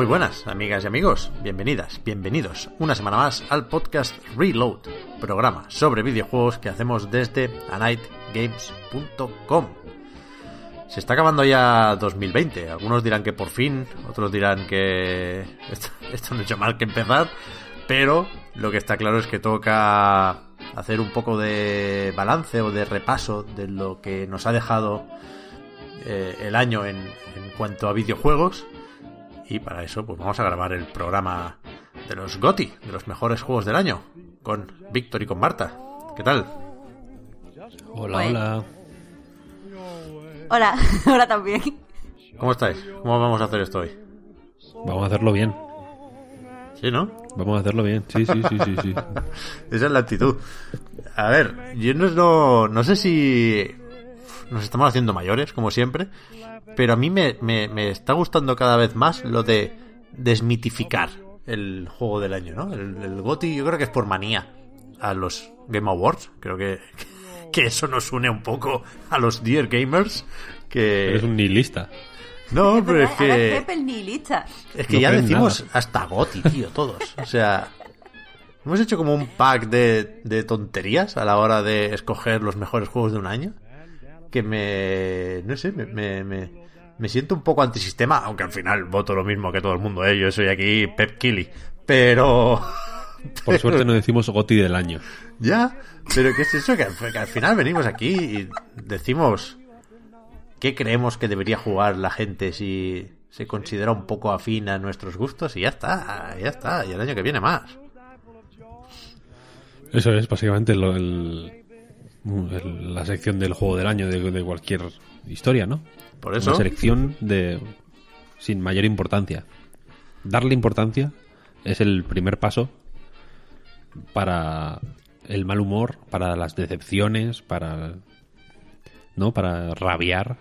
Muy buenas, amigas y amigos. Bienvenidas, bienvenidos una semana más al podcast Reload, programa sobre videojuegos que hacemos desde anightgames.com. Se está acabando ya 2020. Algunos dirán que por fin, otros dirán que esto, no ha hecho mal que empezar, pero lo que está claro es que toca hacer un poco de balance o de repaso de lo que nos ha dejado eh, el año en cuanto a videojuegos y para eso, pues vamos a grabar el programa de los GOTI, de los mejores juegos del año, con Víctor y con Marta. ¿Qué tal? Hola, Bueno. hola. Hola, hola también. ¿Cómo estáis? ¿Cómo vamos a hacer esto hoy? Vamos a hacerlo bien. ¿Sí, no? Vamos a hacerlo bien. Sí, sí, sí, sí, sí. Esa es la actitud. A ver, yo no, no, no sé si nos estamos haciendo mayores, como siempre, pero a mí me, me, me está gustando cada vez más lo de desmitificar el juego del año, ¿no? El, el GOTY yo creo que es por manía a los Game Awards. Creo que, que eso nos une un poco a los Dear Gamers. Que... Eres un nihilista. No, pero es que... Es que No ya decimos nada. hasta Goti, tío, todos. O sea, hemos hecho como un pack de, de tonterías a la hora de escoger los mejores juegos de un año. Que me. No sé, me, me, me, me siento un poco antisistema, aunque al final voto lo mismo que todo el mundo, ¿eh? Yo soy aquí Pep Killy. Pero. Por suerte no decimos Goti del año. Ya, pero ¿qué es eso? Que, al- que al final venimos aquí y decimos qué creemos que debería jugar la gente si se considera un poco afín a nuestros gustos y ya está, ya está, y el año que viene más. Eso es básicamente lo- el- el- la sección del juego del año de, de cualquier historia, ¿no? Por eso, Una selección de sin mayor importancia. Darle importancia es el primer paso para el mal humor, para las decepciones, para no, para rabiar.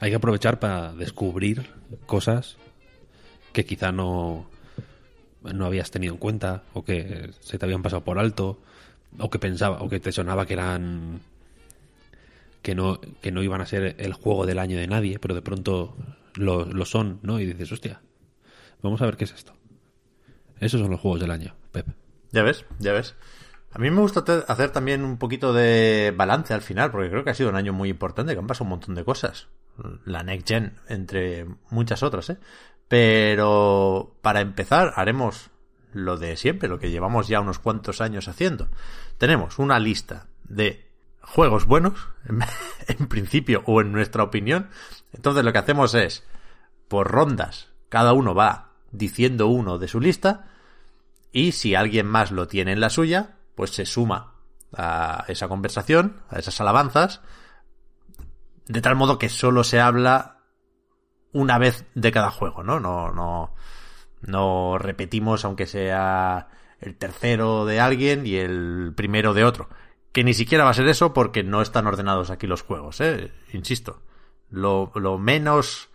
Hay que aprovechar para descubrir cosas que quizá no no habías tenido en cuenta o que se te habían pasado por alto o que pensaba o que te sonaba que eran que no, que no iban a ser el juego del año de nadie, pero de pronto lo, lo son, ¿no? Y dices, hostia, vamos a ver qué es esto. Esos son los juegos del año, Pep. ya ves, ya ves. A mí me gusta hacer también un poquito de balance al final, porque creo que ha sido un año muy importante, que han pasado un montón de cosas. La Next Gen, entre muchas otras, ¿eh? Pero para empezar, haremos lo de siempre, lo que llevamos ya unos cuantos años haciendo. Tenemos una lista de juegos buenos, en, principio o en nuestra opinión. Entonces lo que hacemos es, por rondas, cada uno va diciendo uno de su lista y si alguien más lo tiene en la suya, pues se suma a esa conversación, a esas alabanzas, de tal modo que solo se habla una vez de cada juego, ¿no? No, no, no repetimos aunque sea el tercero de alguien y el primero de otro. Que ni siquiera va a ser eso porque no están ordenados aquí los juegos, ¿eh? Insisto. Lo, menos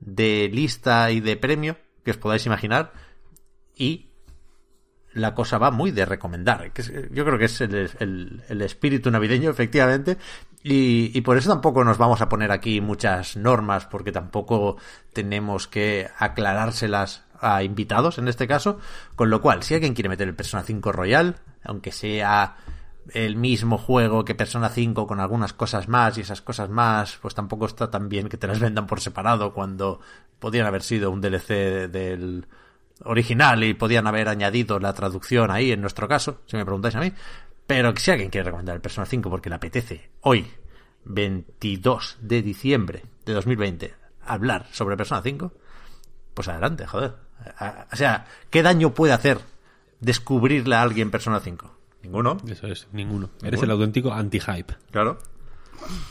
de lista y de premio que os podáis imaginar y la cosa va muy de recomendar. yo creo que es el, el- el espíritu navideño, efectivamente. Y, y por eso tampoco nos vamos a poner aquí muchas normas, porque tampoco tenemos que aclarárselas a invitados en este caso. Con lo cual, si alguien quiere meter el Persona 5 Royal, aunque sea el mismo juego que Persona 5 con algunas cosas más y esas cosas más, pues tampoco está tan bien que te las vendan por separado cuando podían haber sido un DLC del original y podían haber añadido la traducción ahí en nuestro caso, si me preguntáis a mí. Pero si alguien quiere recomendar el Persona 5 porque le apetece hoy, 22 de diciembre de 2020, hablar sobre Persona 5, pues adelante, joder. O sea, ¿qué daño puede hacer descubrirle a alguien Persona 5? Ninguno. Eso es, ninguno. Eres el auténtico anti-hype. Claro.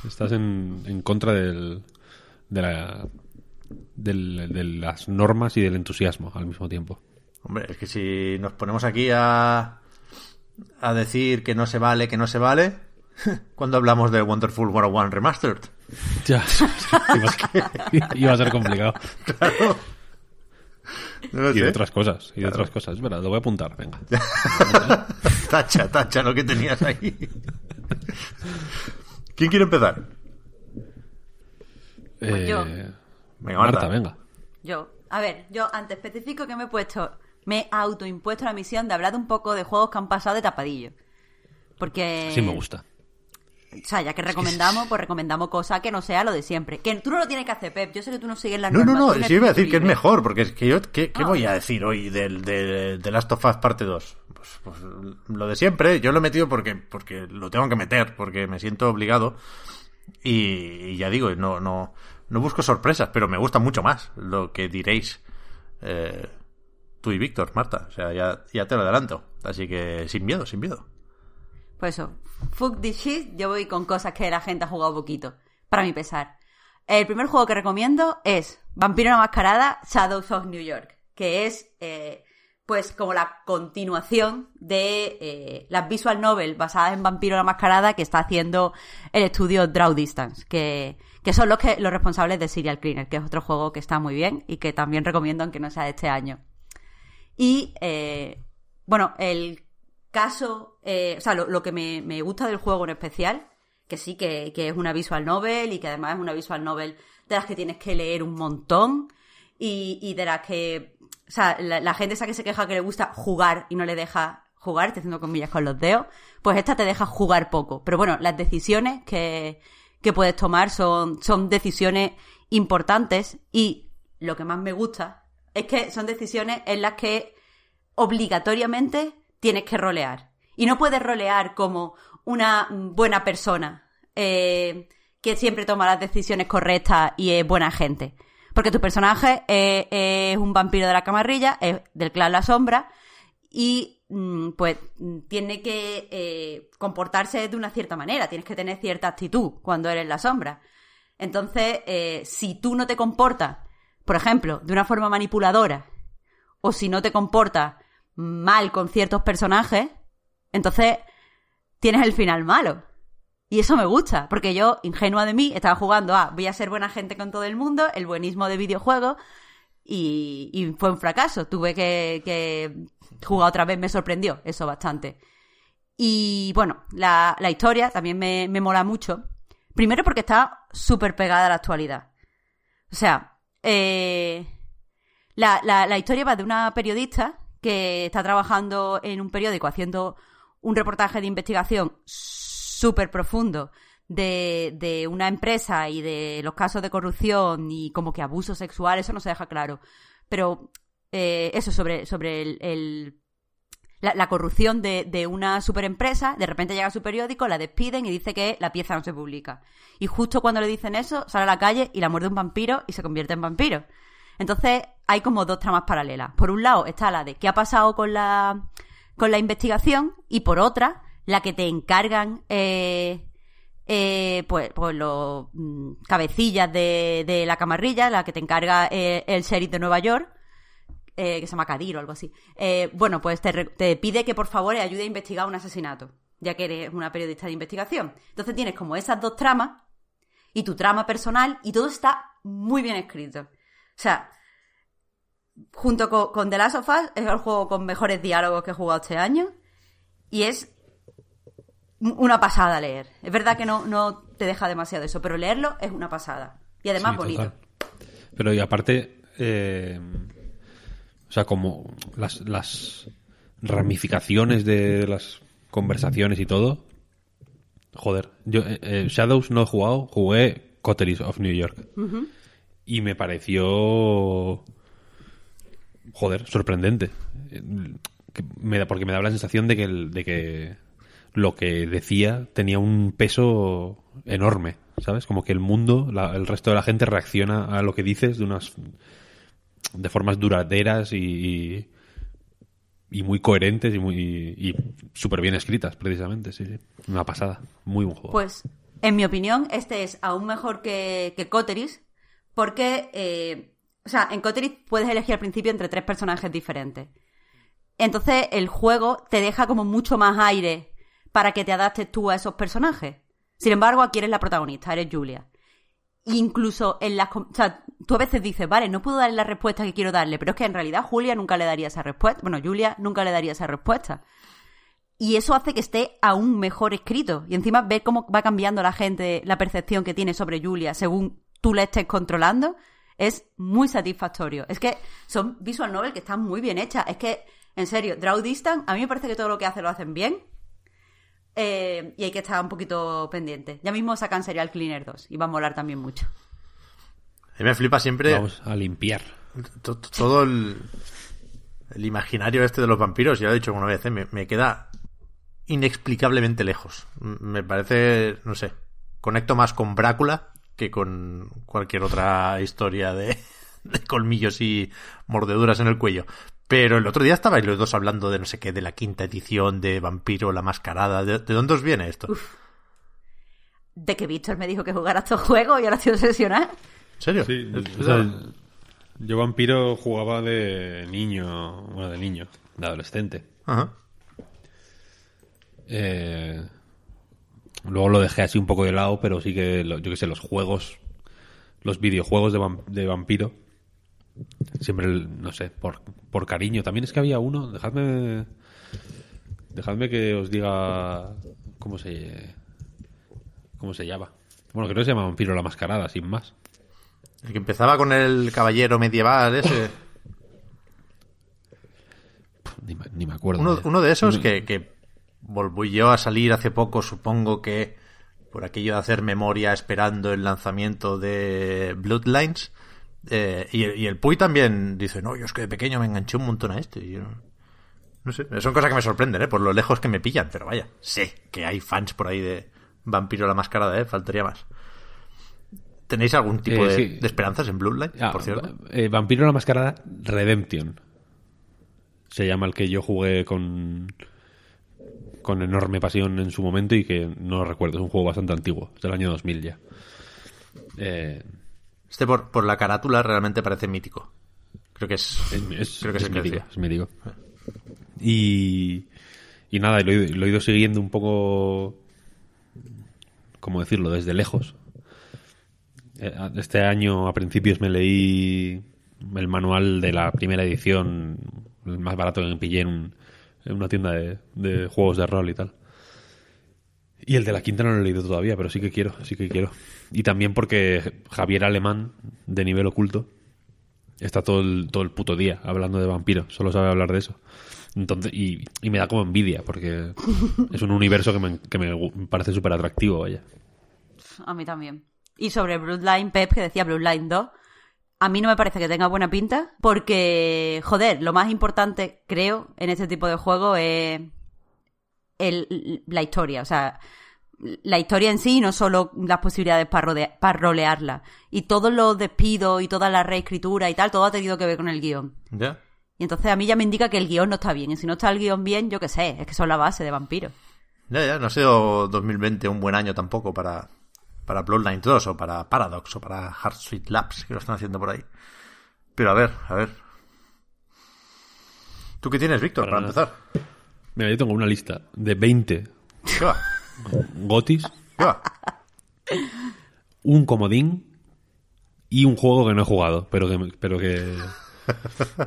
Estás en, en contra del, de, la, del- de las normas y del entusiasmo al mismo tiempo. Hombre, es que si nos ponemos aquí a, a decir que no se vale, que no se vale, cuando hablamos de Wonderful 101 Remastered. Ya. iba, a, iba a ser complicado. No lo Y de otras cosas. Y de otras cosas. Espera, lo voy a apuntar. Venga. tacha, tacha lo que tenías ahí. ¿Quién quiere empezar? Eh, yo. Venga, Marta. Marta, venga. Yo, a ver, yo antes especifico que me he puesto, me he autoimpuesto la misión de hablar un poco de juegos que han pasado de tapadillo. Porque. Sí me gusta. O sea, ya que recomendamos, pues recomendamos cosas que no sea lo de siempre. Que tú no lo tienes que hacer, Pep. Yo sé que tú no sigues las No, no, no, sí iba a decir que es mejor, porque es que yo, ¿qué, qué No. voy a decir hoy del de, de Last of Us parte 2? Pues, pues lo de siempre, yo lo he metido porque, porque lo tengo que meter, porque me siento obligado. Y, y ya digo, no, no, no busco sorpresas, pero me gusta mucho más lo que diréis eh, tú y Víctor, Marta. O sea, ya, ya te lo adelanto. Así que sin miedo, sin miedo. Pues eso, fuck this shit, yo voy con cosas que la gente ha jugado poquito, para mi pesar. El primer juego que recomiendo es Vampiro la Mascarada Shadows of New York, que es eh, pues como la continuación de eh, las visual novel basadas en Vampiro la Mascarada que está haciendo el estudio Draw Distance, que, que son los, que, los responsables de Serial Cleaner, que es otro juego que está muy bien y que también recomiendo aunque no sea de este año. Y, eh, bueno, el caso, eh, o sea, lo, que me, gusta del juego en especial, que sí, que, es una visual novel y que además es una visual novel de las que tienes que leer un montón y, de las que, o sea, la, gente esa que se queja que le gusta jugar y no le deja jugar, estoy haciendo comillas con los dedos, pues esta te deja jugar poco. Pero bueno, las decisiones que, puedes tomar son decisiones importantes y lo que más me gusta es que son decisiones en las que obligatoriamente tienes que rolear. Y no puedes rolear como una buena persona eh, que siempre toma las decisiones correctas y es buena gente. Porque tu personaje es, un vampiro de la camarrilla, es del clan La Sombra, y mm, pues tiene que eh, comportarse de una cierta manera, tienes que tener cierta actitud cuando eres la sombra. Entonces, eh, si tú no te comportas, por ejemplo, de una forma manipuladora, o si no te comportas mal con ciertos personajes, entonces tienes el final malo. Y eso me gusta, porque yo, ingenua de mí, estaba jugando a voy a ser buena gente con todo el mundo, el buenismo de videojuegos, y, fue un fracaso. Tuve que, jugar otra vez, me sorprendió eso bastante. Y bueno, la, historia también me, me mola mucho. Primero porque está súper pegada a la actualidad. O sea, eh, la, la historia va de una periodista que está trabajando en un periódico haciendo un reportaje de investigación súper profundo de, de una empresa y de los casos de corrupción y como que abuso sexual, eso no se deja claro. Pero eh, eso sobre, sobre el, la, la corrupción de, de una superempresa, de repente llega a su periódico, la despiden y dice que la pieza no se publica. Y justo cuando le dicen eso, sale a la calle y la muerde un vampiro y se convierte en vampiro. Entonces hay como dos tramas paralelas. Por un lado está la de qué ha pasado con la, con la investigación y por otra la que te encargan eh, eh, pues, pues los mm, cabecillas de, de la camarrilla, la que te encarga eh, el sheriff de Nueva York, eh, que se llama Kadir o algo así. Eh, bueno, pues te, te pide que por favor le ayude a investigar un asesinato, ya que eres una periodista de investigación. Entonces tienes como esas dos tramas y tu trama personal y todo está muy bien escrito. O sea, junto con, con The Last of Us es el juego con mejores diálogos que he jugado este año y es una pasada leer. Es verdad que no, no te deja demasiado eso, pero leerlo es una pasada. Y además Sí, bonito. total. Pero y aparte, eh, o sea, como las, las ramificaciones de las conversaciones y todo. Joder, yo eh, eh, Shadows no he jugado, jugué Coteries of New York. Y me pareció. Joder, sorprendente. Me da, porque me daba la sensación de que, de que lo que decía tenía un peso enorme. ¿sabes? Como que el mundo, el resto de la gente reacciona a lo que dices de unas de formas duraderas y, y, y muy coherentes y muy y, súper bien escritas, precisamente, sí, sí. Una pasada. Muy buen juego. Pues, en mi opinión, este es aún mejor que, que Coteris, porque, eh, o sea, en Coteris puedes elegir al principio entre tres personajes diferentes. Entonces, el juego te deja como mucho más aire para que te adaptes tú a esos personajes. Sin embargo, aquí eres la protagonista, eres Julia. Incluso en las... O sea, tú a veces dices, vale, no puedo darle la respuesta que quiero darle, pero es que en realidad Julia nunca le daría esa respuesta. Bueno, Julia nunca le daría esa respuesta. Y eso hace que esté aún mejor escrito. Y encima ver cómo va cambiando la gente la percepción que tiene sobre Julia según tú la estés controlando es muy satisfactorio. Es que son visual novel que están muy bien hechas. Es que, en serio, Draw Distance, a mí me parece que todo lo que hace lo hacen bien. Eh, y hay que estar un poquito pendiente. Ya mismo sacan Serial Cleaner 2 y va a molar también mucho. A mí me flipa siempre Vamos a limpiar. to- to- todo el, el imaginario este de los vampiros, ya lo he dicho alguna vez, ¿eh? me, me queda inexplicablemente lejos. M- Me parece, no sé, conecto más con Brácula que con cualquier otra historia de, de colmillos y mordeduras en el cuello. Pero el otro día estabais los dos hablando de no sé qué, de la quinta edición de Vampiro la Mascarada. ¿De, de dónde os viene esto? De que Víctor me dijo que jugara estos juegos y ahora estoy obsesionada. ¿En serio? Sí, o sea, yo vampiro jugaba de niño, bueno, de niño, de adolescente. Ajá. Eh, luego lo dejé así un poco de lado, pero sí que, lo- yo que sé, los juegos, los videojuegos de, vam- de vampiro, siempre, no sé, por, por cariño. También es que había uno, dejadme, dejadme que os diga cómo se, cómo se llama. Bueno, creo que se llama Vampiro la Mascarada, sin más. El que empezaba con el caballero medieval ese. Ni, me- ni me acuerdo. Uno, de esos No- que, que volvió a salir hace poco, supongo que por aquello de hacer memoria esperando el lanzamiento de Bloodlines. eh, y, y el Puy también dice, no, yo es que de pequeño me enganché un montón a este. Y yo no, sé, son cosas que me sorprenden, ¿eh? por lo lejos que me pillan, pero vaya, sé que hay fans por ahí de Vampiro la Mascarada, ¿eh? faltaría más. ¿Tenéis algún tipo Eh, de, sí. de esperanzas en Bloodline, Ah, por cierto? eh, Vampiro la Mascarada Redemption. Se llama el que yo jugué con con enorme pasión en su momento y que no recuerdo. Es un juego bastante antiguo, es del año 2000 ya. Eh, Este por, por la carátula realmente parece mítico. Creo que es, es, es- creo que es mítico, decía. es mítico. Y, y nada, lo he, lo he ido siguiendo un poco, ¿cómo decirlo?, desde lejos. Eh, Este año, a principios, me leí el manual de la primera edición, el más barato que me pillé en, un- en una tienda de, de juegos de rol y tal. Y el de la quinta no lo he leído todavía, pero sí que quiero, sí que quiero. Y también porque Javier Alemán, de nivel oculto, está todo el, todo el puto día hablando de vampiros, solo sabe hablar de eso. Entonces, y, y me da como envidia, porque es un universo que me, que me parece súper atractivo, vaya. A mí también. Y sobre Bloodline Pep, que decía Bloodline 2, a mí no me parece que tenga buena pinta, porque, joder, lo más importante, creo, en este tipo de juego es el- la historia. O sea, la historia en sí, no solo las posibilidades para, rodea- para rolearla. Y todos los despidos y toda la reescritura y tal, todo ha tenido que ver con el guion. ¿Ya? Y entonces a mí ya me indica que el guion no está bien. Y si no está el guion bien, yo qué sé, es que son la base de vampiros. Ya, ya, no ha sido 2020 un buen año tampoco para, para Bloodline 2 o para Paradox o para Hard Sweet Labs, que lo están haciendo por ahí. Pero a ver, a ver. ¿Tú qué tienes, Víctor, para, empezar? Mira, yo tengo una lista de 20 ¿Qué va? gotis, ¿Qué va? un comodín y un juego que no he jugado, pero que, pero que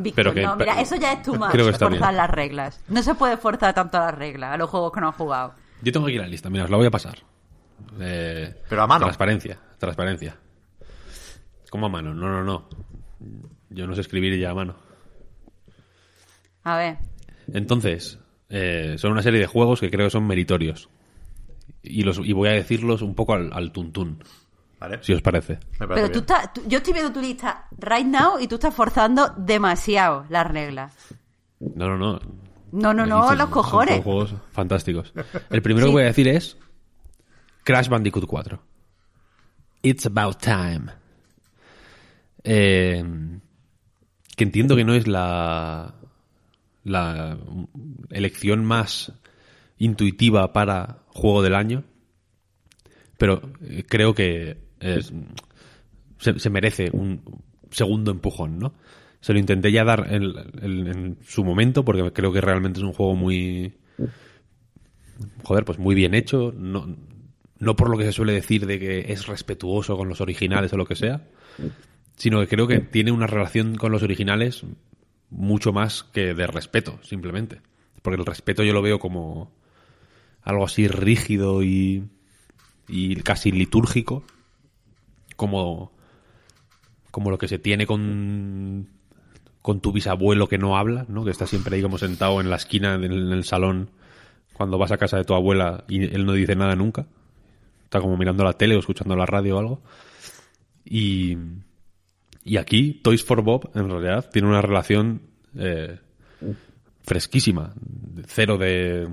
Víctor, Pero que- no, mira, eso ya es too much, Creo que está forzar bien. las reglas. No se puede forzar tanto las reglas a los juegos que no han jugado. Yo tengo aquí la lista, mira, os la voy a pasar. Eh, Pero a mano. Transparencia, transparencia. ¿Cómo a mano? No, no, no. Yo no sé escribir ya a mano. A ver, Entonces, eh, son una serie de juegos que creo que son meritorios. Y, los, y voy a decirlos un poco al, al tuntún, Vale. si os parece. Pero tú estás, tú- yo estoy viendo tu lista right now y tú estás forzando demasiado las reglas. No, no, no. No, no, no, los son cojones. todos juegos fantásticos. El primero Sí. que voy a decir es Crash Bandicoot 4. It's About Time. Eh, que entiendo que no es la, la elección más intuitiva para juego del año, pero eh, creo que es- se, se merece un segundo empujón, ¿no? Se lo intenté ya dar en, en- en su momento porque creo que realmente es un juego muy joder, pues muy bien hecho, no, no por lo que se suele decir de que es respetuoso con los originales o lo que sea, sino que creo que tiene una relación con los originales mucho más que de respeto, simplemente. Porque el respeto yo lo veo como algo así rígido y, y casi litúrgico, como, como lo que se tiene con, con tu bisabuelo que no habla, ¿no? que está siempre ahí como sentado en la esquina en el, salón cuando vas a casa de tu abuela y él no dice nada nunca. Está como mirando la tele o escuchando la radio o algo. Y, y aquí, Toys for Bob, en realidad, tiene una relación eh, fresquísima. Cero de.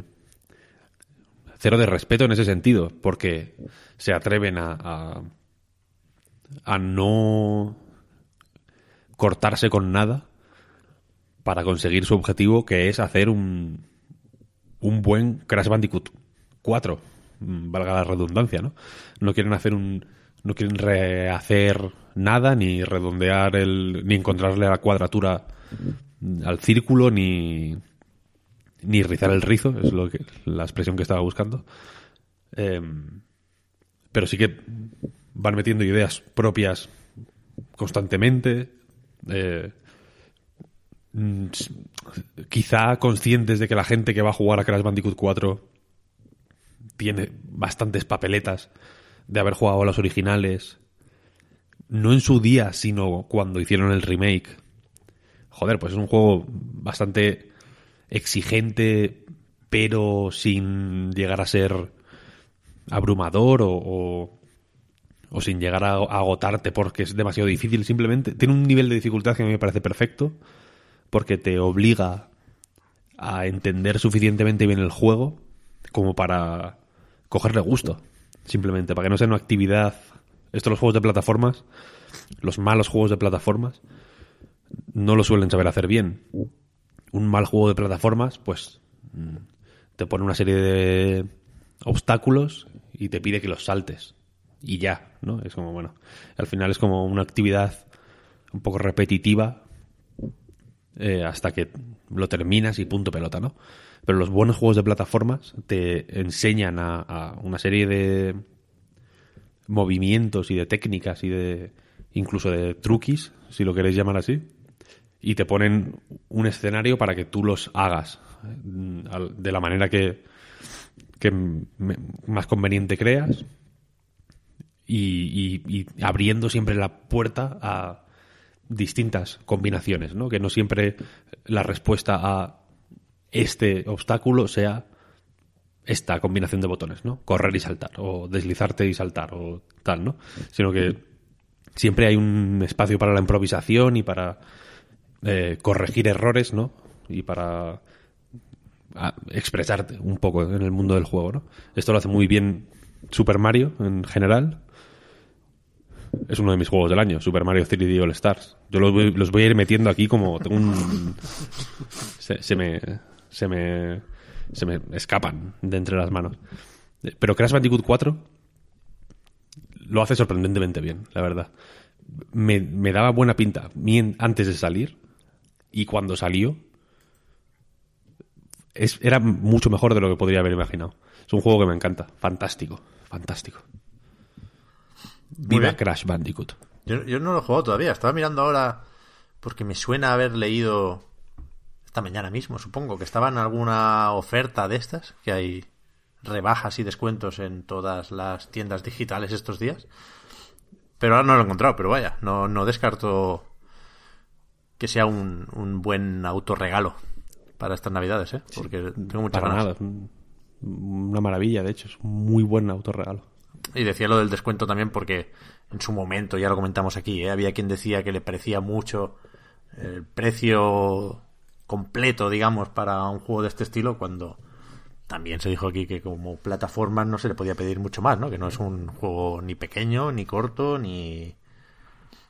Cero de respeto en ese sentido. Porque se atreven a. a, no cortarse con nada para conseguir su objetivo, que es hacer un, un buen Crash Bandicoot 4, mm, valga la redundancia, ¿no? No quieren hacer un no quieren rehacer nada ni redondear el ni encontrarle la cuadratura al círculo ni ni rizar el rizo, es lo que la expresión que estaba buscando. Em, pero sí que van metiendo ideas propias constantemente. eh, mm, quizá conscientes de que la gente que va a jugar a Crash Bandicoot 4 tiene bastantes papeletas de haber jugado a los originales, no en su día, sino cuando hicieron el remake. Joder, pues es un juego bastante exigente, pero sin llegar a ser abrumador o, o, sin llegar a, a agotarte porque es demasiado difícil. Simplemente tiene un nivel de dificultad que a mí me parece perfecto porque te obliga a entender suficientemente bien el juego como para cogerle gusto. Simplemente, para que no sea una actividad. Estos los juegos de plataformas, los malos juegos de plataformas, no lo suelen saber hacer bien. Un mal juego de plataformas, pues te pone una serie de obstáculos y te pide que los saltes. Y ya, ¿no? Es como, bueno, al final es como una actividad un poco repetitiva eh, hasta que lo terminas y punto pelota, ¿no? Pero los buenos juegos de plataformas te enseñan a, una serie de movimientos y de técnicas y de incluso de truquis, si lo queréis llamar así, y te ponen un escenario para que tú los hagas mm, de la manera que, más conveniente creas y- y abriendo siempre la puerta a distintas combinaciones, ¿no? Que no siempre la respuesta a este obstáculo sea esta combinación de botones, ¿no? Correr y saltar, o deslizarte y saltar, o tal, ¿no? Sino que siempre hay un espacio para la improvisación y para eh, corregir errores, ¿no? Y para expresarte un poco en el mundo del juego, ¿no? Esto lo hace muy bien Super Mario en general. Es uno de mis juegos del año, Super Mario 3D All Stars. Yo los voy, los voy a ir metiendo aquí como tengo un... Se me... Se me... Se me escapan de entre las manos. Pero Crash Bandicoot 4 lo hace sorprendentemente bien, la verdad. Me, me daba buena pinta antes de salir y cuando salió es, era mucho mejor de lo que podría haber imaginado. Es un juego que me encanta. Fantástico, fantástico. Viva. Crash Bandicoot. Yo, yo no lo he jugado todavía. Estaba mirando ahora porque me suena haber leído esta mañana mismo, supongo, que estaba en alguna oferta de estas, que hay rebajas y descuentos en todas las tiendas digitales estos días. Pero ahora no lo he encontrado, pero vaya, no, no descarto que sea un, un buen autorregalo para estas navidades, ¿eh? Porque tengo muchas Para ganas. nada. Una maravilla, de hecho. Es un muy buen autorregalo. Y decía lo del descuento también porque en su momento, ya lo comentamos aquí, ¿eh? había quien decía que le parecía mucho el precio completo, digamos, para un juego de este estilo cuando también se dijo aquí que como plataforma no se le podía pedir mucho más, ¿no? Que no es un juego ni pequeño, ni corto, ni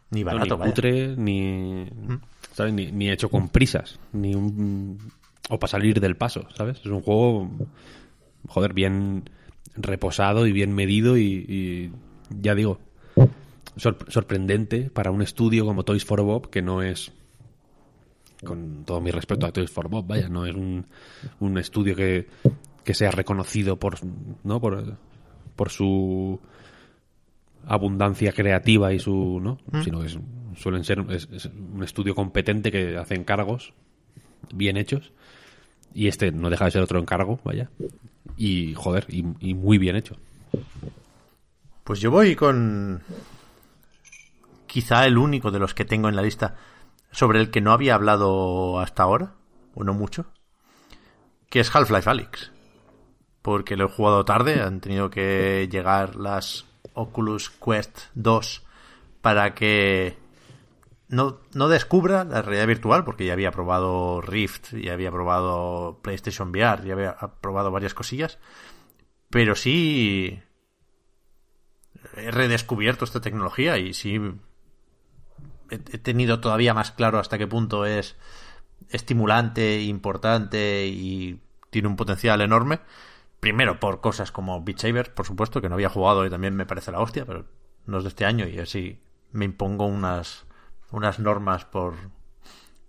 ni barato, ni cutre, ni, Mm. ¿sabes? Ni, ni hecho con prisas, ni un, o para salir del paso, ¿sabes? Es un juego, joder, bien reposado y bien medido y, y ya digo, sor- sorprendente para un estudio como Toys for Bob que no es con todo mi respeto a Toys for Bob, vaya, no es un, un estudio que, que sea reconocido por, ¿no? por, por su abundancia creativa y su, ¿no? Sino que es- suelen ser es, es un estudio competente que hace encargos bien hechos y este no deja de ser otro encargo, vaya. Y joder, y, y muy bien hecho. Pues yo voy con quizá el único de los que tengo en la lista sobre el que no había hablado hasta ahora, o no mucho, que es Half-Life Alyx. Porque lo he jugado tarde, han tenido que llegar las Oculus Quest 2 para que no, no descubra la realidad virtual, porque ya había probado Rift, ya había probado PlayStation VR, ya había probado varias cosillas, pero sí he redescubierto esta tecnología y sí he, tenido todavía más claro hasta qué punto es estimulante, importante y tiene un potencial enorme. Primero por cosas como Beat por supuesto, que no había jugado y también me parece la hostia, pero no es de este año y así me impongo unas, unas normas por...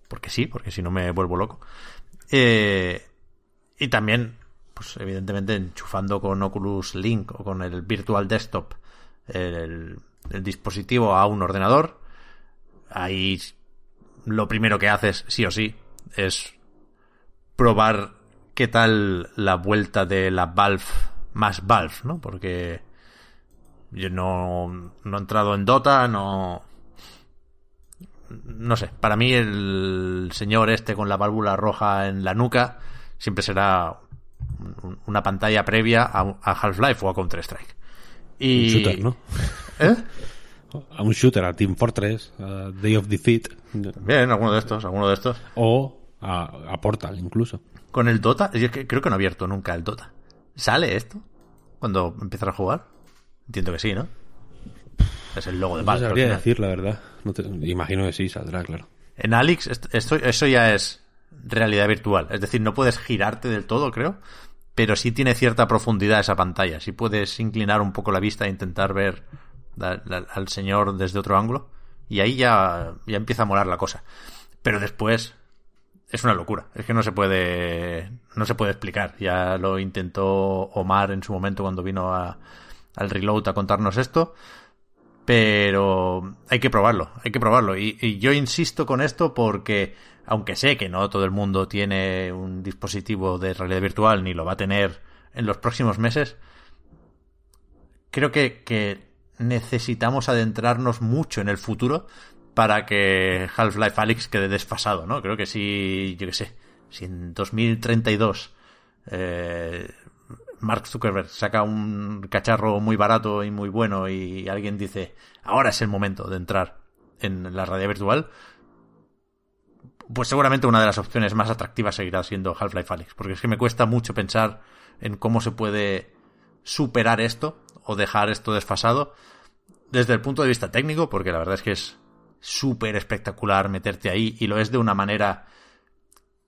porque sí, porque si no me vuelvo loco. Eh, y también, pues evidentemente enchufando con Oculus Link o con el Virtual Desktop el dispositivo a un ordenador, ahí lo primero que haces, sí o sí, es probar qué tal la vuelta de la Valve más Valve, ¿no? Porque yo no, no he entrado en Dota, no... No sé, para mí el señor este con la válvula roja en la nuca siempre será un- una pantalla previa a, a Half-Life o a Counter-Strike. Y... Un shooter, ¿no? ¿Eh? A un shooter, a Team Fortress, a Day of Defeat Bien, alguno de estos, alguno de estos. o a, a Portal incluso. Con el Dota, es que creo que no he abierto nunca el Dota. ¿Sale esto? Cuando empiezas a jugar? Entiendo que sí, ¿no? Es el logo de No Valve. al sabría decir, la verdad. No te- imagino que sí, saldrá, claro. En Alex, est- esto, eso ya es realidad virtual. Es decir, no puedes girarte del todo, creo. Pero sí tiene cierta profundidad esa pantalla. Sí puedes inclinar un poco la vista e intentar ver al señor desde otro ángulo. Y ahí ya, ya empieza a molar la cosa. Pero después es una locura. Es que no se puede, no se puede explicar. Ya lo intentó Omar en su momento cuando vino a- al Reload a contarnos esto pero hay que probarlo, hay que probarlo. Y, y yo insisto con esto porque, aunque sé que no todo el mundo tiene un dispositivo de realidad virtual ni lo va a tener en los próximos meses, creo que, que necesitamos adentrarnos mucho en el futuro para que Half-Life Alyx quede desfasado, ¿no? Creo que si, yo qué sé, si en 2032 eh, Mark Zuckerberg saca un cacharro muy barato y muy bueno y alguien dice, ahora es el momento de entrar en la realidad virtual, pues seguramente una de las opciones más atractivas seguirá siendo Half-Life Alyx, porque es que me cuesta mucho pensar en cómo se puede superar esto o dejar esto desfasado desde el punto de vista técnico, porque la verdad es que es súper espectacular meterte ahí y lo es de una manera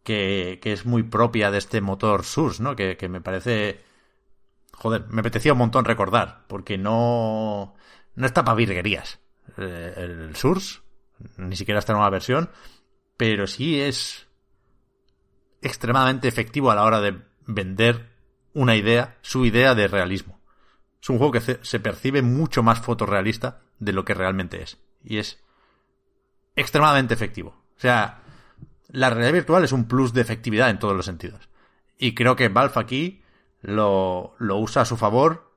que, que es muy propia de este motor Source, ¿no? Que, que me parece joder, me apetecía un montón recordar, porque no, no está para virguerías. Eh, el Source, ni siquiera esta nueva versión, pero sí es extremadamente efectivo a la hora de vender una idea, su idea de realismo. Es un juego que se, percibe mucho más fotorrealista de lo que realmente es. Y es extremadamente efectivo. O sea, la realidad virtual es un plus de efectividad en todos los sentidos. Y creo que Valve aquí lo, lo usa a su favor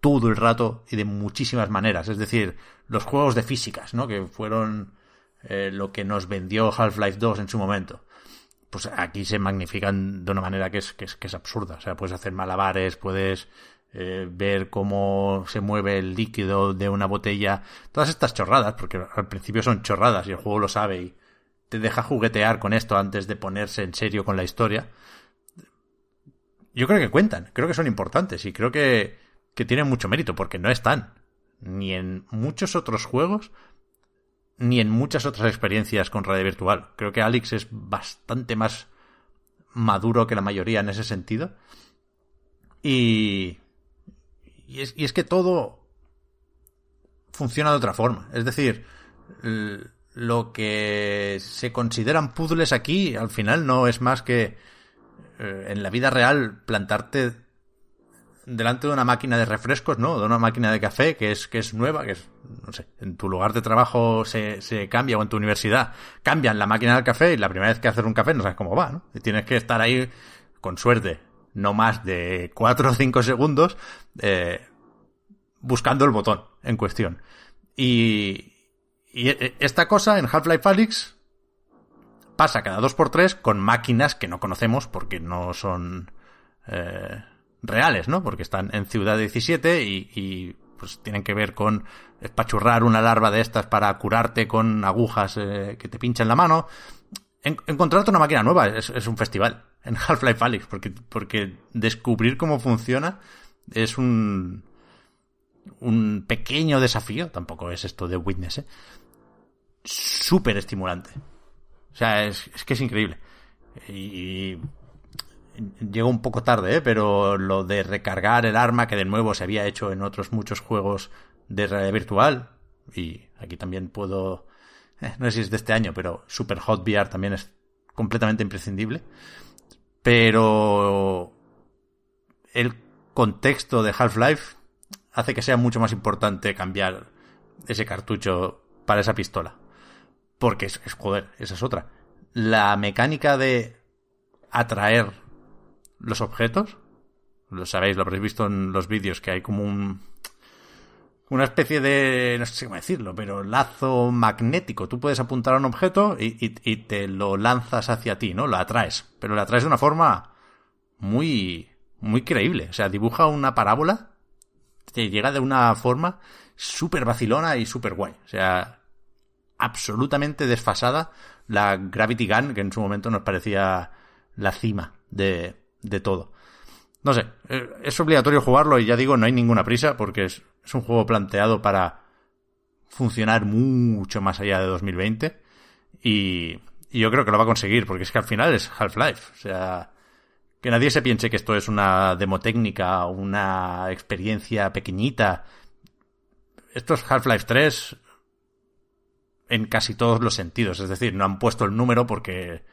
todo el rato y de muchísimas maneras. Es decir, los juegos de físicas, ¿no? Que fueron eh, lo que nos vendió Half-Life 2 en su momento. Pues aquí se magnifican de una manera que es, que es, que es absurda. O sea, puedes hacer malabares, puedes eh, ver cómo se mueve el líquido de una botella. Todas estas chorradas, porque al principio son chorradas y el juego lo sabe y te deja juguetear con esto antes de ponerse en serio con la historia yo creo que cuentan, creo que son importantes y creo que, que tienen mucho mérito porque no están ni en muchos otros juegos ni en muchas otras experiencias con realidad virtual. Creo que Alex es bastante más maduro que la mayoría en ese sentido. Y, y, es, y es que todo funciona de otra forma. Es decir, lo que se consideran puzzles aquí al final no es más que eh, en la vida real plantarte delante de una máquina de refrescos, ¿no? De una máquina de café que es, que es nueva, que es, no sé, en tu lugar de trabajo se, se cambia o en tu universidad cambian la máquina del café y la primera vez que haces un café no sabes cómo va, ¿no? Y tienes que estar ahí con suerte, no más de 4 o 5 segundos, eh, buscando el botón en cuestión. Y, y e, esta cosa en Half-Life Alyx pasa cada 2x3 con máquinas que no conocemos porque no son... Eh, reales, ¿no? Porque están en Ciudad 17 y, y pues tienen que ver con espachurrar una larva de estas para curarte con agujas eh, que te pinchan la mano. En, encontrarte una máquina nueva es, es un festival en Half-Life Alyx, porque, porque descubrir cómo funciona es un, un pequeño desafío, tampoco es esto de Witness, ¿eh? súper estimulante. O sea, es, es que es increíble. Y llegó un poco tarde, ¿eh? pero lo de recargar el arma, que de nuevo se había hecho en otros muchos juegos de realidad virtual, y aquí también puedo, no sé si es de este año, pero Super Hot VR también es completamente imprescindible. Pero el contexto de Half-Life hace que sea mucho más importante cambiar ese cartucho para esa pistola. Porque es, es joder, esa es otra. La mecánica de atraer los objetos. Lo sabéis, lo habréis visto en los vídeos, que hay como un. Una especie de. No sé cómo decirlo, pero lazo magnético. Tú puedes apuntar a un objeto y, y, te lo lanzas hacia ti, ¿no? Lo atraes. Pero lo atraes de una forma muy. muy creíble. O sea, dibuja una parábola. Te llega de una forma súper vacilona y súper guay. O sea, absolutamente desfasada la Gravity Gun, que en su momento nos parecía la cima de, de todo. No sé, eh, es obligatorio jugarlo y ya digo, no hay ninguna prisa porque es, es un juego planteado para funcionar mucho más allá de 2020 y, y yo creo que lo va a conseguir porque es que al final es Half-Life. O sea, que nadie se piense que esto es una demo técnica, una experiencia pequeñita. Esto es Half-Life 3 en casi todos los sentidos. Es decir, no han puesto el número porque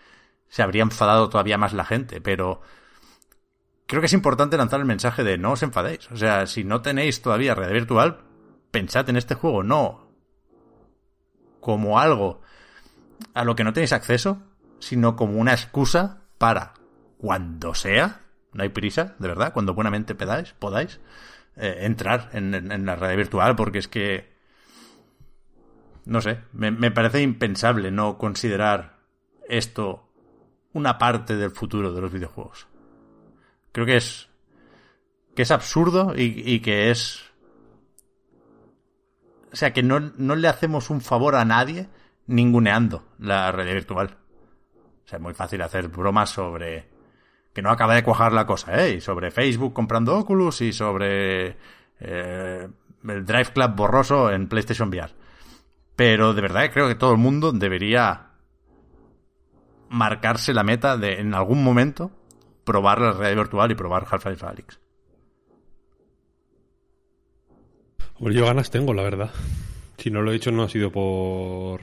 se habría enfadado todavía más la gente, pero creo que es importante lanzar el mensaje de no os enfadéis. O sea, si no tenéis todavía realidad virtual, pensad en este juego no como algo a lo que no tenéis acceso, sino como una excusa para cuando sea, no hay prisa, de verdad, cuando buenamente podáis, podáis eh, entrar en, en, la realidad virtual, porque es que, no sé, me, me parece impensable no considerar esto una parte del futuro de los videojuegos creo que es que es absurdo y, y que es o sea que no, no, le hacemos un favor a nadie ninguneando la realidad virtual. O sea es muy fácil hacer bromas sobre que no acaba de cuajar la cosa eh y sobre Facebook comprando Oculus y sobre eh, el Drive Club borroso en PlayStation VR pero de verdad creo que todo el mundo debería marcarse la meta de en algún momento probar la realidad virtual y probar Half-Life Alyx. Bueno, yo ganas tengo, la verdad. Si no lo he hecho no ha sido por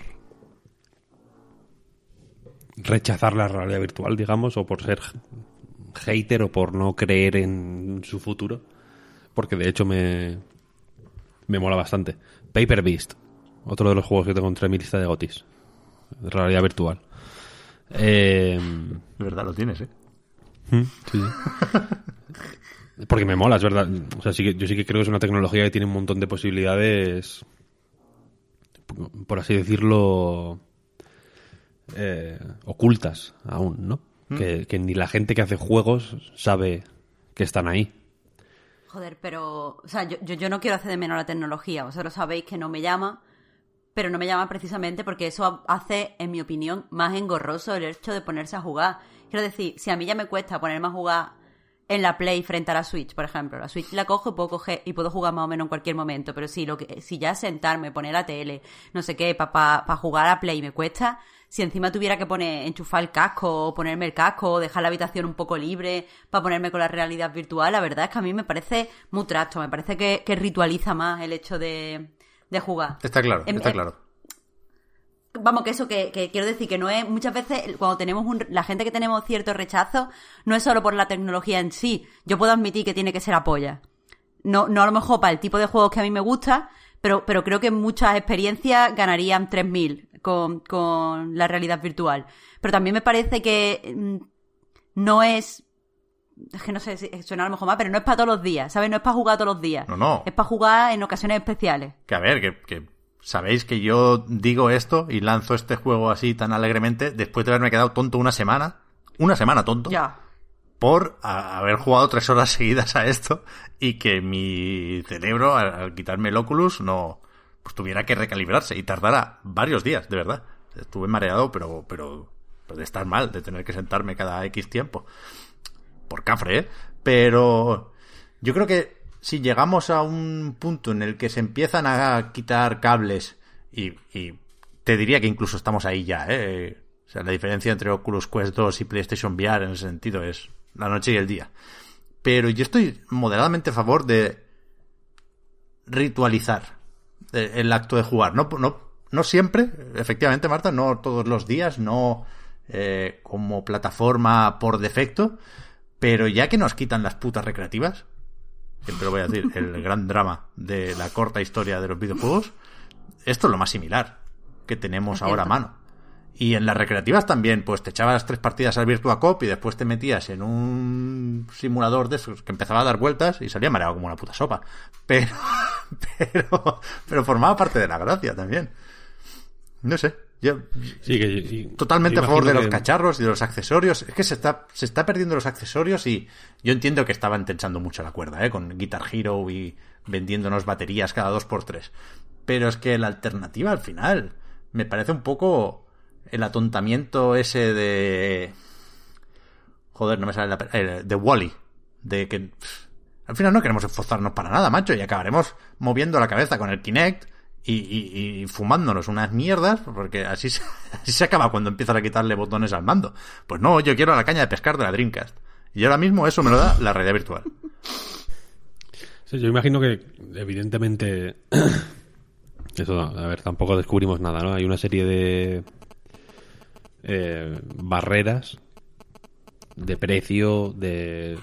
rechazar la realidad virtual, digamos, o por ser hater o por no creer en su futuro. Porque de hecho me, me mola bastante. Paper Beast, otro de los juegos que tengo entre mi lista de gotis. Realidad virtual. Eh, de verdad lo tienes, ¿eh? Sí. Porque me mola, es verdad. O sea, sí que, yo sí que creo que es una tecnología que tiene un montón de posibilidades, por así decirlo, eh, ocultas aún, ¿no? Mm. Que, que, ni la gente que hace juegos sabe que están ahí. Joder, pero, o sea, yo, yo, yo no quiero hacer de menos la tecnología. Vosotros sabéis que no me llama, pero no me llama precisamente porque eso hace, en mi opinión, más engorroso el hecho de ponerse a jugar. Quiero decir, si a mí ya me cuesta ponerme a jugar en la Play frente a la Switch, por ejemplo. La Switch la cojo y puedo coger y puedo jugar más o menos en cualquier momento, pero si lo que si ya sentarme, poner la tele, no sé qué, para pa, jugar a Play me cuesta, si encima tuviera que poner enchufar el casco o ponerme el casco o dejar la habitación un poco libre para ponerme con la realidad virtual, la verdad es que a mí me parece muy trasto, me parece que, ritualiza más el hecho de, de jugar. Está claro, está claro vamos, que eso que, quiero decir que no es, muchas veces cuando tenemos un, la gente que tenemos cierto rechazo, no es solo por la tecnología en sí. Yo puedo admitir que tiene que ser apoya. No, no a lo mejor para el tipo de juegos que a mí me gusta, pero, pero creo que muchas experiencias ganarían 3000 con, con la realidad virtual. Pero también me parece que mm, no es es que no sé si suena a lo mejor más, pero no es para todos los días, ¿sabes? No es para jugar todos los días. No, no. Es para jugar en ocasiones especiales. Que a ver, que, que sabéis que yo digo esto y lanzo este juego así tan alegremente después de haberme quedado tonto una semana. Una semana tonto. Ya. Por haber jugado tres horas seguidas a esto y que mi cerebro, al, quitarme el Oculus, no. Pues tuviera que recalibrarse y tardara varios días, de verdad. Estuve mareado, pero, pero, de estar mal, de tener que sentarme cada X tiempo. Por cafre, ¿eh? Pero yo creo que si llegamos a un punto en el que se empiezan a quitar cables y, te diría que incluso estamos ahí ya, ¿eh? O sea, la diferencia entre Oculus Quest 2 y PlayStation VR en ese sentido es la noche y el día. Pero yo estoy moderadamente a favor de ritualizar el acto de jugar. No, no, no siempre, efectivamente, Marta, no todos los días, no eh, como plataforma por defecto, pero ya que nos quitan las putas recreativas, siempre lo voy a decir, el gran drama de la corta historia de los videojuegos, esto es lo más similar que tenemos ahora a mano. Y en las recreativas también, pues te echabas tres partidas al Virtua Cop y después te metías en un simulador de esos que empezaba a dar vueltas y salía mareado como una puta sopa. Pero, pero, pero formaba parte de la gracia también. No sé. Yo, totalmente a favor de los cacharros y de los accesorios. Es que se está, se está perdiendo los accesorios y yo entiendo que estaban tensando mucho la cuerda, ¿eh? Con Guitar Hero y vendiéndonos baterías cada dos por tres. Pero es que la alternativa al final me parece un poco el atontamiento ese de... Joder, no me sale la... Eh, de Wally. De que... al final no queremos esforzarnos para nada, macho, y acabaremos moviendo la cabeza con el Kinect y, fumándonos unas mierdas, porque así se, se acaba cuando empiezas a quitarle botones al mando. Pues no, yo quiero la caña de pescar de la Dreamcast. Y ahora mismo eso me lo da la realidad virtual. yo imagino que, evidentemente, eso, a ver, tampoco descubrimos nada, ¿no? Hay una serie de eh, barreras de precio, de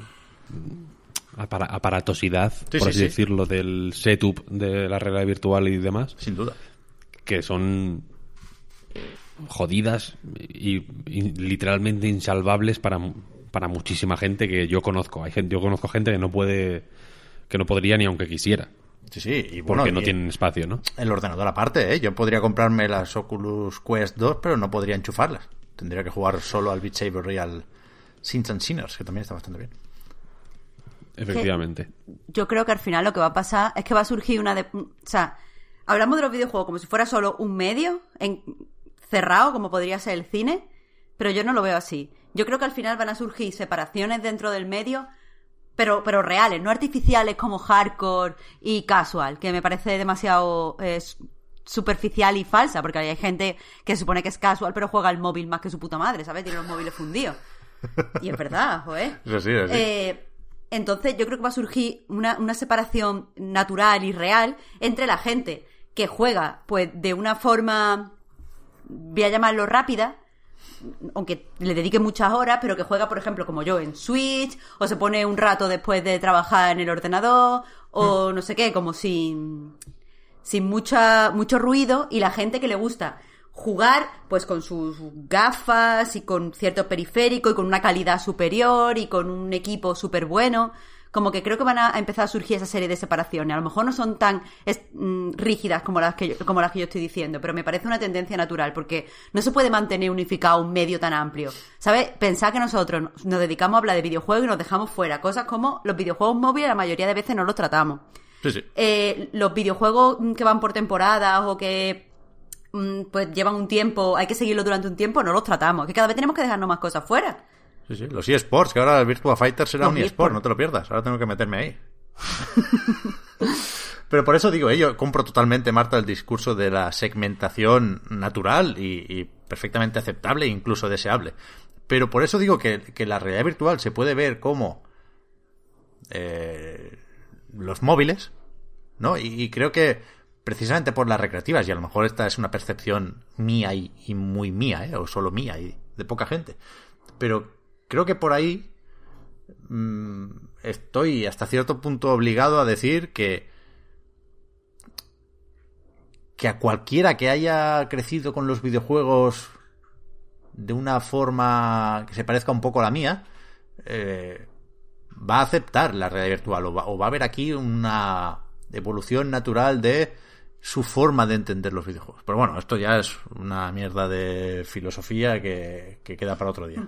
aparatosidad, por así decirlo, del setup de la realidad virtual y demás. Sin duda. Que son jodidas y, literalmente insalvables para, para muchísima gente que yo conozco. Hay gente, yo conozco gente que no puede, que no podría ni aunque quisiera. Sí, sí, y bueno, porque no tienen espacio, ¿no? El ordenador aparte, ¿eh? Yo podría comprarme las Oculus Quest 2, pero no podría enchufarlas. Tendría que jugar solo al Beat Saber y al Sins and Sinners, que también está bastante bien. Efectivamente. yo creo que al final lo que va a pasar es que va a surgir una... De, o sea, hablamos de los videojuegos como si fuera solo un medio en, cerrado, como podría ser el cine, pero yo no lo veo así. Yo creo que al final van a surgir separaciones dentro del medio, pero, pero reales, no artificiales como hardcore y casual, que me parece demasiado eh, superficial y falsa, porque hay gente que se supone que es casual, pero juega el móvil más que su puta madre, ¿sabes? Tiene los móviles fundidos. Y es verdad, joder. Eso sí, eso sí. Eh, entonces yo creo que va a surgir una, una separación natural y real entre la gente que juega, pues, de una forma, voy a llamarlo rápida, aunque le dedique muchas horas, pero que juega, por ejemplo, como yo, en Switch, o se pone un rato después de trabajar en el ordenador, o hmm. no sé qué, como sin, sin mucha, mucho ruido, y la gente que le gusta jugar pues con sus gafas y con cierto periférico y con una calidad superior y con un equipo súper bueno. Como que creo que van a empezar a surgir esa serie de separaciones. A lo mejor no son tan mm, rígidas como las, que yo, como las que yo estoy diciendo, pero me parece una tendencia natural porque no se puede mantener unificado un medio tan amplio. ¿Sabes? Pensar que nosotros nos dedicamos a hablar de videojuegos y nos dejamos fuera. Cosas como los videojuegos móviles la mayoría de veces no los tratamos. Sí, sí. Eh, los videojuegos que van por temporadas o que pues llevan un tiempo, hay que seguirlo durante un tiempo, no los tratamos. Que cada vez tenemos que dejarnos más cosas fuera. Sí, sí, los eSports, que ahora el Virtua Fighter será Los un eSport, no te lo pierdas. Ahora tengo que meterme ahí. Pero por eso digo, eh, yo compro totalmente, Marta, el discurso de la segmentación natural y, y perfectamente aceptable e incluso deseable. Pero por eso digo que, que la realidad virtual se puede ver como eh, los móviles, ¿no? Y, y creo que precisamente por las recreativas, y a lo mejor esta es una percepción mía y, muy mía, ¿eh? o solo mía y de poca gente, pero creo que por ahí mm, estoy hasta cierto punto obligado a decir que que a cualquiera que haya crecido con los videojuegos de una forma que se parezca un poco a la mía, eh, va a aceptar la realidad virtual o va, o va a haber aquí una evolución natural de su forma de entender los videojuegos. Pero bueno, esto ya es una mierda de filosofía que, que queda para otro día.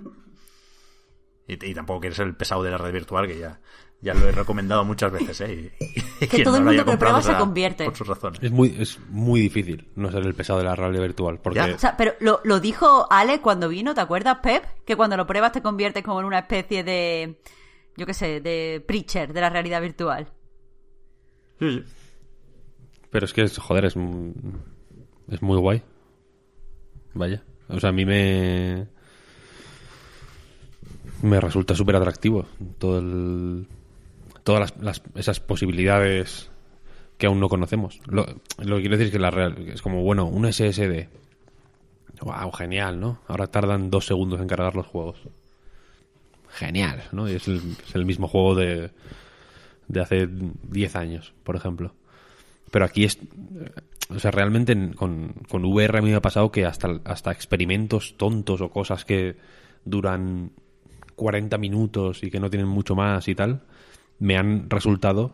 Y, y tampoco quiere ser el pesado de la red virtual, que ya, ya lo he recomendado muchas veces, ¿eh? Y- y Que todo el mundo que prueba se convierte. Por sus razones. Es muy, es muy difícil no ser el pesado de la realidad virtual. Porque. O sea, pero lo, lo dijo Ale cuando vino, ¿te acuerdas, Pep? Que cuando lo pruebas te conviertes como en una especie de, yo qué sé, de preacher de la realidad virtual. Sí, sí. Pero es que, es- joder, es, es muy guay. Vaya. O sea, a mí me. Me resulta súper atractivo todo el, todas las, las- esas posibilidades que aún no conocemos. Lo, lo que quiero decir es que la real, es como, bueno, un SSD. Wow, genial, ¿no? Ahora tardan dos segundos en cargar los juegos. Genial, ¿no? Y es el, es el mismo juego de, de hace 10 años, por ejemplo. Pero aquí es. O sea, realmente en- con, con VR a mí me ha pasado que hasta, hasta experimentos tontos o cosas que duran 40 minutos y que no tienen mucho más y tal, me han resultado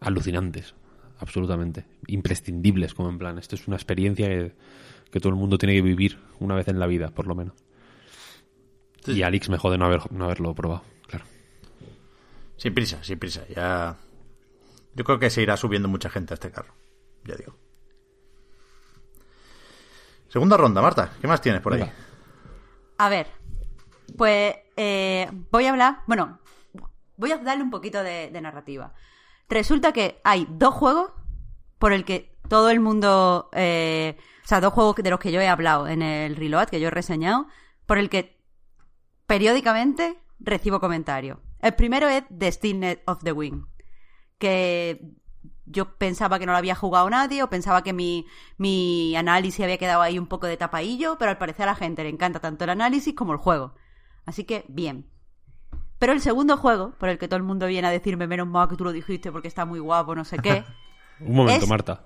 alucinantes. Absolutamente. Imprescindibles, como en plan. Esto es una experiencia que, que todo el mundo tiene que vivir una vez en la vida, por lo menos. Y Alex me jode no, haber, no haberlo probado, claro. Sin prisa, sin prisa. Ya. Yo creo que se irá subiendo mucha gente a este carro. Ya digo. Segunda ronda, Marta. ¿Qué más tienes por ahí? A ver, pues eh, voy a hablar, bueno, voy a darle un poquito de, narrativa. Resulta que hay dos juegos por el que todo el mundo, eh, o sea, dos juegos de los que yo he hablado en el reload, que yo he reseñado, por el que periódicamente recibo comentarios. El primero es The Stillness of the Wind, que yo pensaba que no lo había jugado nadie o pensaba que mi, mi análisis había quedado ahí un poco de tapaillo, pero al parecer a la gente le encanta tanto el análisis como el juego. Así que, bien. Pero el segundo juego, por el que todo el mundo viene a decirme menos mal que tú lo dijiste porque está muy guapo, no sé qué. Un momento, Es- Marta.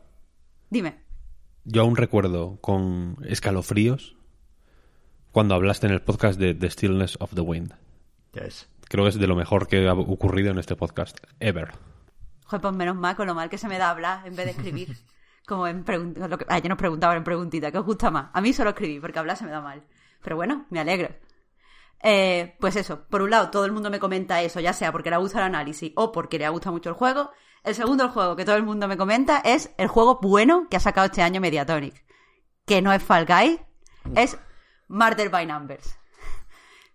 Dime. Yo aún recuerdo con escalofríos cuando hablaste en el podcast de The Stillness of the Wind. Creo que es de lo mejor que ha ocurrido en este podcast. Ever. Joder, pues menos mal con lo mal que se me da hablar en vez de escribir. Como en preguntas. Lo que... Ya nos preguntaban en preguntita. ¿Qué os gusta más? A mí solo escribir, porque hablar se me da mal. Pero bueno, me alegro. Eh, pues eso, por un lado, todo el mundo me comenta eso, ya sea porque le gusta el análisis o porque le gusta mucho el juego. El segundo el juego que todo el mundo me comenta es el juego bueno que ha sacado este año Mediatonic. Que no es Fall Guys, es Murder by Numbers.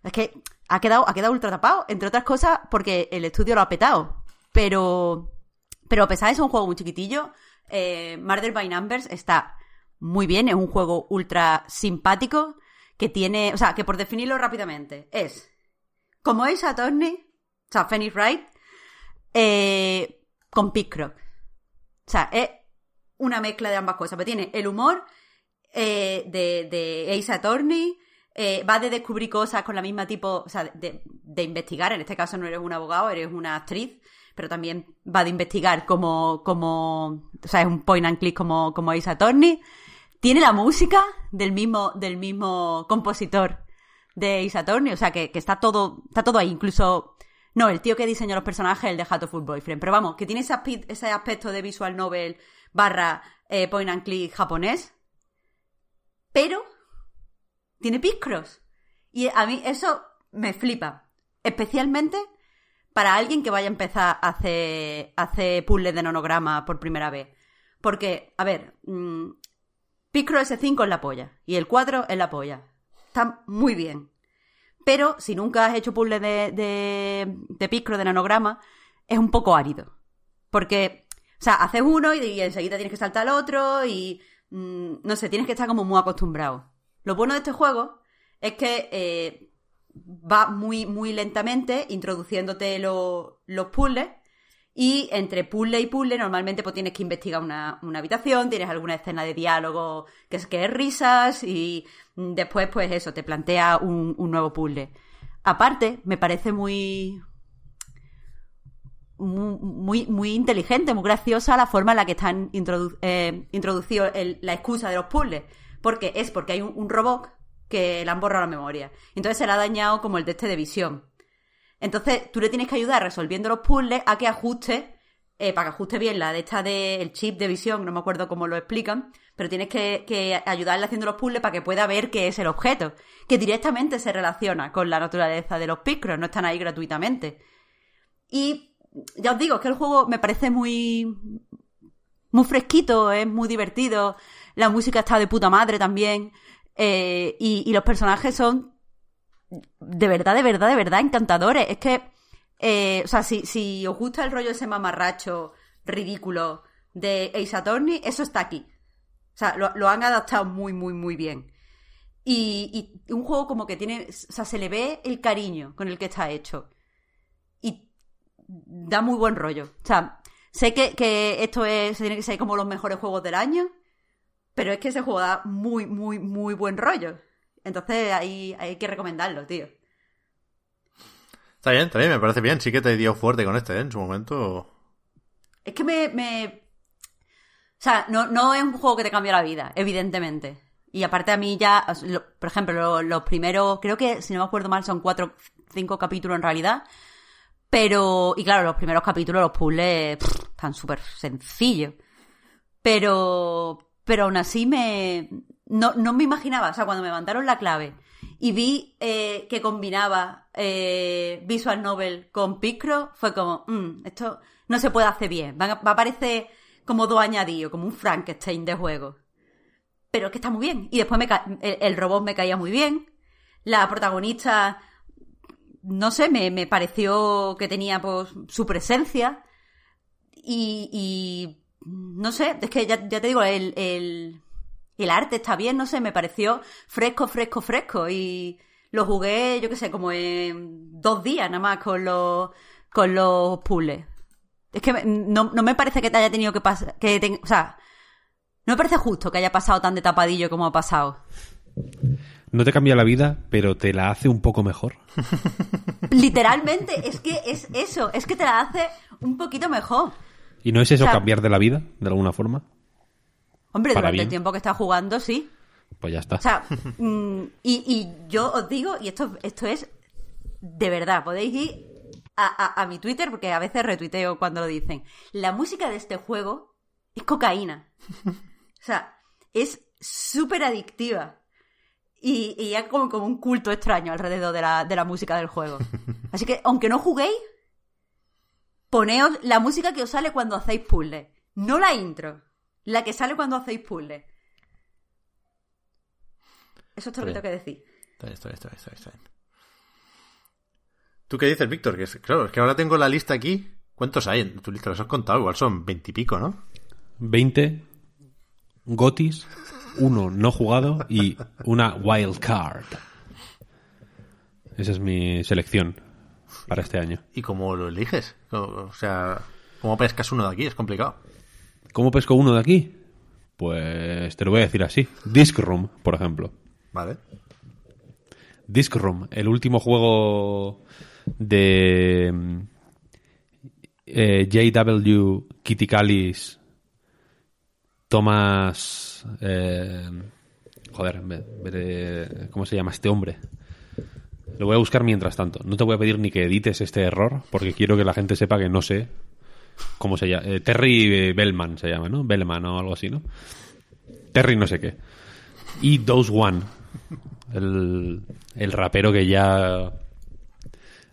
Es que ha quedado, ha quedado ultra tapado, entre otras cosas porque el estudio lo ha petado. Pero, pero a pesar de ser un juego muy chiquitillo, eh, Murder by Numbers está muy bien, es un juego ultra simpático que tiene, o sea, que por definirlo rápidamente, es como Ace Attorney, o sea, Phoenix Wright, eh, con Pickrock. O sea, es una mezcla de ambas cosas, pero tiene el humor eh, de, de Ace Attorney, va de descubrir cosas con la misma tipo, o sea, de, de investigar, en este caso no eres un abogado, eres una actriz, pero también va de investigar como, como, o sea, es un point and click como, como Ace. Tiene la música del mismo, del mismo compositor de Ace Attorney, o sea, que, que está todo, está todo ahí, incluso, no, el tío que diseñó los personajes, el de Hatoful Boyfriend, pero vamos, que tiene ese, aspe- ese aspecto de visual novel barra eh, point and click japonés, pero tiene Picross. Y a mí eso me flipa. Especialmente para alguien que vaya a empezar a hacer, puzzles de nonograma por primera vez. Porque, a ver, mm, Picross S5 es la polla. Y el 4 es la polla. Está muy bien. pero si nunca has hecho puzzles de, de, de picro, de nanograma, es un poco árido. Porque, o sea, haces uno y, enseguida tienes que saltar al otro y, mm, no sé, tienes que estar como muy acostumbrado. Lo bueno de este juego es que eh, va muy, muy lentamente introduciéndote los puzzles y entre puzzle y puzzle normalmente pues tienes que investigar una, habitación, tienes alguna escena de diálogo que es que es risas y después pues eso, te plantea un, nuevo puzzle. Aparte, me parece muy, muy, muy inteligente, muy graciosa la forma en la que están eh, introducidos la excusa de los puzzles. Porque es porque hay un, robot que le han borrado la memoria. Entonces se le ha dañado como el de este de visión. Entonces, tú le tienes que ayudar resolviendo los puzzles a que ajuste, eh, para que ajuste bien la de esta del chip de visión, no me acuerdo cómo lo explican, pero tienes que, ayudarle haciendo los puzzles para que pueda ver qué es el objeto, que directamente se relaciona con la naturaleza de los picros, no están ahí gratuitamente. Y ya os digo, que el juego me parece muy, muy fresquito, es muy divertido, la música está de puta madre también, eh, y los personajes son de verdad, de verdad, de verdad encantadores. Es que, eh, o sea, si, si os gusta el rollo ese mamarracho ridículo de Ace Attorney, eso está aquí. O sea, lo, han adaptado muy, muy, muy bien. Y, y, un juego como que tiene, o sea, se le ve el cariño con el que está hecho. Y da muy buen rollo. O sea, sé que, que esto es, tiene que ser como los mejores juegos del año, pero es que ese juego da muy, muy, muy buen rollo. Entonces ahí hay que recomendarlo, tío. Está bien, está bien, me parece bien. Sí que te dio fuerte con este, ¿eh? En su momento. Es que me. O sea, no, es un juego que te cambia la vida, evidentemente. Y aparte a mí ya, por ejemplo, los, primeros, creo que si no me acuerdo mal son cuatro, cinco capítulos en realidad. Pero, y claro, los primeros capítulos, los puzzles, están súper sencillos. Pero, pero aún así me, no, no me imaginaba, o sea, cuando me mandaron la clave y vi eh, que combinaba eh, Visual Novel con Picro, fue como, mm, esto no se puede hacer bien. Va, a parecer como dos añadidos, como un Frankenstein de juego. Pero es que está muy bien. Y después me el, robot me caía muy bien. La protagonista, no sé, me, pareció que tenía pues, su presencia. Y no sé, es que ya, te digo, el, el arte está bien, no sé, me pareció fresco, fresco, fresco. Y lo jugué, yo qué sé, como en dos días nada más con los, con los puzzles. Es que no, me parece que te haya tenido que pasar, que o sea, no me parece justo que haya pasado tan de tapadillo como ha pasado. No te cambia la vida, pero te la hace un poco mejor. Literalmente, es que es eso, es que te la hace un poquito mejor. ¿Y no es eso cambiar de la vida, de alguna forma? Hombre, durante el tiempo que está jugando, sí. Pues ya está. O sea, mm, y, yo os digo, y esto, esto es de verdad, podéis ir a, mi Twitter, porque a veces retuiteo cuando lo dicen. La música de este juego es cocaína. O sea, es súper adictiva. Y, y hay como, como un culto extraño alrededor de la, de la música del juego. Así que, aunque no juguéis, poneos la música que os sale cuando hacéis puzzles. No la intro. La que sale cuando hacéis puzzles. Eso es todo lo que tengo que decir. Está bien, está bien, está bien, está bien. ¿Tú qué dices, Víctor? Que claro, es que ahora tengo la lista aquí. ¿Cuántos hay en tu lista? Los has contado, igual son veintipico, ¿no? Veinte gotis, uno no jugado y una wild card. Esa es mi selección para este año. ¿Y cómo lo eliges? O sea, ¿cómo pescas uno de aquí? Es complicado. ¿Cómo pesco uno de aquí? Pues te lo voy a decir así. Disc Room, por ejemplo. Vale. Disc Room, el último juego de eh, JW Kitty Callis Thomas eh, joder ¿cómo se llama este hombre? Lo voy a buscar mientras tanto no te voy a pedir ni que edites este error porque quiero que la gente sepa que no sé ¿Cómo se llama? Eh, Terry Bellman se llama, ¿no? Bellman o algo así, ¿no? Terry no sé qué. Y Dose One, el, el rapero que ya.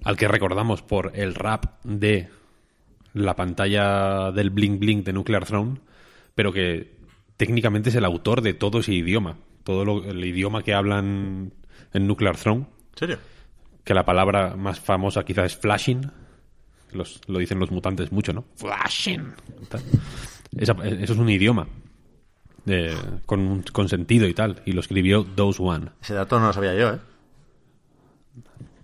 al que recordamos por el rap de la pantalla del Bling Bling de Nuclear Throne, pero que técnicamente es el autor de todo ese idioma. Todo el idioma que hablan en Nuclear Throne. ¿En serio? que la palabra más famosa quizás es flashing. Los, lo dicen los mutantes mucho, ¿no? Flashing. Esa- eso es un idioma. eh, con, con sentido y tal. Y lo escribió Those One. Ese dato no lo sabía yo, ¿eh?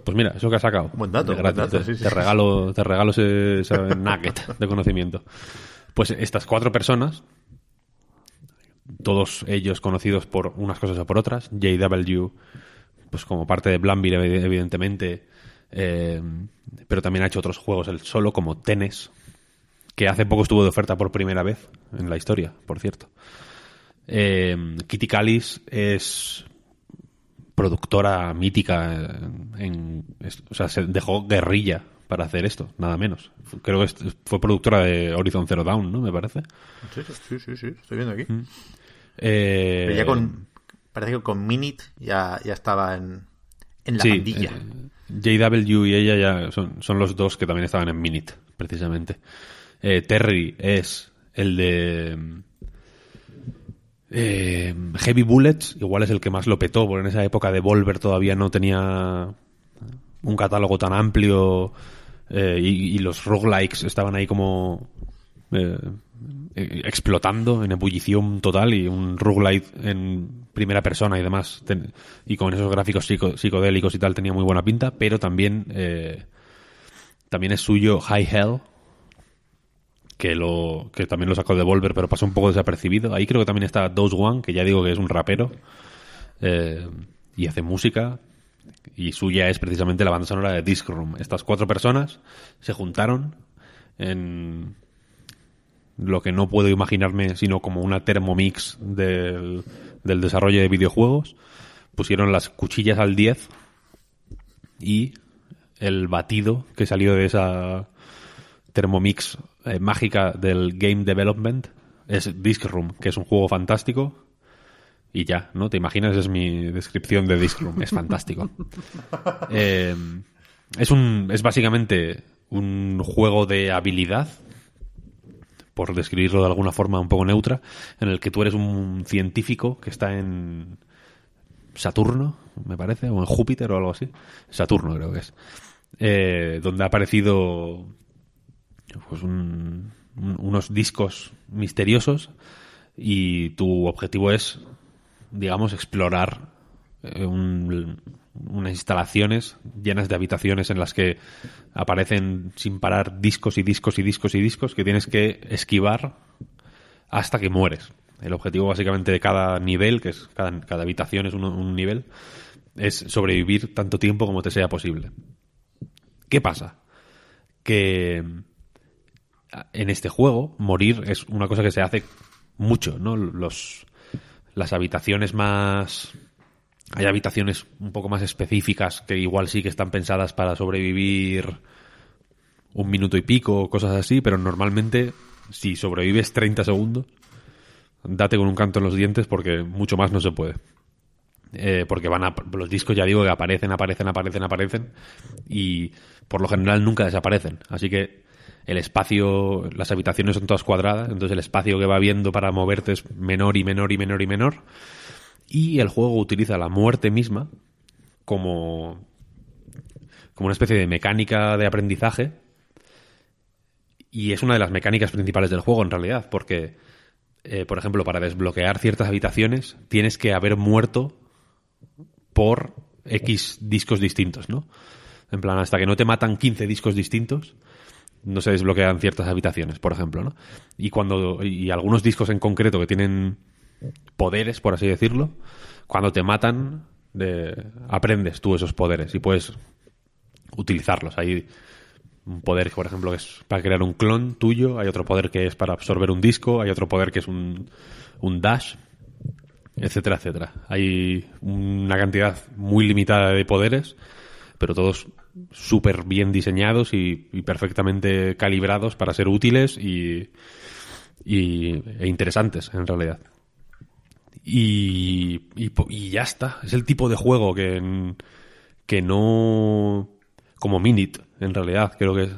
Pues mira, eso que has sacado. Buen dato, buen gratis, dato, te, sí, sí, te sí. regalo, te regalo ese, ese nugget de conocimiento. Pues estas cuatro personas, todos ellos conocidos por unas cosas o por otras, JW, pues como parte de Blambir, evi- evidentemente, eh, pero también ha hecho otros juegos él solo, como Tennis, que hace poco estuvo de oferta por primera vez en la historia, por cierto. Eh, Kitty Callis es productora mítica en, en- o sea se dejó guerrilla para hacer esto nada menos creo que fue productora de Horizon Zero Dawn no me parece Sí, sí, sí, sí, estoy viendo aquí. Eh, Pero ya con. Parece que con Minit ya, ya estaba en, en la sí, pandilla. eh, JW y ella ya son, son los dos que también estaban en Minute precisamente Eh, Terry es el de eh, Heavy Bullets igual es el que más lo petó porque en esa época de Volver todavía no tenía un catálogo tan amplio eh, y, y los roguelikes estaban ahí como explotando en ebullición total y un roguelite en primera persona y demás y con esos gráficos psico- psicodélicos y tal tenía muy buena pinta pero también eh, también es suyo High Hell que lo que también lo sacó de Volver pero pasó un poco desapercibido ahí creo que también está Dose One que ya digo que es un rapero eh, y hace música y suya es precisamente la banda sonora de Disc Room. Estas cuatro personas se juntaron en lo que no puedo imaginarme sino como una termomix del, del desarrollo de videojuegos. Pusieron las cuchillas al 10 y el batido que salió de esa Thermomix eh, mágica del Game Development es Disc Room, que es un juego fantástico. Y ya, ¿no? ¿Te imaginas? Es mi descripción de Disc Room. Es fantástico. Eh, es, un, es básicamente un juego de habilidad, por describirlo de alguna forma un poco neutra, en el que tú eres un científico que está en Saturno, me parece, o en Júpiter o algo así. Saturno creo que es. Eh, donde ha aparecido pues un- un- unos discos misteriosos y tu objetivo es, digamos, explorar eh, un- unas instalaciones llenas de habitaciones en las que aparecen sin parar discos y discos y discos y discos que tienes que esquivar hasta que mueres. El objetivo básicamente de cada nivel, que es cada, habitación es un, un nivel, es sobrevivir tanto tiempo como te sea posible. ¿Qué pasa? Que en este juego morir es una cosa que se hace mucho, ¿no? Los las habitaciones más hay habitaciones un poco más específicas que igual sí que están pensadas para sobrevivir un minuto y pico, cosas así, pero normalmente si sobrevives 30 segundos, date con un canto en los dientes porque mucho más no se puede. Eh, porque van a, los discos ya digo que aparecen, aparecen, aparecen, aparecen y por lo general nunca desaparecen. Así que el espacio, las habitaciones son todas cuadradas, entonces el espacio que va viendo para moverte es menor y menor y menor y menor. Y el juego utiliza la muerte misma como, como una especie de mecánica de aprendizaje. Y es una de las mecánicas principales del juego en realidad, porque, eh, por ejemplo, para desbloquear ciertas habitaciones tienes que haber muerto por X discos distintos, ¿no? En plan, hasta que no te matan 15 discos distintos, no se desbloquean ciertas habitaciones, por ejemplo, ¿no? Y cuando y algunos discos en concreto que tienen poderes, por así decirlo, cuando te matan de- aprendes tú esos poderes y puedes utilizarlos. Hay un poder, por ejemplo, que es para crear un clon tuyo, hay otro poder que es para absorber un disco, hay otro poder que es un, dash, etcétera, etcétera. Hay una cantidad muy limitada de poderes, pero todos súper bien diseñados y, perfectamente calibrados para ser útiles y, y- e interesantes, en realidad. Y, y, ya está. Es el tipo de juego que, que no... Como Minit, en realidad. Creo que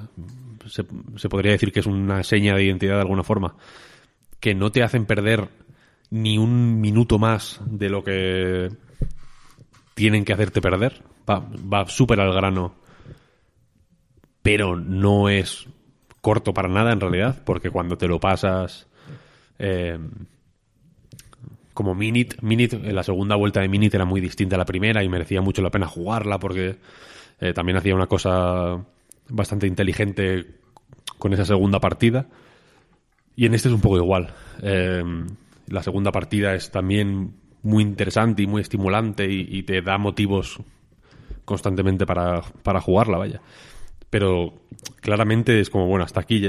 se, se podría decir que es una seña de identidad de alguna forma. Que no te hacen perder ni un minuto más de lo que tienen que hacerte perder. va, va súper al grano, pero no es corto para nada en realidad, porque cuando te lo pasas eh, como Minute, Minute, en la segunda vuelta de Minute era muy distinta a la primera y merecía mucho la pena jugarla porque eh, también hacía una cosa bastante inteligente con esa segunda partida. Y en este es un poco igual. Eh, la segunda partida es también muy interesante y muy estimulante y, y te da motivos constantemente para, para jugarla, vaya. Pero claramente es como, bueno, hasta aquí.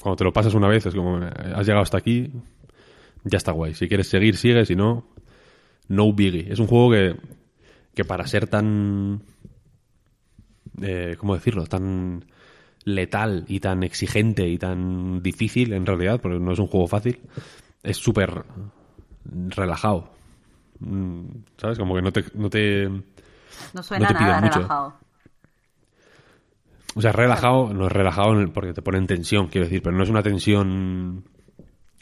Cuando te lo pasas una vez, es como, eh, has llegado hasta aquí, ya está guay. Si quieres seguir, sigue, si no, no biggie. Es un juego que, que para ser tan. Eh, ¿Cómo decirlo? Tan letal y tan exigente y tan difícil, en realidad, porque no es un juego fácil, es súper relajado. Mm, ¿Sabes? Como que no te. No te No suena No te nada mucho. relajado. O sea, relajado, no es relajado porque te pone en tensión, quiero decir, pero no es una tensión.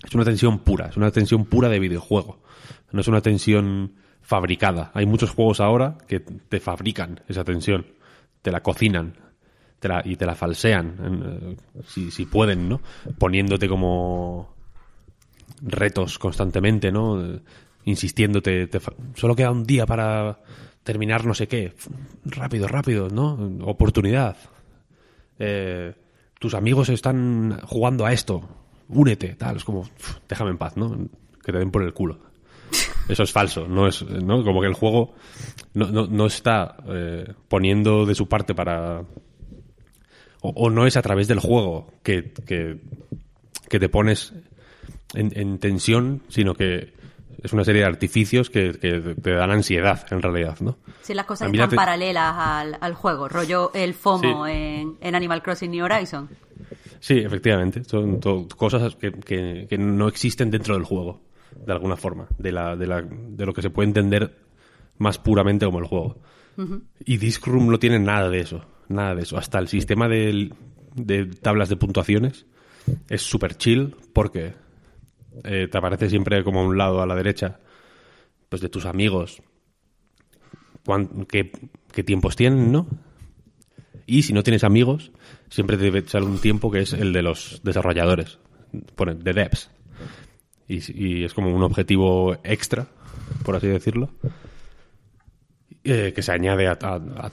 Es una tensión pura, es una tensión pura de videojuego. No es una tensión fabricada. Hay muchos juegos ahora que te fabrican esa tensión, te la cocinan te la- y te la falsean, eh, si, si pueden, ¿no? Poniéndote como retos constantemente, ¿no? Insistiéndote, te solo queda un día para terminar no sé qué. Rápido, rápido, ¿no? Oportunidad. Eh, tus amigos están jugando a esto, únete, tal, es como, "Uf, déjame en paz, ¿no? Que te den por el culo. Eso es falso, no es, ¿no? Como que el juego no, no, no está eh, poniendo de su parte para... O, o no es a través del juego que, que, que te pones en, en tensión, sino que es una serie de artificios que, que te dan ansiedad, en realidad, ¿no? Si las cosas están te- paralelas al, al juego, rollo el FOMO Sí. en, en Animal Crossing New Horizon. Sí, efectivamente. Son cosas que, que- que no existen dentro del juego, de alguna forma, de, la, de, la- de lo que se puede entender más puramente como el juego. Y Disc Room no tiene nada de eso, nada de eso. Hasta el sistema de, de tablas de puntuaciones es súper chill porque eh, te aparece siempre como a un lado a la derecha pues de tus amigos qué, qué tiempos tienen, ¿no? Y si no tienes amigos, siempre te echar un tiempo que es el de los desarrolladores, de devs. Y, es como un objetivo extra, por así decirlo, eh, que se añade a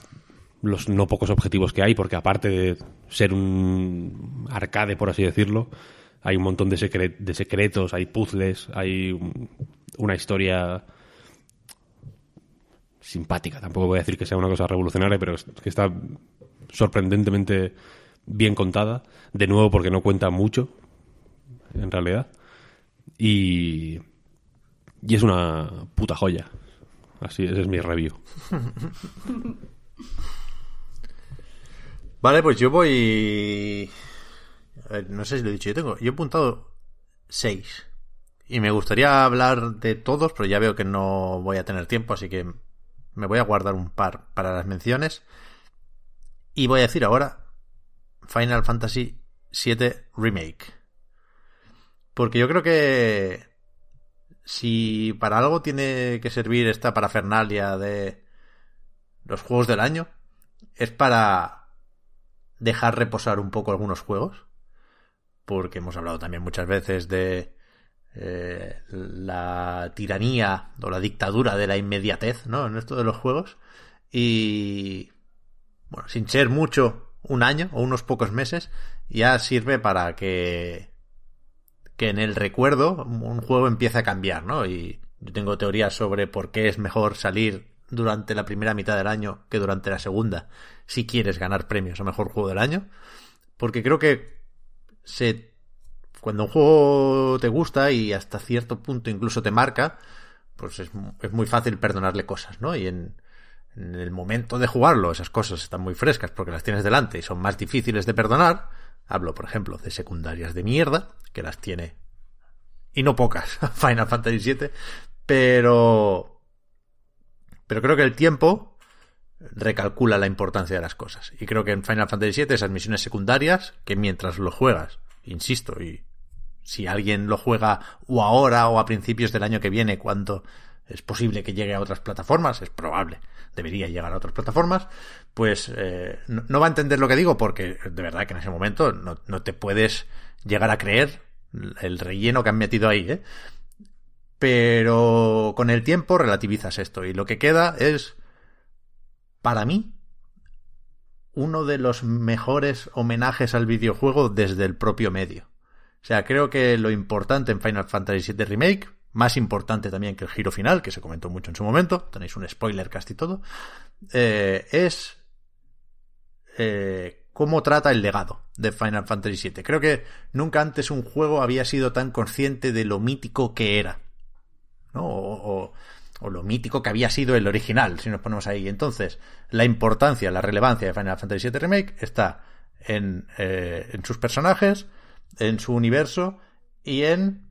los no pocos objetivos que hay, porque aparte de ser un arcade, por así decirlo, hay un montón de, de secretos, hay puzzles, hay un- una historia simpática. Tampoco voy a decir que sea una cosa revolucionaria, pero que está sorprendentemente bien contada. De nuevo, porque no cuenta mucho, en realidad. Y, y es una puta joya. Así, ese es mi review. Vale, pues yo voy. No sé si lo he dicho, yo tengo. Yo he apuntado seis. Y me gustaría hablar de todos, pero ya veo que no voy a tener tiempo, así que me voy a guardar un par para las menciones. Y voy a decir ahora Final Fantasy VII Remake. Porque yo creo que si para algo tiene que servir esta parafernalia de los juegos del año, es para dejar reposar un poco algunos juegos. Porque hemos hablado también muchas veces de eh, la tiranía o la dictadura de la inmediatez, ¿no? En esto de los juegos. Y bueno, sin ser mucho, un año o unos pocos meses, ya sirve para que que en el recuerdo un juego empiece a cambiar, ¿no? Y yo tengo teorías sobre por qué es mejor salir durante la primera mitad del año que durante la segunda, si quieres ganar premios a mejor juego del año. Porque creo que se cuando un juego te gusta y hasta cierto punto incluso te marca, pues es, es muy fácil perdonarle cosas, ¿no? Y en, en el momento de jugarlo, esas cosas están muy frescas porque las tienes delante y son más difíciles de perdonar. Hablo, por ejemplo, de secundarias de mierda, que las tiene. Y no pocas, Final Fantasy VII. Pero. Pero creo que el tiempo recalcula la importancia de las cosas. Y creo que en Final Fantasy VII esas misiones secundarias, que mientras lo juegas, insisto, y si alguien lo juega o ahora o a principios del año que viene, cuando es posible que llegue a otras plataformas, es probable, debería llegar a otras plataformas, pues eh, no, va a entender lo que digo porque de verdad que en ese momento no, no te puedes llegar a creer el relleno que han metido ahí, ¿eh? Pero con el tiempo relativizas esto y lo que queda es, para mí, uno de los mejores homenajes al videojuego desde el propio medio. O sea, creo que lo importante en Final Fantasy VII Remake, más importante también que el giro final, que se comentó mucho en su momento, tenéis un spoiler casi todo, eh, es eh, cómo trata el legado de Final Fantasy VII. Creo que nunca antes un juego había sido tan consciente de lo mítico que era. ¿no? O, lo mítico que había sido el original, si nos ponemos ahí. Entonces, la importancia, la relevancia de Final Fantasy VII Remake está en, eh, en sus personajes, en su universo y en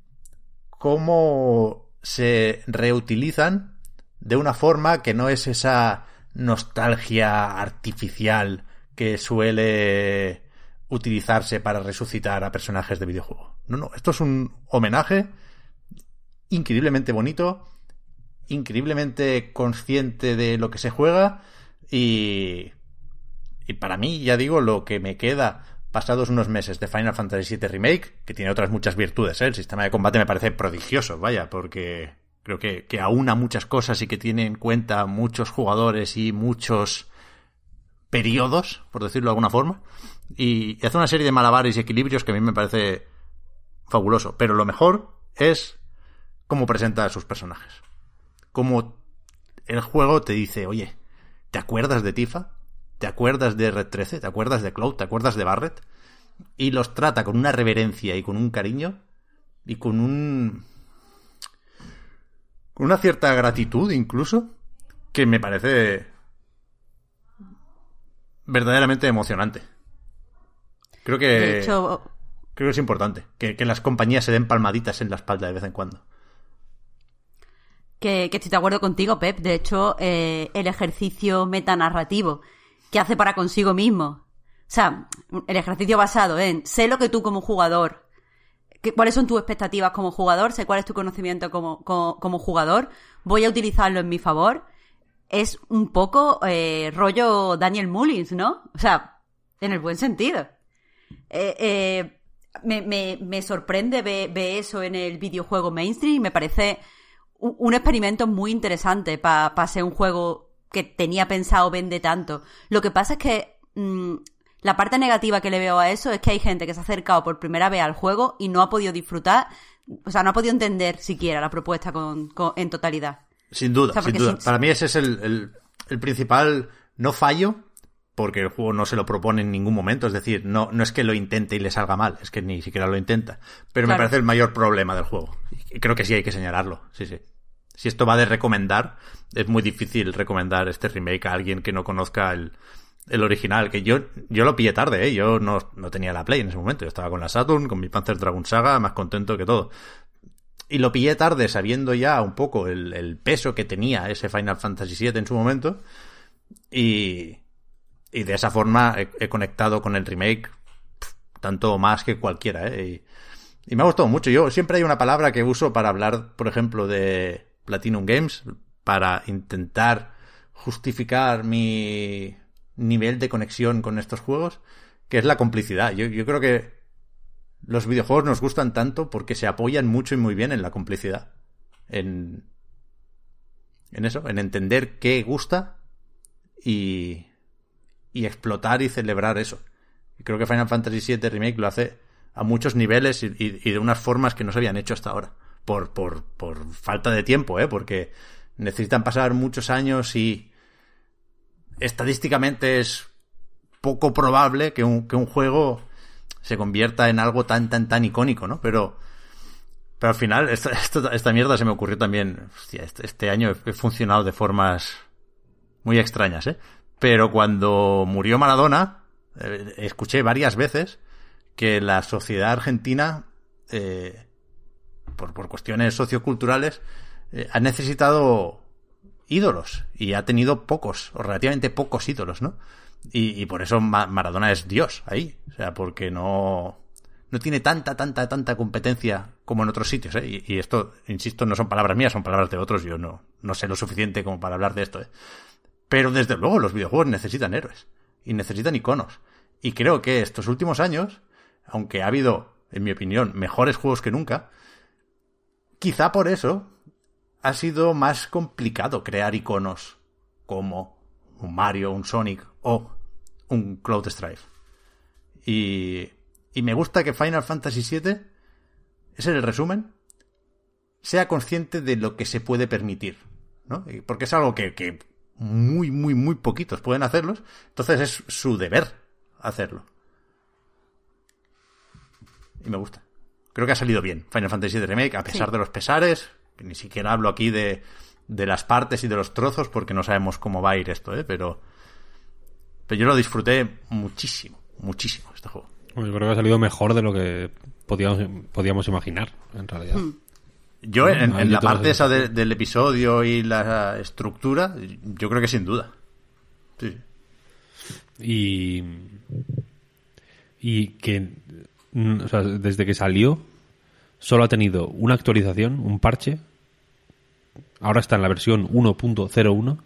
cómo se reutilizan de una forma que no es esa nostalgia artificial que suele utilizarse para resucitar a personajes de videojuego. No, no, esto es un homenaje increíblemente bonito, increíblemente consciente de lo que se juega y, y para mí, ya digo, lo que me queda pasados unos meses de Final Fantasy VII Remake, que tiene otras muchas virtudes, ¿eh? el sistema de combate me parece prodigioso, vaya, porque creo que, que aúna muchas cosas y que tiene en cuenta muchos jugadores y muchos periodos, por decirlo de alguna forma, y hace una serie de malabares y equilibrios que a mí me parece fabuloso. Pero lo mejor es cómo presenta a sus personajes. Cómo el juego te dice, oye, ¿te acuerdas de Tifa? ¿Te acuerdas de Red 13? ¿Te acuerdas de Cloud? ¿Te acuerdas de Barret? Y los trata con una reverencia y con un cariño y con un... con una cierta gratitud incluso que me parece verdaderamente emocionante. Creo que. creo que es importante. Que, las compañías se den palmaditas en la espalda de vez en cuando. Que, estoy de acuerdo contigo, Pep. De hecho, eh, el ejercicio metanarrativo que hace para consigo mismo. O sea, el ejercicio basado en sé lo que tú como jugador, cuáles son tus expectativas como jugador, sé cuál es tu conocimiento como, como jugador, voy a utilizarlo en mi favor es un poco eh, rollo Daniel Mullins, ¿no? O sea, en el buen sentido. Eh, eh, me, sorprende ver, eso en el videojuego mainstream me parece un, experimento muy interesante para ser un juego que tenía pensado vende tanto. Lo que pasa es que mm, la parte negativa que le veo a eso es que hay gente que se ha acercado por primera vez al juego y no ha podido disfrutar, o sea, no ha podido entender siquiera la propuesta en totalidad. Sin duda, sin duda. Para mí ese es el, principal no fallo, porque el juego no se lo propone en ningún momento. Es decir, no, no es que lo intente y le salga mal, es que ni siquiera lo intenta. Pero me parece el mayor problema del juego. Y creo que sí hay que señalarlo. Sí, sí. Si esto va de recomendar, es muy difícil recomendar este remake a alguien que no conozca el, el original. Que yo, yo lo pillé tarde, ¿eh? Yo no, no tenía la Play en ese momento. Yo estaba con la Saturn, con mi Panzer Dragon Saga, más contento que todo y lo pillé tarde sabiendo ya un poco el, peso que tenía ese Final Fantasy VII en su momento y, y de esa forma he, conectado con el remake tanto más que cualquiera ¿eh? y, me ha gustado mucho yo siempre hay una palabra que uso para hablar por ejemplo de Platinum Games para intentar justificar mi nivel de conexión con estos juegos que es la complicidad yo, creo que los videojuegos nos gustan tanto porque se apoyan mucho y muy bien en la complicidad. En, en eso, en entender qué gusta y, y explotar y celebrar eso. Y creo que Final Fantasy VII Remake lo hace a muchos niveles y, de unas formas que no se habían hecho hasta ahora. Por, por, por falta de tiempo, ¿eh? Porque necesitan pasar muchos años y estadísticamente es poco probable que un, que un juego se convierta en algo tan, tan, tan icónico, ¿no? Pero, pero al final, esta, esta, mierda se me ocurrió también. Hostia, este, este, año he funcionado de formas muy extrañas, ¿eh? Pero cuando murió Maradona, eh, escuché varias veces que la sociedad argentina, eh, por, por, cuestiones socioculturales, eh, ha necesitado ídolos y ha tenido pocos, o relativamente pocos ídolos, ¿no? Y, por eso Maradona es Dios ahí. O sea, porque no, no tiene tanta, tanta, tanta competencia como en otros sitios, ¿eh? y, y, esto, insisto, no son palabras mías, son palabras de otros, yo no, no sé lo suficiente como para hablar de esto, ¿eh? Pero desde luego los videojuegos necesitan héroes y necesitan iconos. Y creo que estos últimos años, aunque ha habido, en mi opinión, mejores juegos que nunca, quizá por eso ha sido más complicado crear iconos como un Mario, un Sonic o un Cloud Strife. Y, me gusta que Final Fantasy VII, ese es el resumen, sea consciente de lo que se puede permitir. ¿no? Porque es algo que, que muy, muy, muy poquitos pueden hacerlos. Entonces es su deber hacerlo. Y me gusta. Creo que ha salido bien Final Fantasy VII Remake, a pesar Sí. de los pesares. Que ni siquiera hablo aquí de, de las partes y de los trozos porque no sabemos cómo va a ir esto, ¿eh? Pero, pero yo lo disfruté muchísimo, muchísimo este juego. Bueno, Yo creo que ha salido mejor de lo que podíamos, podíamos imaginar, en realidad. Yo en, No, en yo la parte esa de- del episodio y la estructura, yo creo que sin duda. Sí. Y. Y que. O sea, desde que salió, solo ha tenido una actualización, un parche. Ahora está en la versión 1.01.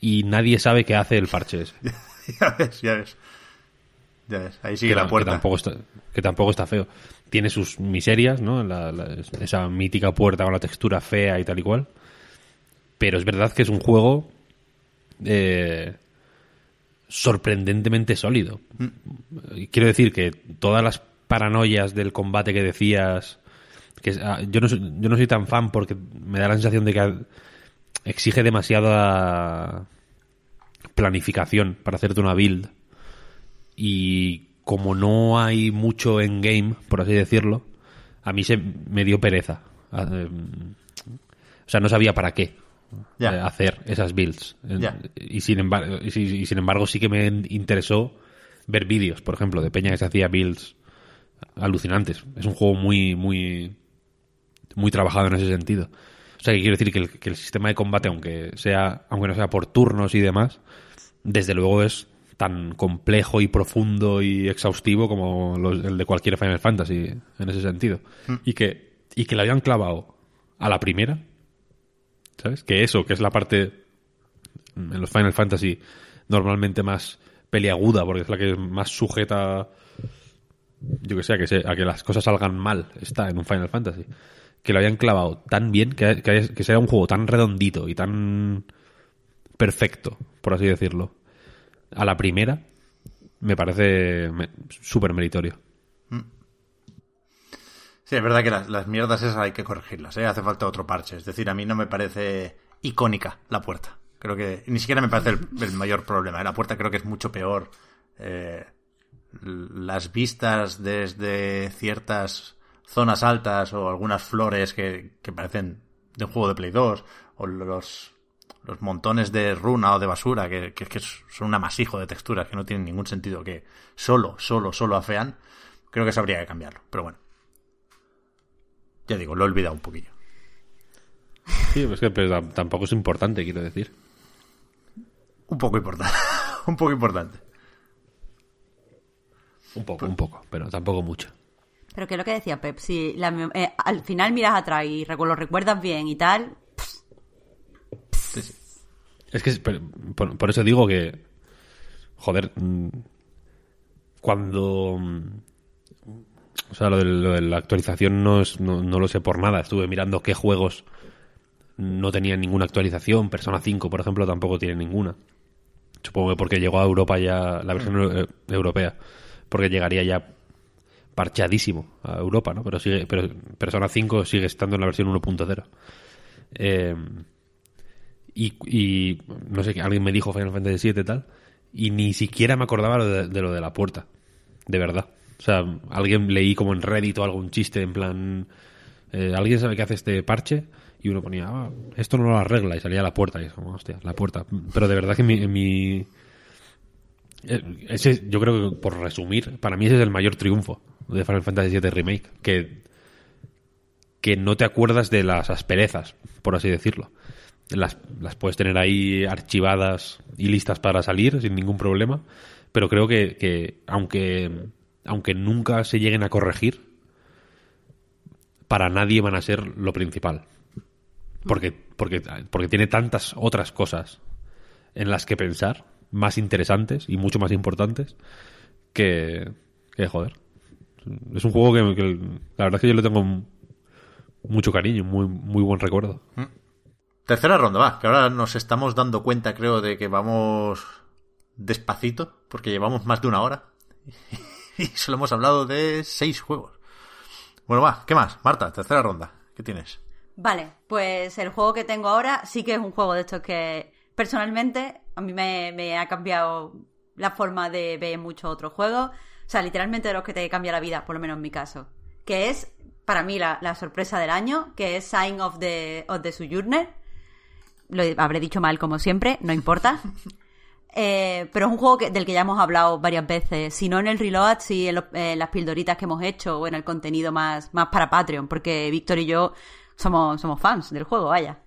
Y nadie sabe qué hace el parche ese. ya ves, ya ves. Ya ves, ahí sigue que, la tampoco está, que tampoco está feo. Tiene sus miserias, ¿no? La- la- esa mítica puerta con la textura fea y tal y cual. Pero es verdad que es un juego eh, sorprendentemente sólido. Quiero decir que todas las paranoias del combate que decías, que ah, yo no soy, yo no soy tan fan porque me da la sensación de que exige demasiada planificación para hacerte una build y como no hay mucho en game, por así decirlo, a mí se me dio pereza. Ah, em, O sea, no sabía para qué Eh, hacer esas builds. Y, sin embargo, y, si- y sin embargo sí que me interesó ver vídeos, por ejemplo, de Peña que se hacía builds alucinantes. Es un juego muy, muy, muy trabajado en ese sentido. O sea, que quiero decir que el, que el sistema de combate, aunque sea, aunque no sea por turnos y demás, desde luego es tan complejo y profundo y exhaustivo como los- el de cualquier Final Fantasy en ese sentido. Y que, y que le habían clavado a la primera, ¿sabes? Que eso, que es la parte en los Final Fantasy normalmente más peliaguda, porque es la que es más sujeta, yo que sé, a que, a que las cosas salgan mal, está en un Final Fantasy. Que lo habían clavado tan bien, que, que, que sea un juego tan redondito y tan perfecto, por así decirlo, a la primera, me parece me- súper meritorio. Sí, es verdad que las, mierdas esas hay que corregirlas, ¿eh? Hace falta otro parche. Es decir, a mí no me parece icónica la puerta. Creo que ni siquiera me parece el, mayor problema. ¿eh? La puerta creo que es mucho peor. eh, las vistas desde ciertas zonas altas o algunas flores que, que parecen de un juego de Play 2 o los, los montones de runa o de basura que, que, que son un amasijo de texturas que no tienen ningún sentido, que solo, solo, solo afean. Creo que eso habría que cambiarlo. Pero bueno. Ya digo, lo he olvidado un poquillo. Sí, es que pero tam- tampoco es importante, quiero decir. Un poco importante. un poco importante. Un poco, un poco, pero tampoco mucho. Pero que es lo que decía Pep, si la eh, al final miras atrás y recu- lo recuerdas bien y tal, Sí, sí. Es que es- pero- por, por eso digo que, joder, mm, cuando... mm, O sea, lo de, lo de la actualización no, es- no, no lo sé por nada. Estuve mirando qué juegos no tenían ninguna actualización. Persona 5, por ejemplo, tampoco tiene ninguna. Supongo que porque llegó a Europa ya, la versión eu- europea, porque llegaría ya parchadísimo a Europa, ¿no? Pero sigue, pero Persona 5 sigue estando en la versión 1.0. Eh, y, y no sé, alguien me dijo Final Fantasy VII y tal, y ni siquiera me acordaba de, de lo de la puerta, de verdad. O sea, alguien leí como en Reddit o algún chiste en plan, eh, ¿alguien sabe qué hace este parche? Y uno ponía, "Ah, esto no lo arregla, y salía la puerta, y es como, hostia, la puerta. Pero de verdad que mi... mi- eh, ese, yo creo que, por resumir, para mí ese es el mayor triunfo de Final Fantasy VII Remake, que que no te acuerdas de las asperezas, por así decirlo. Las, las puedes tener ahí archivadas y listas para salir sin ningún problema, pero creo que, que aunque aunque nunca se lleguen a corregir, para nadie van a ser lo principal. Porque, porque, porque tiene tantas otras cosas en las que pensar, más interesantes y mucho más importantes, que, que joder. Es un juego que, la verdad es que yo le tengo mucho cariño, muy, muy buen recuerdo. Tercera ronda, va, que ahora nos estamos dando cuenta, creo, de que vamos despacito, porque llevamos más de una hora. y solo hemos hablado de seis juegos. Bueno, va, ¿qué más? Marta, tercera ronda, ¿qué tienes? Vale, pues el juego que tengo ahora sí que es un juego de estos que personalmente a mí me, me ha cambiado la forma de ver muchos otros juegos. O sea, literalmente de los que te cambia la vida, por lo menos en mi caso. Que es, para mí, la, la sorpresa del año, que es Sign of the, of the Sojourner. Lo habré dicho mal como siempre, no importa. Eh, pero es un juego del que ya hemos hablado varias veces, si no en el reload, si en, en las pildoritas que hemos hecho o en el contenido más, más para Patreon, porque Víctor y yo somos, somos fans del juego, vaya.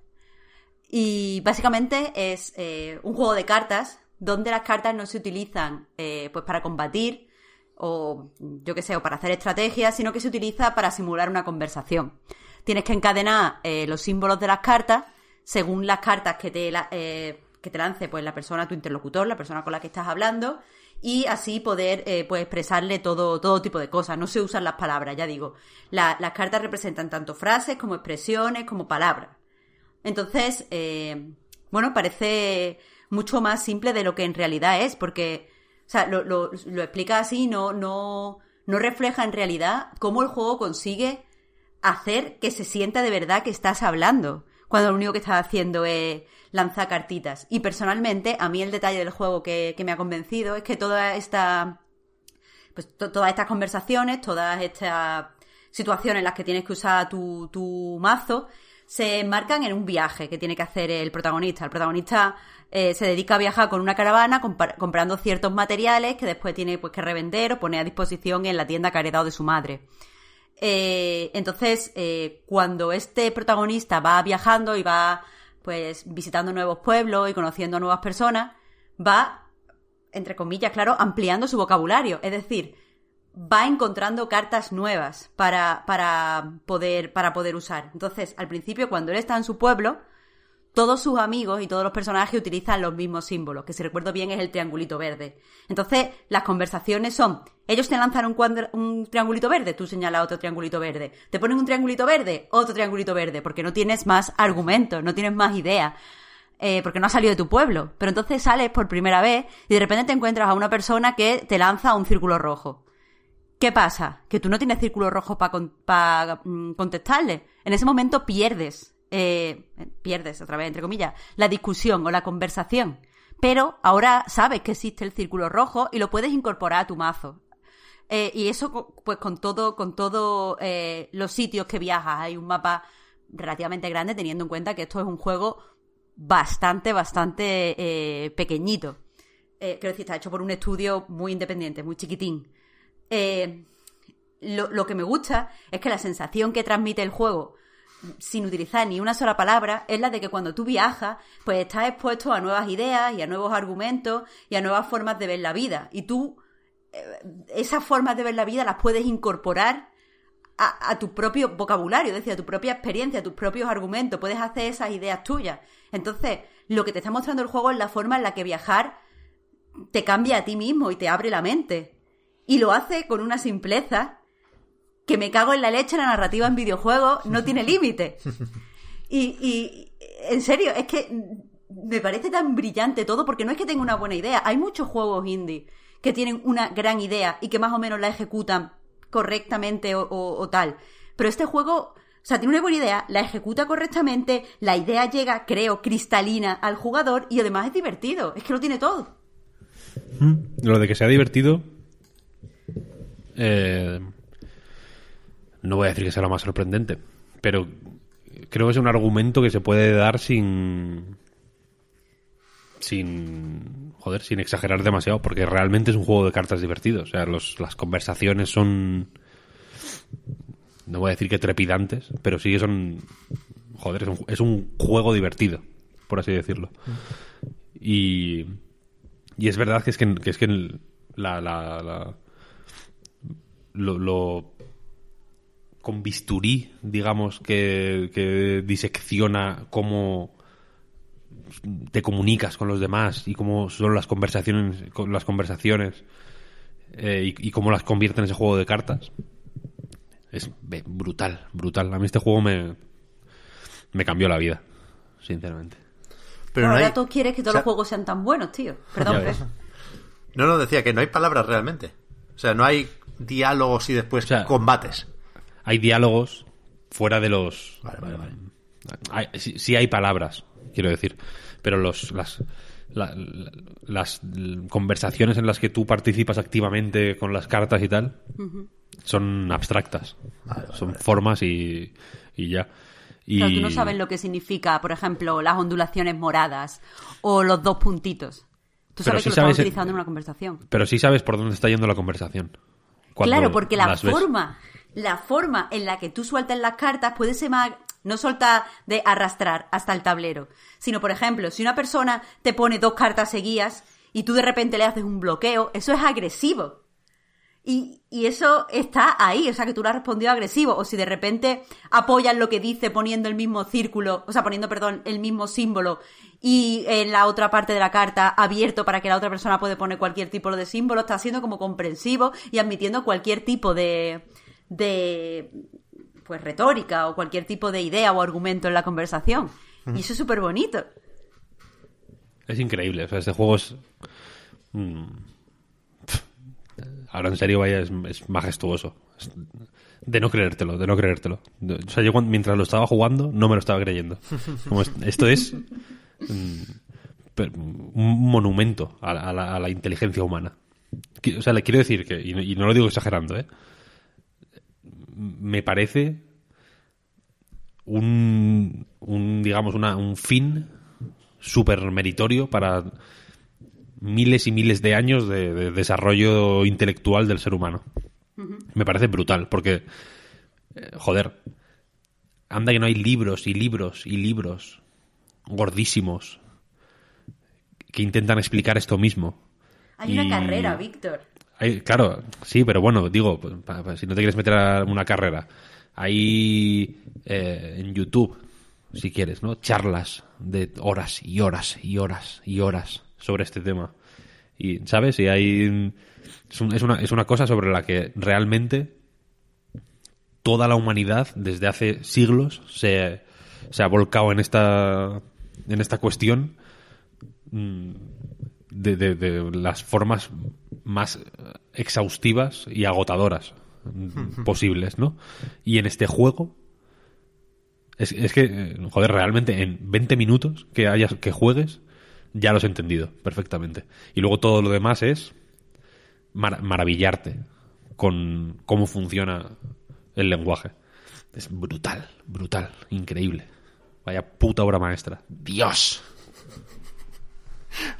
Y básicamente es eh, un juego de cartas donde las cartas no se utilizan eh, pues para combatir o yo qué sé, o para hacer estrategias, sino que se utiliza para simular una conversación. Tienes que encadenar eh, los símbolos de las cartas según las cartas que te, la- eh, que te lance pues la persona, tu interlocutor, la persona con la que estás hablando, y así poder eh, pues expresarle todo, todo tipo de cosas. No se usan las palabras, ya digo. La- las cartas representan tanto frases como expresiones como palabras. Entonces, eh, bueno, parece mucho más simple de lo que en realidad es, porque, o sea, lo, lo- lo explica así, no, no, no refleja en realidad cómo el juego consigue hacer que se sienta de verdad que estás hablando, cuando lo único que estás haciendo es lanzar cartitas. Y personalmente, a mí el detalle del juego que, que me ha convencido es que toda esta pues to- todas estas conversaciones, todas estas situaciones en las que tienes que usar tu, tu mazo, se enmarcan en un viaje que tiene que hacer el protagonista. El protagonista eh, se dedica a viajar con una caravana comprando ciertos materiales que después tiene pues, que revender o poner a disposición en la tienda que ha heredado de su madre. Eh, entonces, eh, cuando este protagonista va viajando y va pues visitando nuevos pueblos y conociendo a nuevas personas, va entre comillas, claro, ampliando su vocabulario. Es decir, va encontrando cartas nuevas para, para, poder, para poder usar. Entonces, al principio, cuando él está en su pueblo, todos sus amigos y todos los personajes utilizan los mismos símbolos, que si recuerdo bien es el triangulito verde. Entonces, las conversaciones son, ellos te lanzan un, triangulito verde, tú señalas otro triangulito verde. Te ponen un triangulito verde, otro triangulito verde, porque no tienes más argumentos, no tienes más ideas eh, porque no has salido de tu pueblo. Pero entonces sales por primera vez y de repente te encuentras a una persona que te lanza un círculo rojo. ¿Qué pasa? Que tú no tienes círculo rojo para contestarle. En ese momento pierdes, eh, pierdes, otra vez, entre comillas, la discusión o la conversación. Pero ahora sabes que existe el círculo rojo y lo puedes incorporar a tu mazo. Eh, y eso, pues con todo, con todo eh, los sitios que viajas, hay un mapa relativamente grande, teniendo en cuenta que esto es un juego bastante, bastante eh, pequeñito. Quiero decir, está hecho por un estudio muy independiente, muy chiquitín. Lo, lo que me gusta es que la sensación que transmite el juego sin utilizar ni una sola palabra es la de que cuando tú viajas, pues estás expuesto a nuevas ideas y a nuevos argumentos y a nuevas formas de ver la vida. Y tú eh, esas formas de ver la vida las puedes incorporar a, tu propio vocabulario, es decir, a tu propia experiencia, a tus propios argumentos, puedes hacer esas ideas tuyas. Entonces, lo que te está mostrando el juego es la forma en la que viajar te cambia a ti mismo y te abre la mente. Y lo hace con una simpleza que me cago en la leche, la narrativa en videojuegos no tiene límite. Y, y, en serio, es que me parece tan brillante todo porque no es que tenga una buena idea. Hay muchos juegos indie que tienen una gran idea y que más o menos la ejecutan correctamente o, o- o tal. Pero este juego, o sea, tiene una buena idea, la ejecuta correctamente, la idea llega, creo, cristalina al jugador y además es divertido. Es que lo tiene todo. Lo de que sea divertido. eh, no voy a decir que sea lo más sorprendente, pero creo que es un argumento que se puede dar sin. sin. joder, sin exagerar demasiado, porque realmente es un juego de cartas divertido. O sea, los- las conversaciones son. no voy a decir que trepidantes, pero sí que son. joder, es un, es un juego divertido, por así decirlo. Y. Y es verdad que es que, que es que la, la- la- lo, lo- con bisturí, digamos, que, que disecciona cómo te comunicas con los demás y cómo son las conversaciones, con las conversaciones eh, y, y cómo las convierte en ese juego de cartas. Es brutal, brutal. A mí este juego me, me cambió la vida, sinceramente. Pero no ahora hay... tú quieres que todos o sea, los juegos sean tan buenos, tío. Perdón. No, no, decía que no hay palabras realmente. O sea, no hay diálogos y después O sea, combates. Hay diálogos fuera de los... Vale, vale, vale. Hay- sí, sí hay palabras, quiero decir, pero los, las, la- la- las conversaciones en las que tú participas activamente con las cartas y tal son abstractas. son formas y, y ya. Y, Pero tú no sabes lo que significa, por ejemplo, las ondulaciones moradas o los dos puntitos. Tú Pero sabes sí que lo están sabes- utilizando en una conversación. Pero sí sabes por dónde está yendo la conversación. Claro, porque la forma, la forma en la que tú sueltas las cartas puede ser más, no soltar de arrastrar hasta el tablero, sino, por ejemplo, si una persona te pone dos cartas seguidas y tú de repente le haces un bloqueo, eso es agresivo. Y, y eso está ahí, o sea, que tú le has respondido agresivo. O si de repente apoyas lo que dice poniendo el mismo círculo, o sea, poniendo, perdón, el mismo símbolo y en la otra parte de la carta abierto para que la otra persona puede poner cualquier tipo de símbolo, está siendo como comprensivo y admitiendo cualquier tipo de, de pues retórica o cualquier tipo de idea o argumento en la conversación. Y eso es súper bonito. Es increíble. O sea, este juego es. mm, ahora en serio, vaya, es, es majestuoso. Es de no creértelo, de no creértelo. O sea, yo cuando- mientras lo estaba jugando, no me lo estaba creyendo. Como es- esto es. mm, per- un monumento a, la- a la, a la inteligencia humana. O sea, le quiero decir que, y no, y no lo digo exagerando, ¿eh? Me parece un, un digamos, una, un fin súper meritorio para miles y miles de años de, de desarrollo intelectual del ser humano. Me parece brutal, porque, eh, joder, anda que no hay libros y libros y libros gordísimos que intentan explicar esto mismo. Hay Y- una carrera, Víctor. Hay- claro, sí, pero bueno, digo, si no te quieres meter a una carrera, hay eh, en YouTube, si quieres, ¿no? Charlas de horas y horas y horas y horas sobre este tema. Y, ¿sabes? Y hay... Es, es una, es una cosa sobre la que realmente toda la humanidad, desde hace siglos, se, se ha volcado en esta, en esta cuestión mm, de- de las formas más exhaustivas y agotadoras mm, posibles, ¿no? Y en este juego es, es que, eh, joder, realmente en 20 minutos que hayas que juegues ya lo has entendido perfectamente. Y luego todo lo demás es mar- maravillarte con cómo funciona el lenguaje. Es brutal, brutal, increíble. Vaya puta obra maestra. Dios.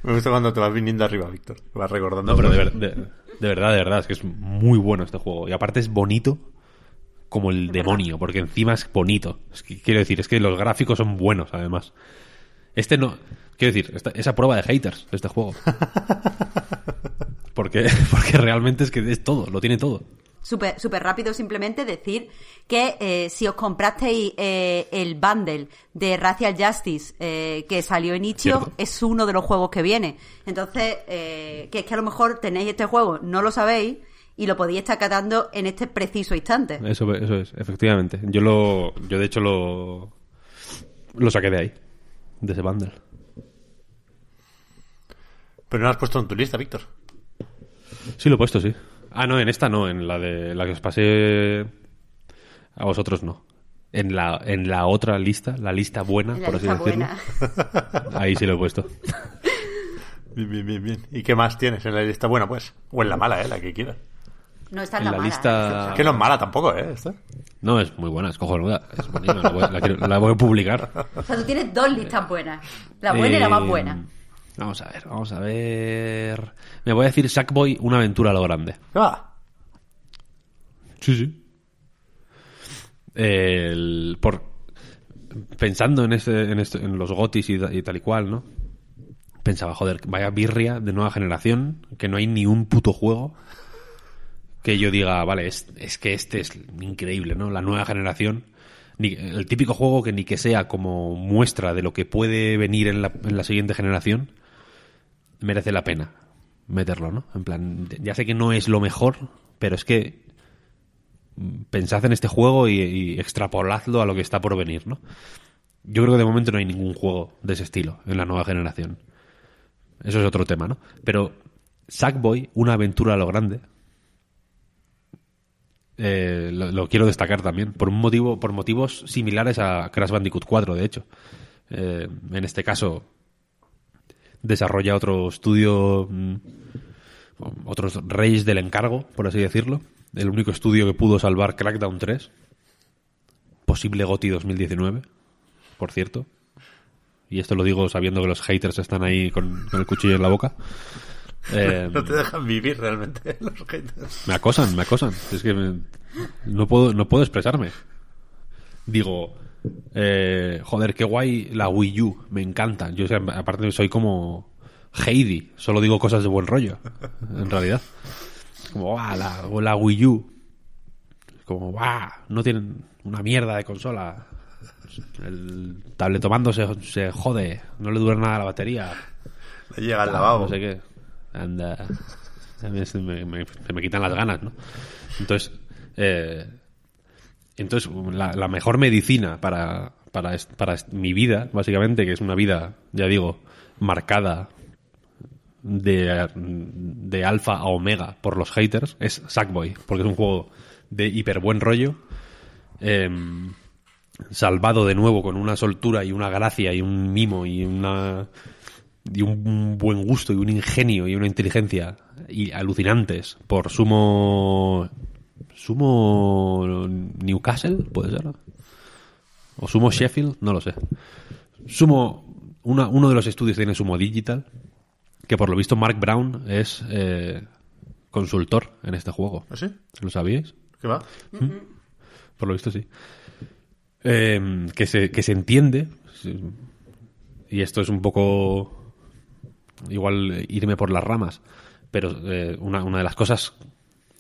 Me gusta cuando te vas viniendo arriba, Víctor. Te vas recordando. No, pero de, cosas. ver- de- de verdad, de verdad, es que es muy bueno este juego. Y aparte es bonito como el demonio, porque encima es bonito. Es que, quiero decir, es que los gráficos son buenos, además. Este no... Quiero decir, esta- esa prueba de haters, este juego. Porque, porque realmente es que es todo, lo tiene todo. Súper súper rápido simplemente decir que eh, si os comprasteis eh, el bundle de Racial Justice eh, que salió en Itch.io es uno de los juegos que viene. Entonces, eh, que es que a lo mejor tenéis este juego, no lo sabéis y lo podéis estar catando en este preciso instante. Eso, eso es, efectivamente. Yo lo, yo de hecho lo, lo saqué de ahí, de ese bundle. Pero no lo has puesto en tu lista, Víctor. Sí, lo he puesto, sí. Ah, no, en esta no, en la de la que os pasé a vosotros no. En la, en la otra lista, la lista buena, la por así decirlo. buena. Ahí sí lo he puesto. Bien, bien, bien, bien. ¿Y qué más tienes en la lista buena, pues? O en la mala, ¿eh? La que quieras. No está en En la, la mala, lista- ¿eh? Que no es mala tampoco, ¿eh? Esta. No, es muy buena, es cojonuda. Es buenísima, la, voy, la quiero- la voy a publicar. O sea, tú tienes dos listas buenas. La buena y la más Eh, buena. Vamos a ver, vamos a ver. Me voy a decir Sackboy, una aventura a lo grande. ¿Qué va? Sí, sí. El- por, pensando en, en, este- en los gotis y, tal y cual, ¿no? Pensaba, joder, vaya birria de nueva generación, que no hay ni un puto juego que yo diga, vale, es, es que este es increíble, ¿no? La nueva generación. El típico juego que ni que sea como muestra de lo que puede venir en la, en la siguiente generación, merece la pena meterlo, ¿no? En plan, ya sé que no es lo mejor, pero es que pensad en este juego y, y extrapoladlo a lo que está por venir, ¿no? Yo creo que de momento no hay ningún juego de ese estilo en la nueva generación. Eso es otro tema, ¿no? Pero Sackboy, una aventura a lo grande, eh, lo, quiero destacar también, por un motivo, por motivos similares a Crash Bandicoot 4, de hecho. Eh, en este caso, desarrolla otro estudio, mm, otros reyes del encargo, por así decirlo. El único estudio que pudo salvar Crackdown 3, posible GOTI 2019, por cierto. Y esto lo digo sabiendo que los haters están ahí con, con el cuchillo en la boca. Eh, No te dejan vivir realmente los haters. me acosan, me acosan. Es que me- no puedo, no puedo expresarme. Digo, eh, joder, qué guay la Wii U, me encanta. Yo, o sea, aparte, soy como Heidi, solo digo cosas de buen rollo, en realidad. Como, "Buah, la, la Wii U. Como, "Buah, no tienen una mierda de consola. El tabletomando se, se jode, no le dura nada la batería. Le llega al lavabo. No sé qué. Anda. Se me, me- se me quitan las ganas, ¿no? Entonces, eh, entonces la, la mejor medicina para, para, para mi vida, básicamente, que es una vida, ya digo, marcada de, de alfa a omega por los haters, es Sackboy, porque es un juego de hiper buen rollo. em, salvado de nuevo con una soltura y una gracia y un mimo y una y un buen gusto y un ingenio y una inteligencia y alucinantes por Sumo Sumo Newcastle puede ser o Sumo Sheffield no lo sé Sumo uno de los estudios tiene Sumo Digital que por lo visto Mark Brown es eh, consultor en este juego ¿Ah, sí? ¿lo sabíais? ¿Qué va? Por lo visto sí. Eh, que, se, que se entiende, y esto es un poco igual irme por las ramas, pero eh, una, una de las cosas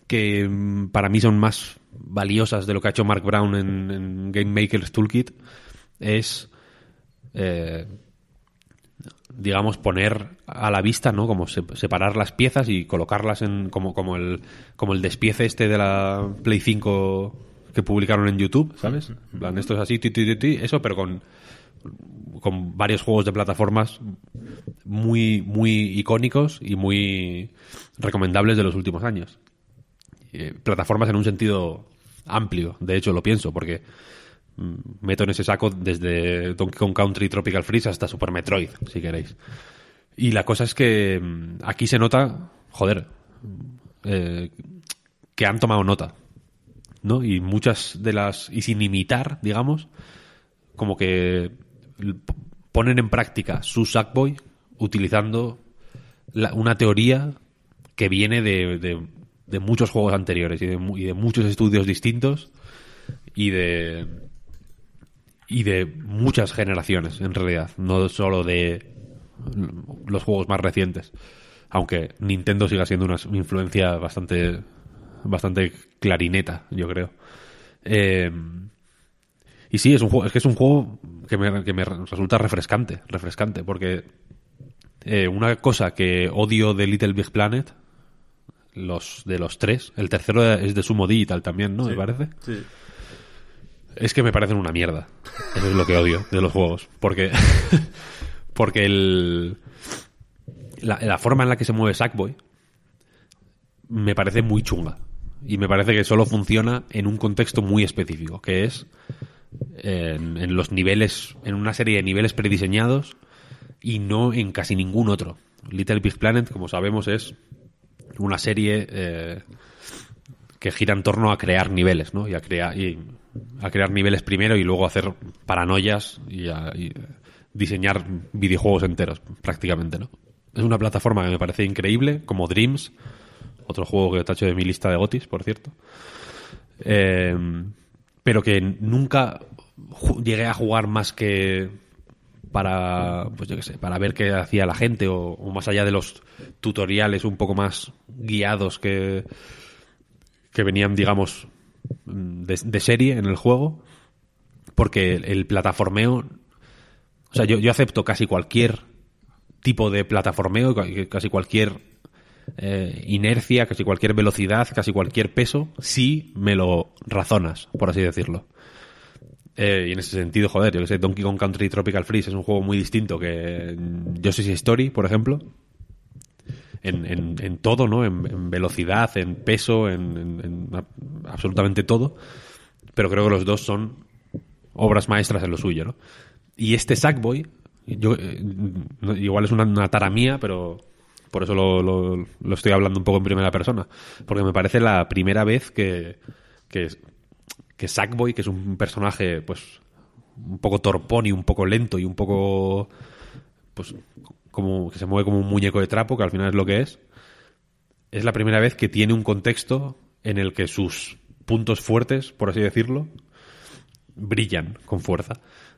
que mm, para mí son más valiosas de lo que ha hecho Mark Brown en, en Game Maker's Toolkit es eh, digamos poner a la vista no como se- separar las piezas y colocarlas en como como el como el despiece este de la Play 5 que publicaron en YouTube sabes En plan, esto es así ti, ti, ti, ti, eso pero con con varios juegos de plataformas muy muy icónicos y muy recomendables de los últimos años. Eh, plataformas en un sentido amplio de hecho lo pienso porque meto en ese saco desde Donkey Kong Country Tropical Freeze hasta Super Metroid, si queréis. Y la cosa es que mm, aquí se nota, joder, eh, que han tomado nota, ¿no? Y muchas de las, y sin imitar, digamos, como que ponen en práctica su Sackboy utilizando la- una teoría que viene de, muchos juegos anteriores y de, y de muchos estudios distintos y de y de muchas generaciones en realidad no solo de los juegos más recientes. Aunque Nintendo siga siendo una influencia bastante bastante clarineta yo creo. Eh, y sí es un juego es que es un juego que me, que me resulta refrescante refrescante porque eh, una cosa que odio de Little Big Planet los de los tres el tercero es de Sumo Digital también no me parece. Sí. Es que me parecen una mierda. Eso es lo que odio de los juegos. Porque. porque el. La, forma en la que se mueve Sackboy. Me parece muy chunga. Y me parece que solo funciona en un contexto muy específico. Que es. En, los niveles. En una serie de niveles prediseñados. Y no en casi ningún otro. Little Big Planet, como sabemos, es. Una serie. eh, que gira en torno a crear niveles, ¿no? Y a crear a crear niveles primero y luego hacer paranoias y, a, diseñar videojuegos enteros, prácticamente, ¿no? Es una plataforma que me parece increíble, como Dreams, otro juego que tacho de mi lista de gotis, por cierto. Eh, pero que nunca llegué a jugar más que para pues yo qué sé para ver qué hacía la gente o, o más allá de los tutoriales un poco más guiados que que venían, digamos, de, de serie en el juego, porque el, plataformeo, o sea, yo, yo acepto casi cualquier tipo de plataformeo, ca- casi cualquier eh, inercia, casi cualquier velocidad, casi cualquier peso, si me lo razonas, por así decirlo. Eh, y en ese sentido, joder, yo que sé, Donkey Kong Country Tropical Freeze es un juego muy distinto que mm, Yoshi's Story, por ejemplo. En, en- en todo, ¿no? En, en velocidad, en peso, en, absolutamente todo. Pero creo que los dos son obras maestras en lo suyo, ¿no? Y este Sackboy, yo, eh, igual es una, tara mía, pero por eso lo, lo- lo estoy hablando un poco en primera persona. Porque me parece la primera vez que, que, que Sackboy, que es un personaje, pues, un poco torpón y un poco lento y un poco, pues, como que se mueve como un muñeco de trapo, que al final es lo que es, es la primera vez que tiene un contexto en el que sus puntos fuertes, por así decirlo, brillan con fuerza.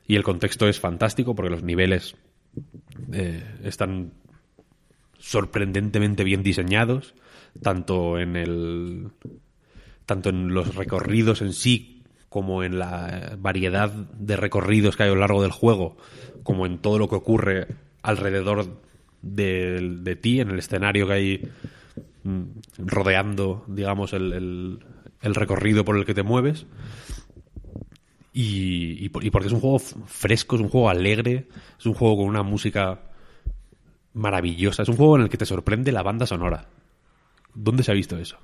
Y el contexto es fantástico porque los niveles eh, están sorprendentemente bien diseñados, tanto en el tanto en los recorridos en sí como en la variedad de recorridos que hay a lo largo del juego, como en todo lo que ocurre alrededor de, de ti, en el escenario que hay mm, rodeando, digamos, el, el- el recorrido por el que te mueves. Y, y por- y porque es un juego fresco, es un juego alegre, es un juego con una música maravillosa, es un juego en el que te sorprende la banda sonora. ¿Dónde se ha visto eso?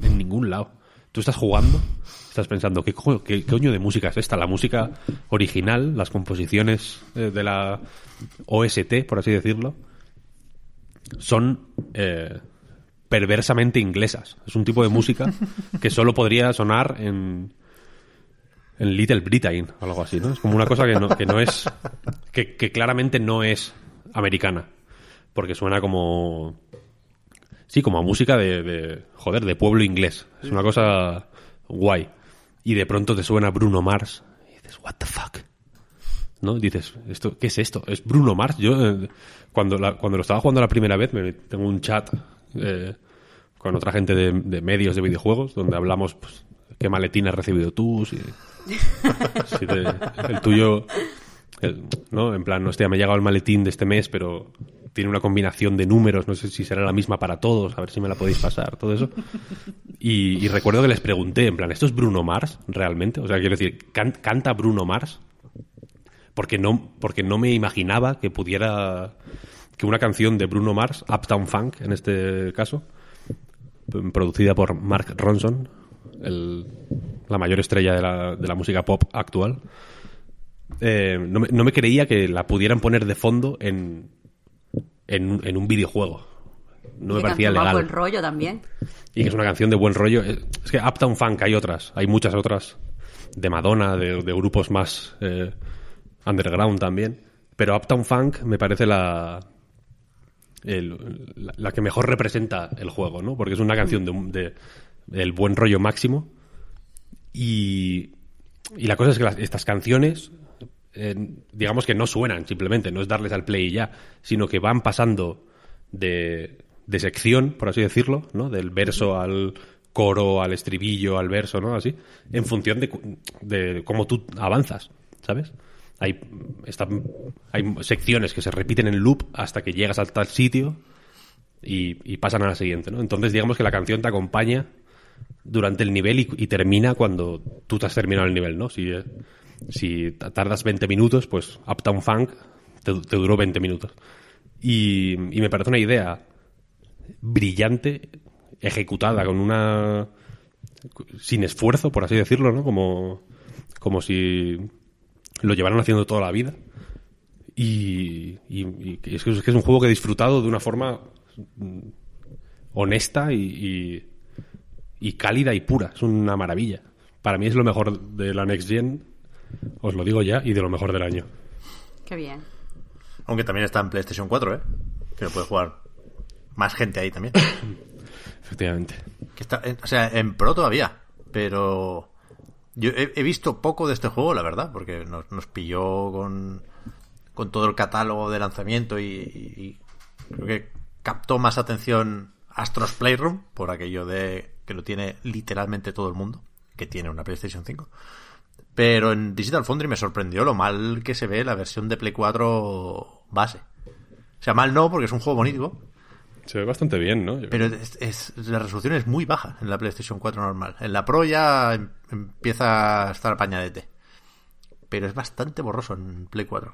En ningún lado. Tú estás jugando, estás pensando, ¿qué, co- qué- coño de música es esta? La música original, las composiciones eh, de la OST, por así decirlo, son eh, perversamente inglesas. Es un tipo de música que solo podría sonar en, en Little Britain o algo así, ¿no? Es como una cosa que no, que no es... Que, claramente no es americana. Porque suena como... Sí, como a música de- Joder, de pueblo inglés. Es una cosa guay. Y de pronto te suena Bruno Mars. Y dices, what the fuck? ¿No? Y dices, ¿esto, ¿qué es esto? ¿Es Bruno Mars? Yo, eh, cuando, la- cuando lo estaba jugando la primera vez, me, tengo un chat eh, con otra gente de, de medios de videojuegos donde hablamos pues, qué maletín has recibido tú, si, si te- el tuyo, el- ¿no? En plan, hostia, me ha llegado el maletín de este mes, pero tiene una combinación de números, no sé si será la misma para todos, a ver si me la podéis pasar, todo eso. Y, recuerdo que les pregunté, en plan, ¿esto es Bruno Mars realmente? O sea, quiero decir, ¿can- ¿canta Bruno Mars? Porque no, porque no me imaginaba que pudiera que una canción de Bruno Mars, Uptown Funk en este caso, producida por Mark Ronson, el- la mayor estrella de la, de la música pop actual, eh, no, me, no me creía que la pudieran poner de fondo en, en, en un videojuego. No me parecía legal. buen rollo también. Y que es una canción de buen rollo. Es que Uptown Funk hay otras, hay muchas otras de Madonna, de, de grupos más eh, underground también. Pero Uptown Funk me parece la, el- la, la que mejor representa el juego, ¿no? Porque es una canción de, de- del buen rollo máximo. Y, y la cosa es que las- estas canciones, eh, digamos que no suenan simplemente, no es darles al play y ya, sino que van pasando de, de sección, por así decirlo, ¿no? Del verso al coro, al estribillo, al verso, ¿no? Así, en función de, de cómo tú avanzas, ¿sabes? Hay, están- hay secciones que se repiten en loop hasta que llegas al tal sitio y, y pasan a la siguiente, ¿no? Entonces, digamos que la canción te acompaña durante el nivel y, y termina cuando tú te has terminado el nivel, ¿no? Si, eh, si ta- tardas 20 minutos, pues Uptown Funk te, duró 20 minutos. Y, y me parece una idea brillante, ejecutada con una... sin esfuerzo, por así decirlo, ¿no? Como, como si lo llevaran haciendo toda la vida. Y, y- es, que es un juego que he disfrutado de una forma mm, honesta y- y cálida y pura. Es una maravilla. Para mí es lo mejor de la Next Gen, os lo digo ya, y de lo mejor del año. Qué bien. Aunque también está en PlayStation 4, ¿eh? Que lo puede jugar más gente ahí también. Efectivamente. Que está, en- o sea, en Pro todavía. Pero yo he, he visto poco de este juego, la verdad, porque nos, nos pilló con, con todo el catálogo de lanzamiento y, y- y creo que captó más atención Astros Playroom por aquello de que lo tiene literalmente todo el mundo, que tiene una PlayStation 5. Pero en Digital Foundry me sorprendió lo mal que se ve la versión de Play 4 base. O sea, mal no, porque es un juego bonito, Se ve bastante bien, ¿no? Yo- pero es, es- la resolución es muy baja en la PlayStation 4 normal. En la Pro ya em- empieza a estar apañadete. Pero es bastante borroso en Play 4.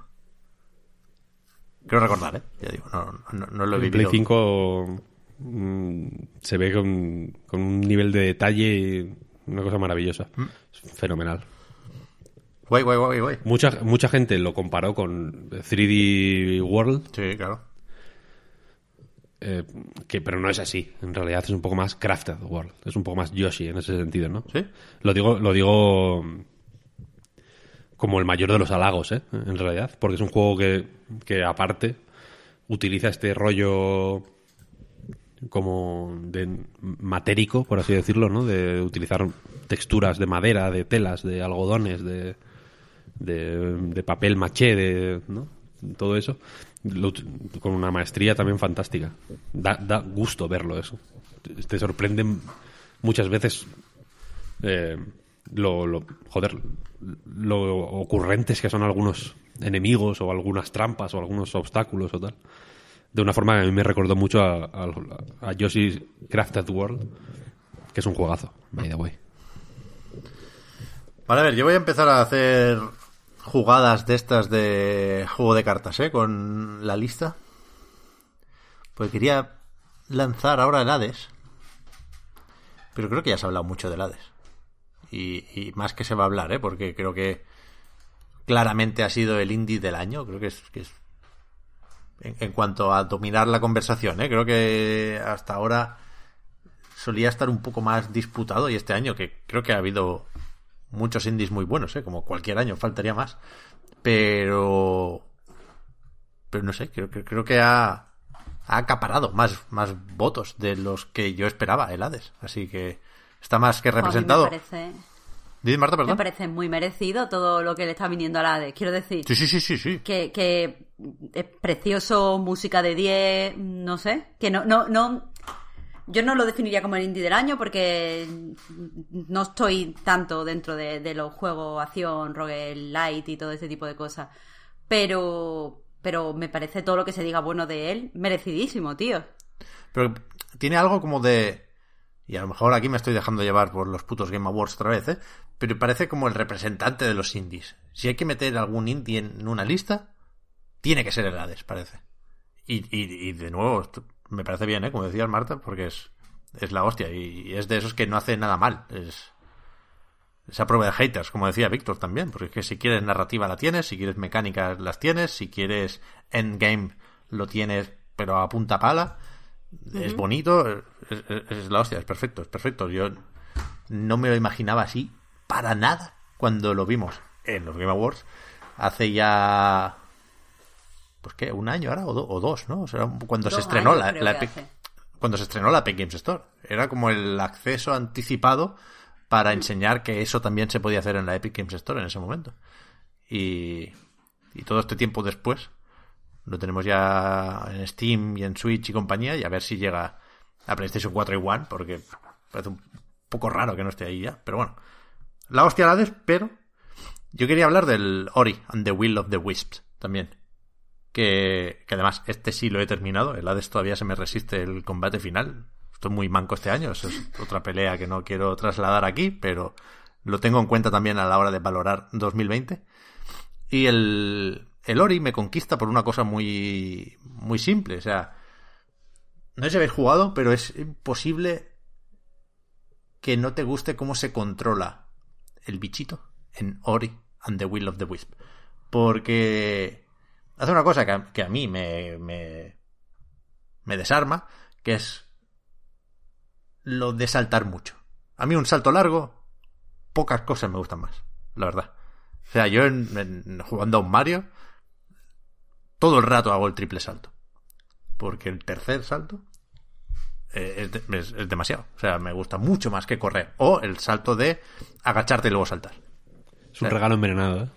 Quiero recordar, ¿eh? Ya digo, no, no, no lo he En Play vivido. 5 mm, se ve con, con un nivel de detalle una cosa maravillosa. Mm. Es fenomenal. Guay, guay, guay, guay. Mucha, mucha gente lo comparó con 3D World, Sí, claro. eh, que, pero no es así. En realidad es un poco más Crafted World. Es un poco más Yoshi en ese sentido, ¿no? ¿Sí? Lo digo, lo digo como el mayor de los halagos, ¿eh? En realidad. Porque es un juego que, que aparte utiliza este rollo como de matérico, por así decirlo, ¿no? De utilizar texturas de madera, de telas, de algodones, de, de, papel maché, de, ¿no? Todo eso. Lo con una maestría también fantástica. Da, da gusto verlo eso. Te- sorprenden muchas veces eh, lo, lo- joder, lo ocurrentes que son algunos enemigos o algunas trampas o algunos obstáculos o tal. De una forma que a mí me recordó mucho a, a, Crafted World, que es un juegazo, by the way. A ver, yo voy a empezar a hacer jugadas de estas de juego de cartas, ¿eh? Con la lista. Pues quería lanzar ahora el Hades. Pero creo que ya se ha hablado mucho del Hades. Y, más que se va a hablar, ¿eh? Porque creo que claramente ha sido el indie del año. Creo que es... Que es en, en cuanto a dominar la conversación, ¿eh? Creo que hasta ahora solía estar un poco más disputado y este año que creo que ha habido muchos indies muy buenos, ¿eh? como cualquier año, faltaría más. Pero. Pero no sé, creo, creo, creo que ha, ha acaparado más, más votos de los que yo esperaba el Hades. Así que está más que A mí representado. Me parece, Marta, me perdón. parece muy merecido todo lo que le está viniendo a la ADE. Quiero decir Sí, sí, sí, sí, sí. que, que es precioso, música de 10, no sé. Que no, no, no. Yo no lo definiría como el indie del año porque no estoy tanto dentro de, los juegos acción, roguelite y todo ese tipo de cosas. Pero, pero me parece todo lo que se diga bueno de él merecidísimo, tío. Pero tiene algo como de. Y a lo mejor aquí me estoy dejando llevar por los putos Game Awards otra vez, ¿eh? Pero parece como el representante de los indies. Si hay que meter algún indie en una lista, tiene que ser el Hades, parece. Y, y, y de nuevo, me parece bien, ¿eh? Como decías Marta, porque es, es la hostia. Y, y es de esos que no hace nada mal. Es esa prueba de haters, como decía Víctor también. Porque es que si quieres narrativa la tienes, si quieres mecánicas las tienes, si quieres endgame lo tienes, pero a punta pala. Es bonito, es, es- es la hostia, es perfecto, es perfecto. Yo no me lo imaginaba así para nada cuando lo vimos en los Game Awards hace ya pues qué, un año ahora o, do- o dos, ¿no? O sea, cuando se estrenó años la, la Epic, cuando se estrenó la Epic Games Store. Era como el acceso anticipado para enseñar que eso también se podía hacer en la Epic Games Store en ese momento. Y, y todo este tiempo después lo tenemos ya en Steam y en Switch y compañía y a ver si llega a PlayStation 4 y One porque parece un poco raro que no esté ahí ya. Pero bueno, la hostia la des, pero yo quería hablar del Ori and the Will of the Wisps también. Que, que además, este sí lo he terminado. El Hades todavía se me resiste el combate final. Estoy muy manco este año. Eso es otra pelea que no quiero trasladar aquí, pero lo tengo en cuenta también a la hora de valorar 2020. Y el, el Ori me conquista por una cosa muy, muy simple. O sea, no sé si habéis jugado, pero es imposible que no te guste cómo se controla el bichito en Ori and the Will of the Wisp. Porque hace una cosa que a, que a mí me, me, me desarma, que es lo de saltar mucho. A mí un salto largo, pocas cosas me gustan más, la verdad. O sea, yo en- en- jugando a un Mario, todo el rato hago el triple salto. Porque el tercer salto eh, es, de- es- es demasiado. O sea, me gusta mucho más que correr. O el salto de agacharte y luego saltar. Es un regalo envenenado, ¿eh?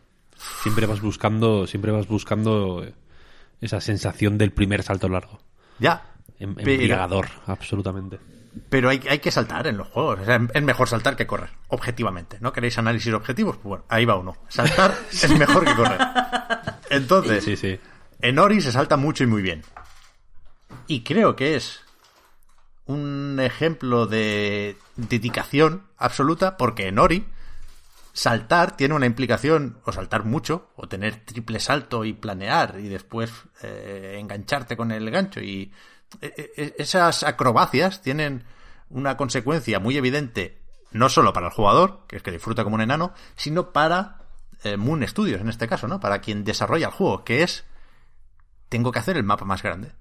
Siempre vas buscando, siempre vas buscando esa sensación del primer salto largo. Ya. Em- Pero- Embriagador, absolutamente. Pero hay, hay que saltar en los juegos. O sea, es mejor saltar que correr, objetivamente. ¿No queréis análisis objetivos? Pues bueno, ahí va uno. Saltar es mejor que correr. Entonces, Sí, sí. en Ori se salta mucho y muy bien. Y creo que es un ejemplo de dedicación absoluta porque en Ori saltar tiene una implicación, o saltar mucho, o tener triple salto y planear y después eh, engancharte con el gancho. Y eh, eh, esas acrobacias tienen una consecuencia muy evidente, no solo para el jugador, que es que disfruta como un enano, sino para eh, Moon Studios en este caso, ¿no? Para quien desarrolla el juego, que es tengo que hacer el mapa más grande.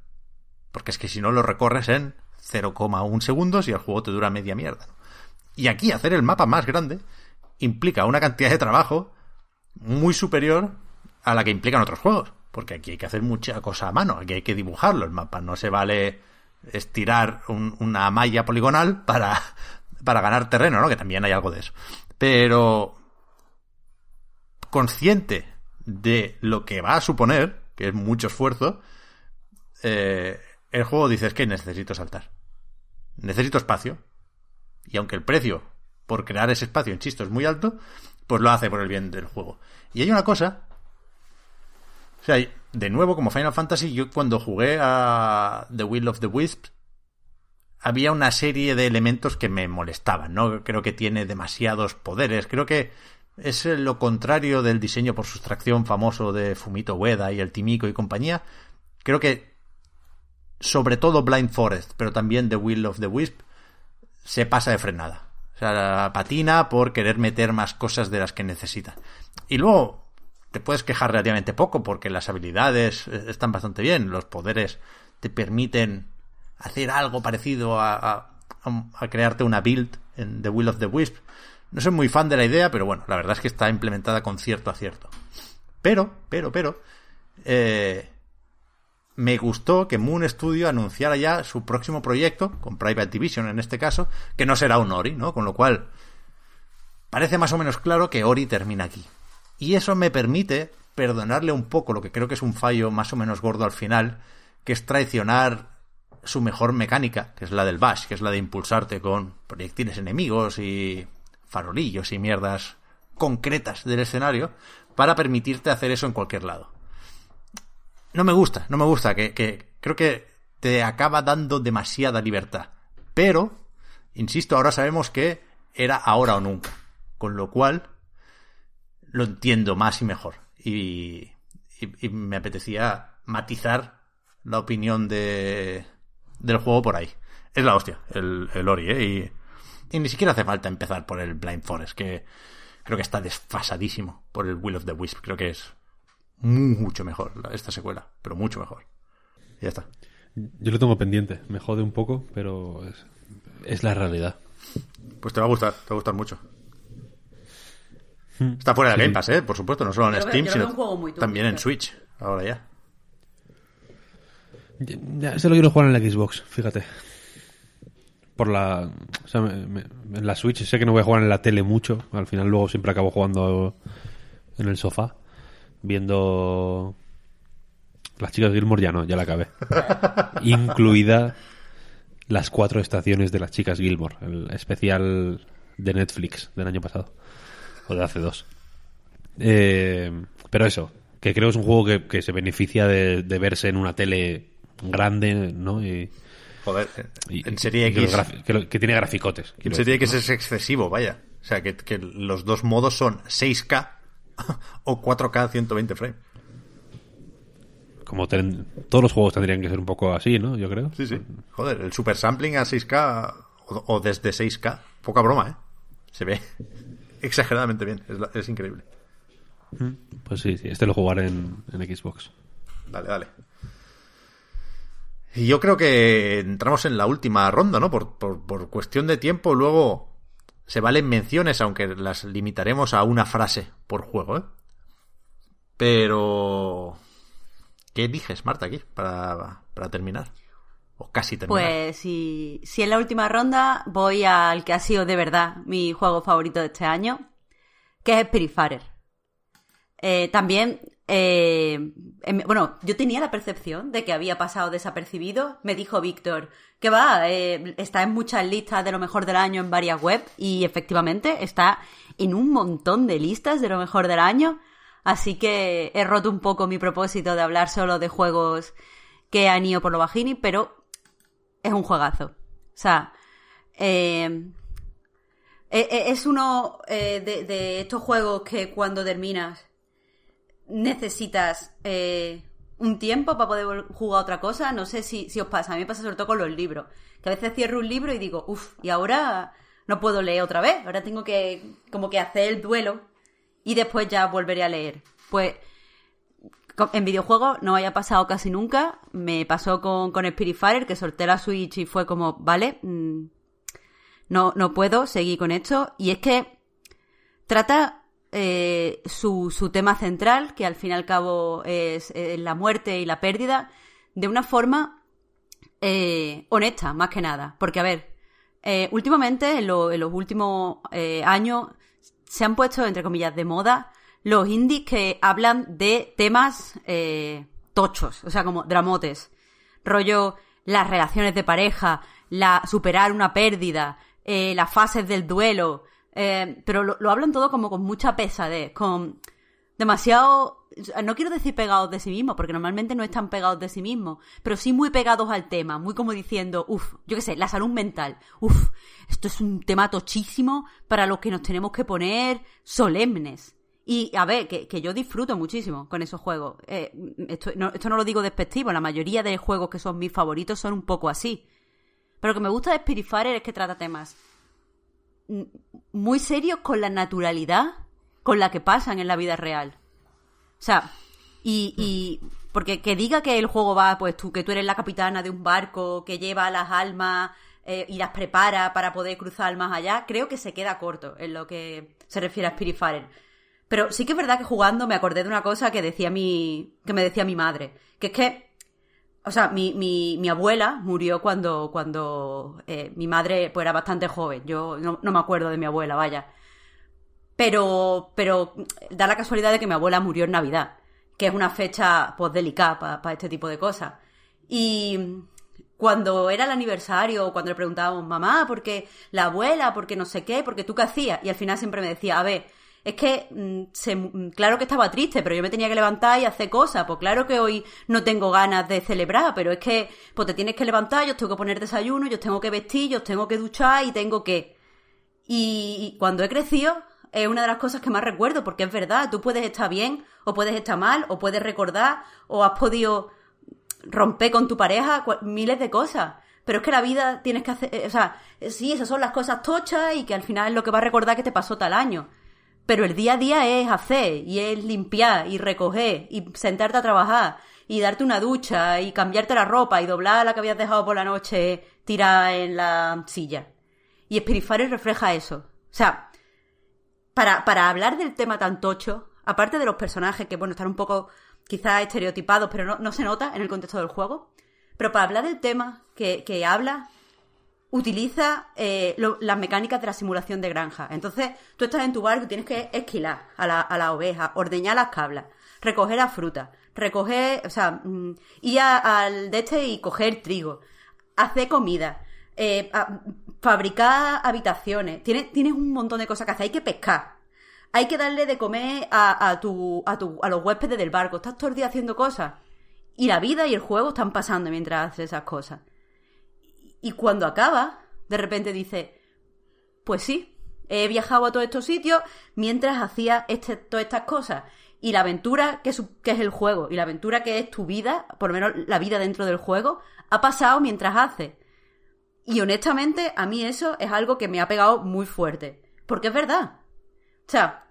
Porque es que si no lo recorres en 0,1 segundos y el juego te dura media mierda. Y aquí hacer el mapa más grande implica una cantidad de trabajo muy superior a la que implican otros juegos. Porque aquí hay que hacer mucha cosa a mano, aquí hay que dibujarlo el mapa. No se vale estirar un- una malla poligonal para, para ganar terreno, ¿no? Que también hay algo de eso. Pero consciente de lo que va a suponer, que es mucho esfuerzo, eh, el juego dice es que necesito saltar. Necesito espacio. Y aunque el precio por crear ese espacio, insisto, es muy alto, pues lo hace por el bien del juego. Y hay una cosa. O sea, de nuevo, como Final Fantasy, yo cuando jugué a The Will of the Wisp, había una serie de elementos que me molestaban, ¿no? Creo que tiene demasiados poderes, creo que es lo contrario del diseño por sustracción famoso de Fumito Ueda y el Timiko y compañía. Creo que sobre todo Blind Forest, pero también The Will of the Wisp, se pasa de frenada. O sea, patina por querer meter más cosas de las que necesita. Y luego te puedes quejar relativamente poco porque las habilidades eh, están bastante bien, los poderes te permiten hacer algo parecido a, a- crearte una build en The Will of the Wisp. No soy muy fan de la idea, pero bueno, la verdad es que está implementada con cierto acierto. Pero, pero, pero, eh, me gustó que Moon Studio anunciara ya su próximo proyecto, con Private Division en este caso, que no será un Ori, ¿no? Con lo cual, parece más o menos claro que Ori termina aquí. Y eso me permite perdonarle un poco lo que creo que es un fallo más o menos gordo al final, que es traicionar su mejor mecánica, que es la del bash, que es la de impulsarte con proyectiles enemigos y farolillos y mierdas concretas del escenario, para permitirte hacer eso en cualquier lado no me gusta, no me gusta, que, que creo que te acaba dando demasiada libertad. Pero, insisto, ahora sabemos que era ahora o nunca. Con lo cual, lo entiendo más y mejor. Y, y, me apetecía matizar la opinión de, del juego por ahí. Es la hostia, el, el Ori, ¿eh? Y, y ni siquiera hace falta empezar por el Blind Forest, que creo que está desfasadísimo por el Will of the Wisp. Creo que es mucho mejor esta secuela, pero mucho mejor. Y ya está. Yo lo tengo pendiente. Me jode un poco, pero es, es la realidad. Pues te va a gustar, te va a gustar mucho. Está fuera de Sí. Game Pass, ¿eh? Por supuesto, no solo en Steam, sino turbio, también en Switch, ahora ya. Ya, ese lo quiero jugar en la Xbox, fíjate. Por la. O sea, me- me- en la Switch sé que no voy a jugar en la tele mucho. Al final, luego siempre acabo jugando en el sofá. Viendo. Las chicas Gilmore ya no, ya la acabé. Incluida las cuatro estaciones de las chicas Gilmore, el especial de Netflix del año pasado. O de hace dos. Eh, pero eso, que creo que es un juego que, que se beneficia de, de verse en una tele grande, ¿no? Y, Joder, y- en Serie que, X. que tiene graficotes. En Serie decir, X es excesivo, vaya. O sea, que, que los dos modos son 6K o 4K 120 frames. Como ten- todos los juegos tendrían que ser un poco así, ¿no? Yo creo. Sí, sí. Joder, el super sampling a 6K o, o desde 6K. Poca broma, ¿eh? Se ve exageradamente bien. Es, la- es increíble. Pues sí, sí, este lo jugaré en, en Xbox. Dale, dale. Y yo creo que entramos en la última ronda, ¿no? Por, por, por cuestión de tiempo, luego se valen menciones, aunque las limitaremos a una frase por juego, ¿eh? Pero... ¿Qué eliges, Marta, aquí, para, para terminar? O casi terminar. Pues si, si en la última ronda voy al que ha sido de verdad mi juego favorito de este año, que es Spiritfarer. Eh, también eh, em, bueno, yo tenía la percepción de que había pasado desapercibido. Me dijo Víctor que va, eh, está en muchas listas de lo mejor del año en varias web y efectivamente está en un montón de listas de lo mejor del año. Así que he roto un poco mi propósito de hablar solo de juegos que han ido por lo bajini, pero es un juegazo. O sea, eh, eh, eh, es uno de, estos juegos que cuando terminas necesitas un tiempo para poder jugar otra cosa. No sé si, os pasa, a mí me pasa sobre todo con los libros. Que a veces cierro un libro y digo, uff, y ahora no puedo leer otra vez. Ahora tengo que como que hacer el duelo y después ya volveré a leer. Pues en videojuegos no haya pasado casi nunca. Me pasó con, con Spiritfarer, que solté la Switch y fue como, vale, mm, no, no puedo seguir con esto. Y es que trata eh, su, tema central, que al fin y al cabo es, la muerte y la pérdida, de una forma eh, honesta, más que nada. Porque, a ver, eh, últimamente, en, los últimos años, se han puesto, entre comillas, de moda los indies que hablan de temas tochos, o sea, como dramotes. Rollo las relaciones de pareja, la superar una pérdida, las fases del duelo. Eh, pero lo, hablan todo como con mucha pesadez, con demasiado. No quiero decir pegados de sí mismos, porque normalmente no están pegados de sí mismos, pero sí muy pegados al tema, muy como diciendo, uff, yo qué sé, la salud mental, uff, esto es un tema tochísimo para los que nos tenemos que poner solemnes. Y a ver, que, yo disfruto muchísimo con esos juegos. Eh, esto, no, lo digo despectivo, la mayoría de juegos que son mis favoritos son un poco así. Pero lo que me gusta de Spiritfarer es que trata temas muy serios con la naturalidad con la que pasan en la vida real. O sea, y, y porque que diga que el juego va, pues tú, que tú eres la capitana de un barco que lleva las almas eh, y las prepara para poder cruzar más allá, creo que se queda corto en lo que se refiere a Spiritfarer. Pero sí que es verdad que jugando me acordé de una cosa que decía mi. que me decía mi madre. Que es que. O sea, mi, mi, mi abuela murió cuando, cuando eh, mi madre pues, era bastante joven. Yo no, me acuerdo de mi abuela, vaya. Pero, pero da la casualidad de que mi abuela murió en Navidad, que es una fecha pues delicada para este tipo de cosas. Y cuando era el aniversario, cuando le preguntábamos, mamá, ¿por qué la abuela? ¿por qué no sé qué? ¿por qué tú qué hacías? Y al final siempre me decía, a ver, es que mm, mm, claro que estaba triste, pero yo me tenía que levantar y hacer cosas. Pues claro que hoy no tengo ganas de celebrar, pero es que pues te tienes que levantar, yo tengo que poner desayuno, yo tengo que vestir, yo tengo que duchar y tengo que... Y cuando he crecido es una de las cosas que más recuerdo, porque es verdad, tú puedes estar bien o puedes estar mal o puedes recordar o has podido romper con tu pareja miles de cosas. Pero es que la vida tienes que hacer, eh, o sea, sí, esas son las cosas tochas y que al final es lo que va a recordar que te pasó tal año pero el día a día es hacer, y es limpiar, y recoger, y sentarte a trabajar, y darte una ducha, y cambiarte la ropa, y doblar la que habías dejado por la noche tirada en la silla. Y Spiritfarer refleja eso. O sea, para, para hablar del tema tan tocho, aparte de los personajes que, bueno, están un poco quizás estereotipados, pero no, no se nota en el contexto del juego, pero para hablar del tema que, que habla, utiliza eh, las mecánicas de la simulación de granja. Entonces, tú estás en tu barco y tienes que esquilar a la, a la oveja, ordeñar las cablas, recoger la fruta, recoger, o sea, mm, ir al de este y coger trigo, hacer comida, eh, fabricar habitaciones. Tienes, tienes un montón de cosas que hacer. Hay que pescar. Hay que darle de comer a, a, tu, a, tu, a los huéspedes del barco. Estás todo el día haciendo cosas. Y la vida y el juego están pasando mientras haces esas cosas. Y cuando acaba, de repente dice, pues sí, he viajado a todos estos sitios mientras hacía este, todas estas cosas. Y la aventura que es, el juego, y la aventura que es tu vida, por lo menos la vida dentro del juego, ha pasado mientras hace. Y honestamente, a mí eso es algo que me ha pegado muy fuerte. Porque es verdad. O sea,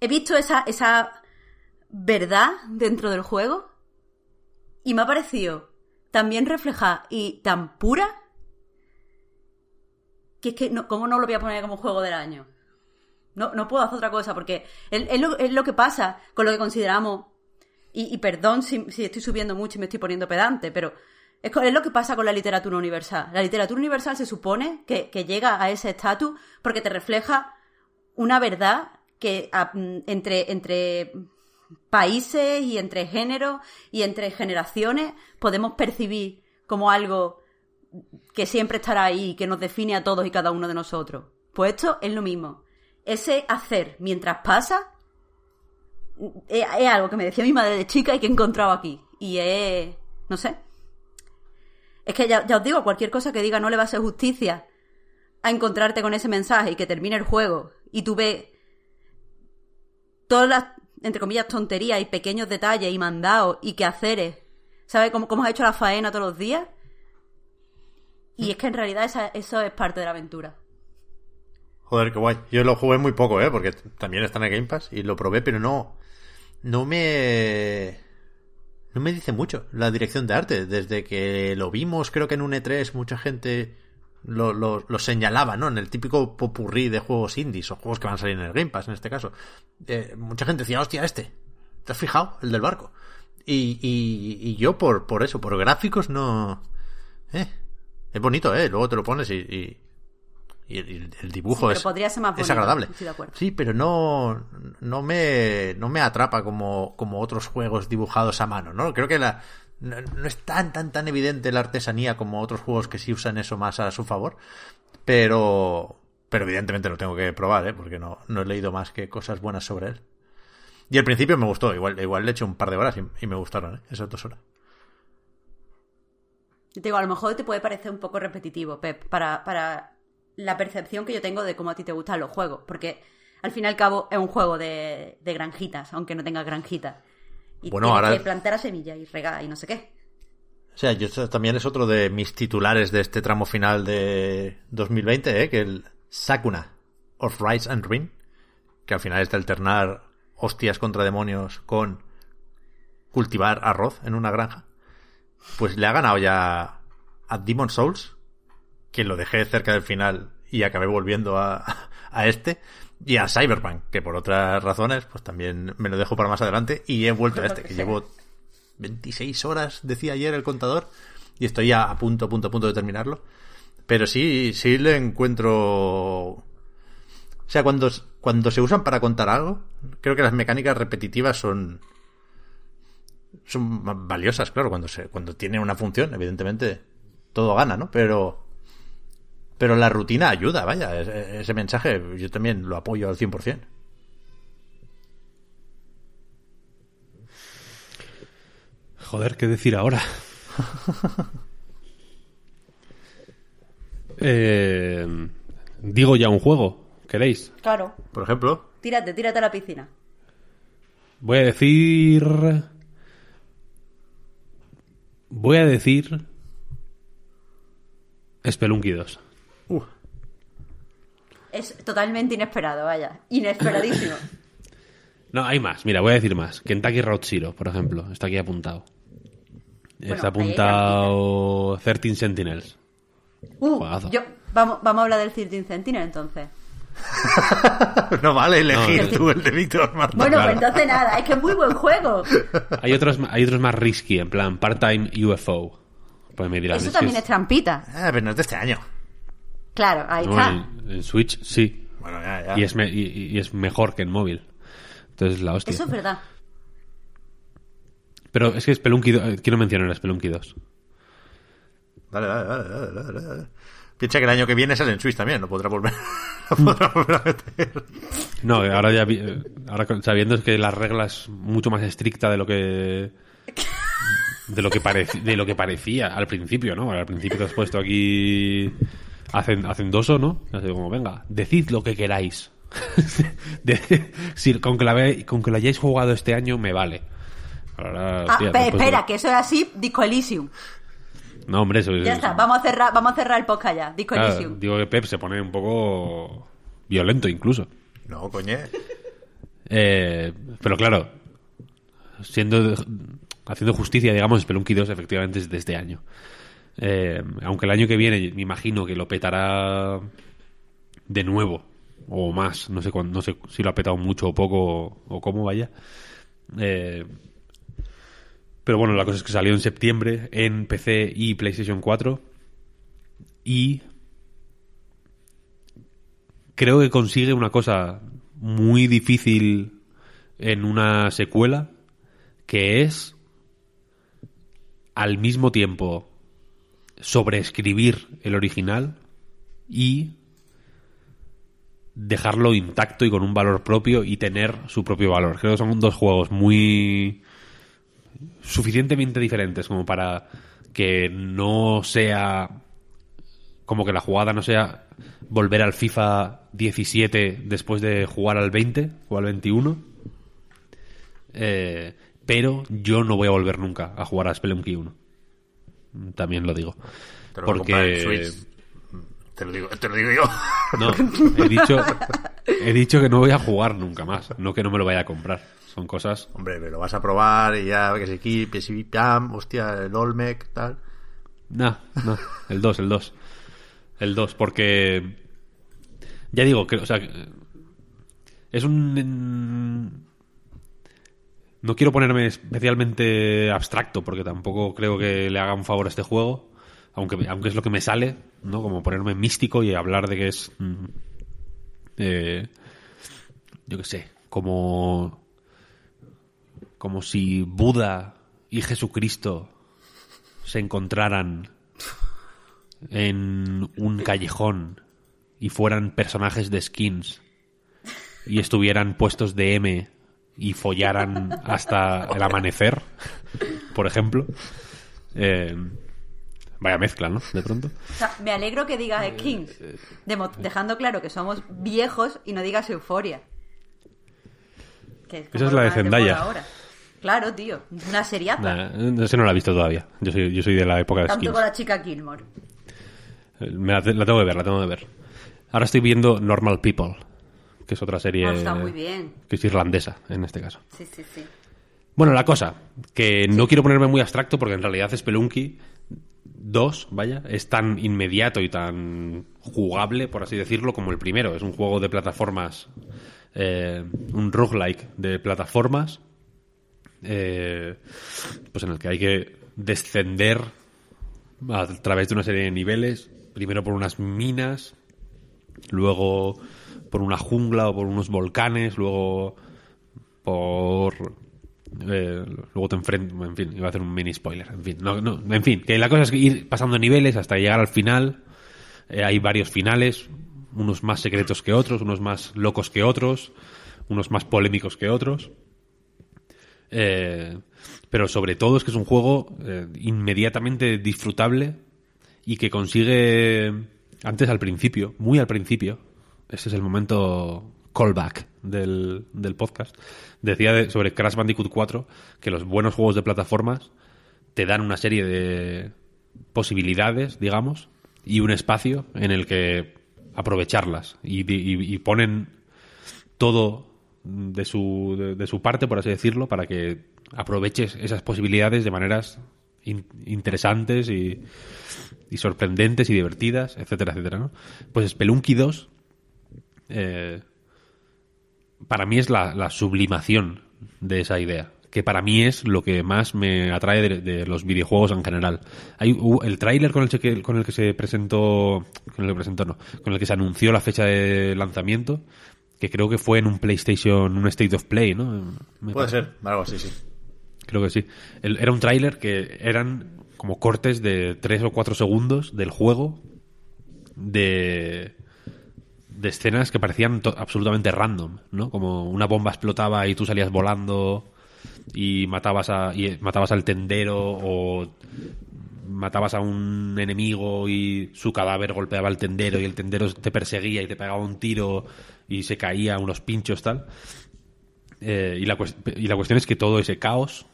he visto esa, esa verdad dentro del juego y me ha parecido también refleja y tan pura que es que, no, ¿cómo no lo voy a poner como juego del año? No, no puedo hacer otra cosa porque es, lo, que pasa con lo que consideramos, y, perdón si, estoy subiendo mucho y me estoy poniendo pedante, pero es, es, lo que pasa con la literatura universal. La literatura universal se supone que, llega a ese estatus porque te refleja una verdad que entre, entre países y entre géneros y entre generaciones podemos percibir como algo que siempre estará ahí, que nos define a todos y cada uno de nosotros. Pues esto es lo mismo. Ese hacer mientras pasa es, es algo que me decía mi madre de chica y que he encontrado aquí. Y es... no sé. Es que ya, os digo, cualquier cosa que diga no le va a hacer justicia a encontrarte con ese mensaje y que termine el juego y tú ves todas las, entre comillas, tonterías y pequeños detalles y mandados y quehaceres. ¿Sabes cómo, cómo has hecho la faena todos los días? Y es que en realidad eso es parte de la aventura. Joder, qué guay. Yo lo jugué muy poco, ¿eh? Porque también está en el Game Pass y lo probé, pero no. No me. No me dice mucho la dirección de arte. Desde que lo vimos, creo que en un E3, mucha gente lo, lo, lo señalaba, ¿no? En el típico popurrí de juegos indies o juegos que van a salir en el Game Pass en este caso. Eh, mucha gente decía, hostia, este. ¿Te has fijado? El del barco. Y, y, y yo, por, por eso, por gráficos, no. Eh. Es bonito, ¿eh? Luego te lo pones y. y y el, el dibujo Sí, es, podría ser más es bonito, agradable. de acuerdo. Sí, pero no, no me, no me atrapa como, como otros juegos dibujados a mano, ¿no? Creo que la, no, es tan, tan, tan evidente la artesanía como otros juegos que sí usan eso más a su favor. Pero, pero evidentemente lo tengo que probar, ¿eh? Porque no, no he leído más que cosas buenas sobre él. Y al principio me gustó, igual, igual le eché un par de horas y, me gustaron, ¿eh? Esas dos horas. Te digo, a lo mejor te puede parecer un poco repetitivo, Pep, para, para la percepción que yo tengo de cómo a ti te gustan los juegos. Porque al fin y al cabo es un juego de, de granjitas, aunque no tenga granjitas. Y Bueno, ahora- que plantar la semilla y regar y no sé qué. O sea, yo también es otro de mis titulares de este tramo final de 2020, ¿eh? que el Sakuna of Rise and Ruin, que al final es de alternar hostias contra demonios con cultivar arroz en una granja, pues le ha ganado ya a Demon Souls, que lo dejé cerca del final y acabé volviendo a, a este, y a Cyberpunk, que por otras razones, pues también me lo dejo para más adelante, y he vuelto a este, que llevo 26 horas, decía ayer el contador, y estoy ya a punto, a punto, a punto de terminarlo. Pero sí, sí le encuentro... O sea, cuando, cuando se usan para contar algo, creo que las mecánicas repetitivas son... Son valiosas, claro, cuando se, cuando tiene una función, evidentemente, todo gana, ¿no? Pero... Pero la rutina ayuda, vaya, ese, ese mensaje yo también lo apoyo al 100%. Joder, ¿qué decir ahora? Eh, digo ya un juego, ¿queréis? Claro. Por ejemplo, Tírate, tírate a la piscina. Voy a decir... Voy a decir... Spelunky 2. Uh, Es totalmente inesperado, vaya. Inesperadísimo. No, hay más. Mira, voy a decir más. Kentucky Road Zero, por ejemplo. Está aquí apuntado. Bueno, Está apuntado 13 Sentinels. Uh, yo, vamos, vamos a hablar del 13 Sentinel entonces. no vale elegir No, tú el de Víctor Martín. Bueno, Claro. pues entonces nada, es que es muy buen juego. Hay otros, hay otros más risky, en plan part-time UFO. Pues me dirán, Eso también es- es trampita. Ah, pero no es de este año. Claro, ahí no, está. en, en Switch sí. Bueno, ya, ya. Y es, me- y, y es mejor que en móvil. Entonces la hostia. Eso es verdad. Pero es que Spelunky 2, eh, quiero mencionar a Spelunky 2. Dale, dale, dale, dale, dale, dale. Piensa que el año que viene sale en Switch también, no podrá volver, no podrá volver a meter. No, ahora ya vi- eh, ahora sabiendo que la regla es mucho más estricta de lo que de lo que de lo que parecía al principio, ¿no? Al principio te has puesto aquí hacen hacendoso, ¿no? Así como, venga, decid lo que queráis. De- si, con, que la ve- con que lo hayáis jugado este año me vale. Ahora, Ah, hostia, pe- después de- espera, que eso es así, Disco Elysium. No, hombre, eso Ya está, vamos a cerrar, vamos a cerrar el podcast ya. Disco claro, Elysium. digo que Pep se pone un poco violento incluso. No, coñe. Eh, pero claro, siendo haciendo justicia, digamos, Spelunky 2 efectivamente es de este año. Eh, aunque el año que viene me imagino que lo petará de nuevo o más, no sé cuándo, no sé si lo ha petado mucho o poco o cómo vaya. Eh, pero bueno, la cosa es que salió en septiembre en PC y PlayStation 4 y creo que consigue una cosa muy difícil en una secuela que es al mismo tiempo sobreescribir el original y dejarlo intacto y con un valor propio y tener su propio valor. Creo que son dos juegos muy suficientemente diferentes como para que no sea como que la jugada no sea volver al FIFA 17 después de jugar al 20 o al 21. Eh, pero yo no voy a volver nunca a jugar a Spelunky 1. También lo digo. Switch. Te lo digo, te lo digo yo. No, he dicho, he dicho que no voy a jugar nunca más, no que no me lo vaya a comprar. Son cosas. Hombre, me lo vas a probar y ya, que se aquí, PSV, Pam, hostia, el Olmec, tal. No, no, el 2, el 2. El 2, porque. Ya digo, que, o sea. Es un. No quiero ponerme especialmente abstracto, porque tampoco creo que le haga un favor a este juego. Aunque, aunque es lo que me sale, ¿no? Como ponerme místico y hablar de que es. mm, eh, yo qué sé, como. Como si Buda y Jesucristo se encontraran en un callejón y fueran personajes de skins y estuvieran puestos de M y follaran hasta el amanecer, por ejemplo. Eh, vaya mezcla, ¿no? De pronto. O sea, me alegro que digas skins, demo- dejando claro que somos viejos y no digas euforia. Esa es la de Zendaya. ahora. Claro, tío. Una seriata. Nah, ese no la he visto todavía. Yo soy, yo soy de la época de Tanto skins. con la chica Gilmore. Eh, me la, la tengo que ver, la tengo que ver. Ahora estoy viendo Normal People, que es otra serie Ah, está muy bien. que es irlandesa en este caso. Sí, sí, sí. Bueno, la cosa, que no quiero ponerme muy abstracto porque en realidad Spelunky 2, vaya, es tan inmediato y tan jugable, por así decirlo, como el primero. Es un juego de plataformas, eh, un roguelike de plataformas, eh, pues en el que hay que descender a través de una serie de niveles, primero por unas minas, luego por una jungla o por unos volcanes, luego por eh, luego te enfrentas en fin iba a hacer un mini spoiler en fin no, no, en fin que la cosa es ir pasando niveles hasta llegar al final. Eh, hay varios finales unos más secretos que otros unos más locos que otros unos más polémicos que otros. Eh, pero sobre todo es que es un juego eh, inmediatamente disfrutable y que consigue antes al principio, muy al principio, ese es el momento callback del, del podcast, decía de- sobre Crash Bandicoot 4 que los buenos juegos de plataformas te dan una serie de posibilidades, digamos, y un espacio en el que aprovecharlas y, ponen todo de su, de, su parte, por así decirlo, para que aproveches esas posibilidades de maneras in- interesantes y, y sorprendentes y divertidas, etcétera, etcétera, ¿no? Pues Spelunky 2 eh, para mí es la, la sublimación de esa idea que para mí es lo que más me atrae de, de los videojuegos en general. Hay el tráiler con el que con el que se presentó, con el que presentó no, con el que se anunció la fecha de lanzamiento, que creo que fue en un PlayStation, un State of Play, ¿no? Me Puede ser, algo así, sí. Creo que sí. El- era un tráiler que eran como cortes de 3 o 4 segundos del juego de de escenas que parecían absolutamente random, ¿no? Como una bomba explotaba y tú salías volando y matabas a y matabas al tendero o matabas a un enemigo y su cadáver golpeaba al tendero y el tendero te perseguía y te pegaba un tiro y se caía unos pinchos tal. Eh, y, la y la cuestión es que todo ese caos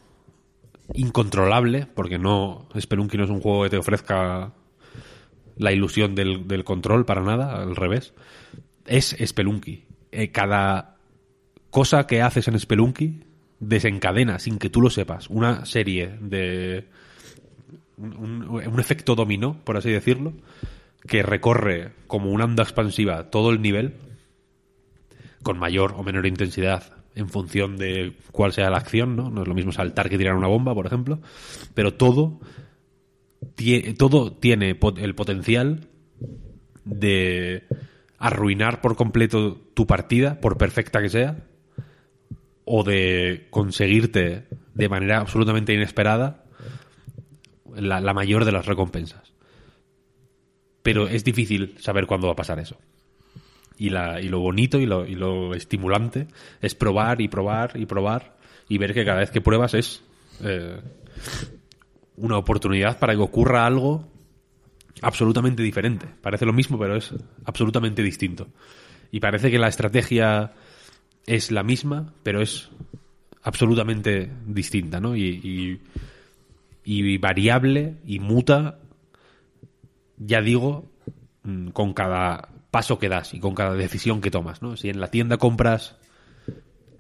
incontrolable, porque no Spelunky no es un juego que te ofrezca la ilusión del, del control para nada, al revés, es Spelunky. Eh, cada cosa que haces en Spelunky desencadena, sin que tú lo sepas, una serie de... un, efecto dominó, por así decirlo, que recorre como una onda expansiva todo el nivel, con mayor o menor intensidad en función de cuál sea la acción, ¿no? No es lo mismo saltar que tirar una bomba, por ejemplo, pero todo todo tiene el potencial de arruinar por completo tu partida, por perfecta que sea, o de conseguirte de manera absolutamente inesperada la, mayor de las recompensas. Pero es difícil saber cuándo va a pasar eso. Y, la, y lo bonito y lo, y lo estimulante es probar y probar y probar y ver que cada vez que pruebas es eh, una oportunidad para que ocurra algo absolutamente diferente. Parece lo mismo, pero es absolutamente distinto. Y parece que la estrategia es la misma, pero es absolutamente distinta, ¿no? Y, variable y muta, ya digo, mm, con cada paso que das y con cada decisión que tomas, ¿no? Si en la tienda compras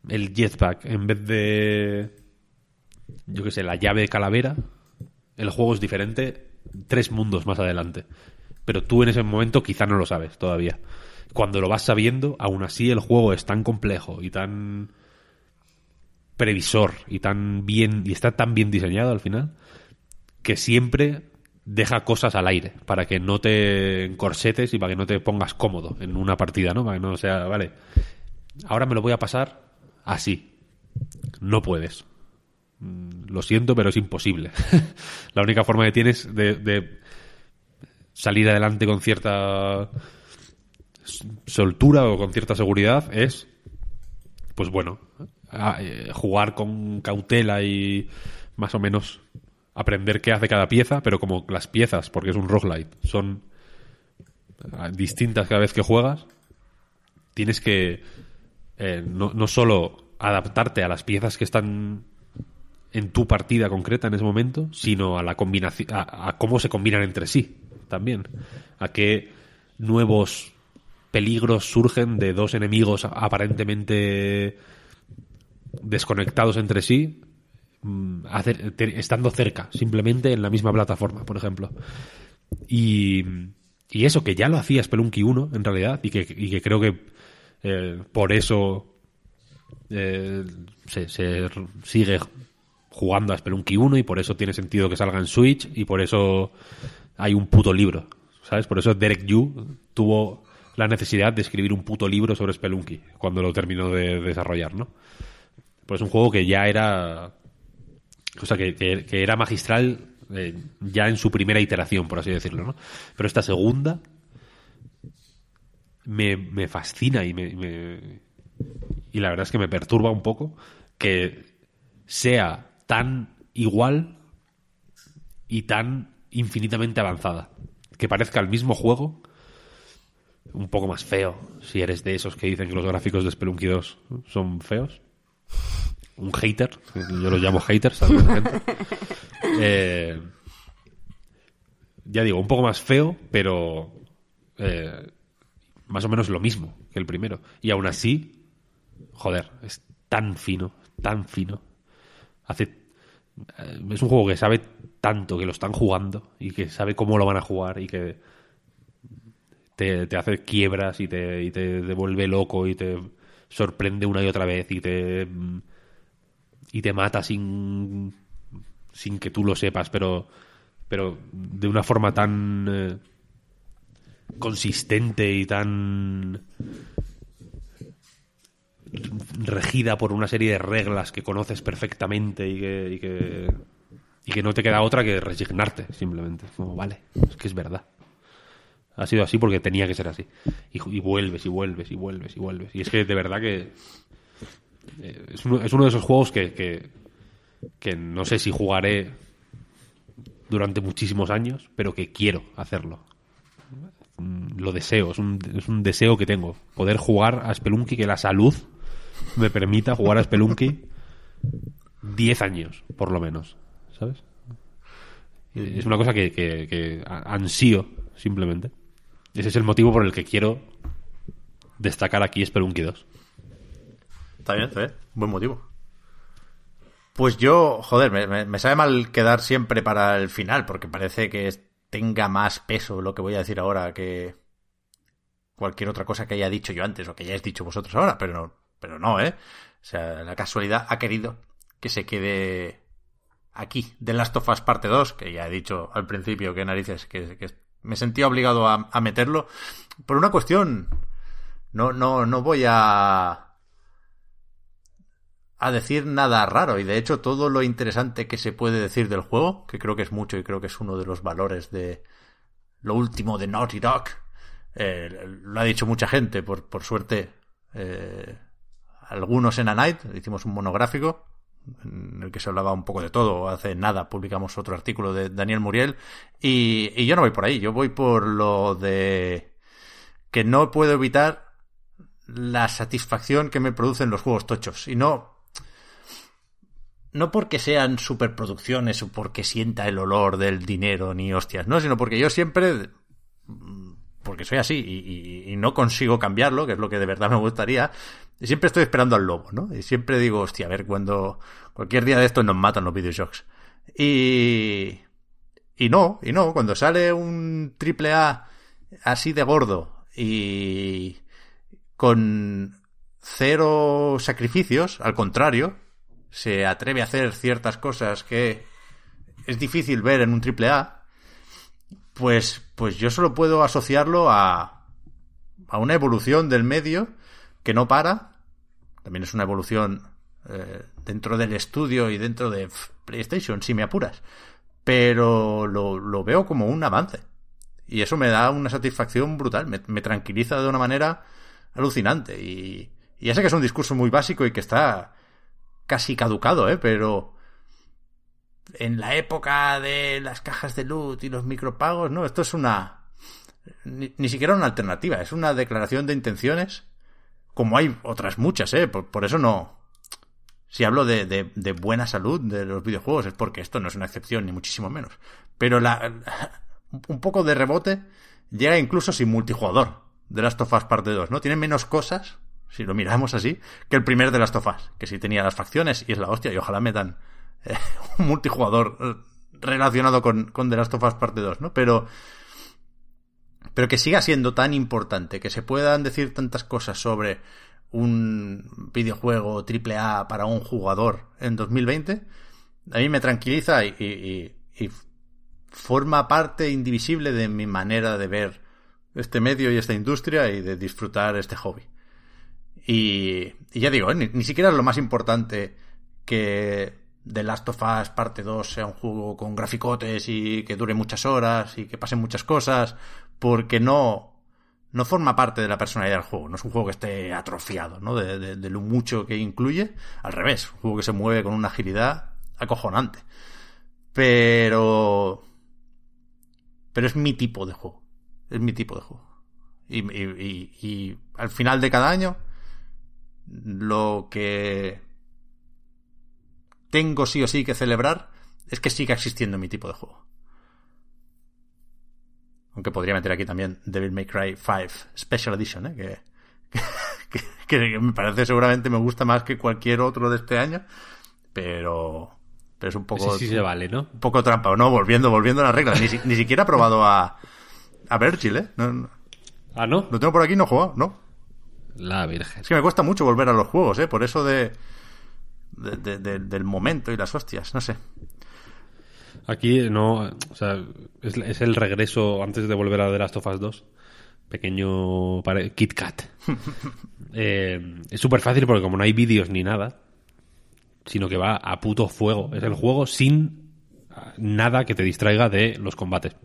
el jetpack en vez de, yo qué sé, la llave de calavera, el juego es diferente tres mundos más adelante. Pero tú en ese momento quizá no lo sabes todavía. Cuando lo vas sabiendo, aún así el juego es tan complejo y tan previsor y tan bien y está tan bien diseñado al final que siempre deja cosas al aire para que no te encorsetes y para que no te pongas cómodo en una partida, ¿no? Para que no sea, vale, ahora me lo voy a pasar así. No puedes. Mm, Lo siento, pero es imposible. La única forma que tienes de, salir adelante con cierta soltura o con cierta seguridad es, pues bueno, eh, jugar con cautela y más o menos aprender qué hace cada pieza, pero como las piezas, porque es un roguelite, son eh, distintas cada vez que juegas, tienes que eh, no, no solo adaptarte a las piezas que están en tu partida concreta en ese momento, sino a la combinación, a, cómo se combinan entre sí también, a qué nuevos peligros surgen de dos enemigos aparentemente desconectados entre sí, mm, estando cerca, simplemente en la misma plataforma, por ejemplo. Y, y eso, que ya lo hacía Spelunky 1, en realidad, y que, creo que eh, por eso eh, se, sigue jugando a Spelunky 1 y por eso tiene sentido que salga en Switch y por eso hay un puto libro, ¿sabes? Por eso Derek Yu tuvo la necesidad de escribir un puto libro sobre Spelunky cuando lo terminó de desarrollar, ¿no? Pues es un juego que ya era o sea, que, que- era magistral eh, ya en su primera iteración, por así decirlo, ¿no? Pero esta segunda me, me fascina y me- y la verdad es que me perturba un poco que sea tan igual y tan infinitamente avanzada. Que parezca el mismo juego, un poco más feo, si eres de esos que dicen que los gráficos de Spelunky 2 son feos. Un hater, yo los llamo haters a gente. Eh, ya digo, un poco más feo, pero eh, más o menos lo mismo que el primero. Y aún así, joder, es tan fino, tan fino. Hace es un juego que sabe tanto que lo están jugando y que sabe cómo lo van a jugar y que te, hace quiebras y te, devuelve loco y te sorprende una y otra vez y te y te mata sin sin que tú lo sepas pero pero de una forma tan eh, consistente y tan regida por una serie de reglas que conoces perfectamente y que, y que, no te queda otra que resignarte, simplemente. Como, vale, es que es verdad. Ha sido así porque tenía que ser así. Y, vuelves y vuelves y vuelves y vuelves. Y es que de verdad que eh, es uno, de esos juegos que, que, no sé si jugaré durante muchísimos años, pero que quiero hacerlo. Lo deseo, es un, es un deseo que tengo. Poder jugar a Spelunky, que la salud me permita jugar a Spelunky 10 años, por lo menos. ¿Sabes? Es una cosa que, que, ansío, simplemente. Ese es el motivo por el que quiero destacar aquí Spelunky 2. Está bien, está bien. Buen motivo. Pues yo, joder, me, sabe mal quedar siempre para el final, porque parece que tenga más peso lo que voy a decir ahora que cualquier otra cosa que haya dicho yo antes o que hayáis dicho vosotros ahora, pero no, pero no, ¿eh? O sea, la casualidad ha querido que se quede aquí, de Last of Us Parte 2, que ya he dicho al principio que narices, que, me sentía obligado a, a meterlo, por una cuestión, no, no, no voy a a decir nada raro y de hecho todo lo interesante que se puede decir del juego, que creo que es mucho y creo que es uno de los valores de lo último de Naughty Dog, eh, lo ha dicho mucha gente, por, por suerte eh, algunos en A Night, hicimos un monográfico en el que se hablaba un poco de todo. Hace nada publicamos otro artículo de Daniel Muriel y, y yo no voy por ahí, yo voy por lo de que no puedo evitar la satisfacción que me producen los juegos tochos y no no porque sean superproducciones o porque sienta el olor del dinero ni hostias, no, sino porque yo siempre porque soy así y, y, no consigo cambiarlo, que es lo que de verdad me gustaría, y siempre estoy esperando al lobo, ¿no? Y siempre digo, hostia, a ver, cuando cualquier día de estos nos matan los videojuegos. Y... Y no, y no, cuando sale un triple A así de gordo y con cero sacrificios, al contrario, se atreve a hacer ciertas cosas que es difícil ver en un triple A, pues, pues yo solo puedo asociarlo a, a una evolución del medio que no para. También es una evolución eh, dentro del estudio y dentro de PlayStation, si me apuras. Pero lo, lo, veo como un avance. Y eso me da una satisfacción brutal. Me, tranquiliza de una manera alucinante. Y, y, ya sé que es un discurso muy básico y que está casi caducado, ¿eh? Pero en la época de las cajas de loot y los micropagos, no, esto es una... Ni, ni siquiera una alternativa, es una declaración de intenciones, como hay otras muchas, ¿eh? Por, eso no... Si hablo de, de, de, buena salud de los videojuegos es porque esto no es una excepción, ni muchísimo menos. Pero la, un poco de rebote llega incluso sin multijugador de Last of Us Parte 2, ¿no? Tiene menos cosas, si lo miramos así, que el primer de Last of Us, que sí tenía las facciones y es la hostia, y ojalá metan eh, un multijugador eh, relacionado con, con The Last of Us Parte 2, ¿no? Pero, pero que siga siendo tan importante, que se puedan decir tantas cosas sobre un videojuego triple A para un jugador en 2020, a mí me tranquiliza y, forma parte indivisible de mi manera de ver este medio y esta industria y de disfrutar este hobby. Y, y ya digo, ¿eh? ni, ni, siquiera es lo más importante que The Last of Us parte 2 sea un juego con graficotes y que dure muchas horas y que pasen muchas cosas, porque no, no forma parte de la personalidad del juego. No es un juego que esté atrofiado, ¿no? De, lo mucho que incluye. Al revés, un juego que se mueve con una agilidad acojonante. Pero. Pero es mi tipo de juego. Es mi tipo de juego. Y al final de cada año, lo que tengo sí o sí que celebrar es que siga existiendo mi tipo de juego. Aunque podría meter aquí también Devil May Cry 5 Special Edition, ¿eh? que, que, que, que, me parece seguramente me gusta más que cualquier otro de este año, pero, pero es un poco... Sí, sí se vale, ¿no? Un poco trampa, ¿no? Volviendo, volviendo a las reglas. Ni, ni siquiera he probado a, a Virgil, ¿eh? No, no, ah, ¿no? Lo tengo por aquí, no he jugado, ¿no. La Virgen. Es que me cuesta mucho volver a los juegos, ¿eh? Por eso de de, de, de, del momento y las hostias, no sé. Aquí no, o sea, es, es, el regreso antes de volver a The Last of Us 2. Pequeño Kit Kat. eh, es súper fácil porque como no hay vídeos ni nada, sino que va a puto fuego. Es el juego sin nada que te distraiga de los combates.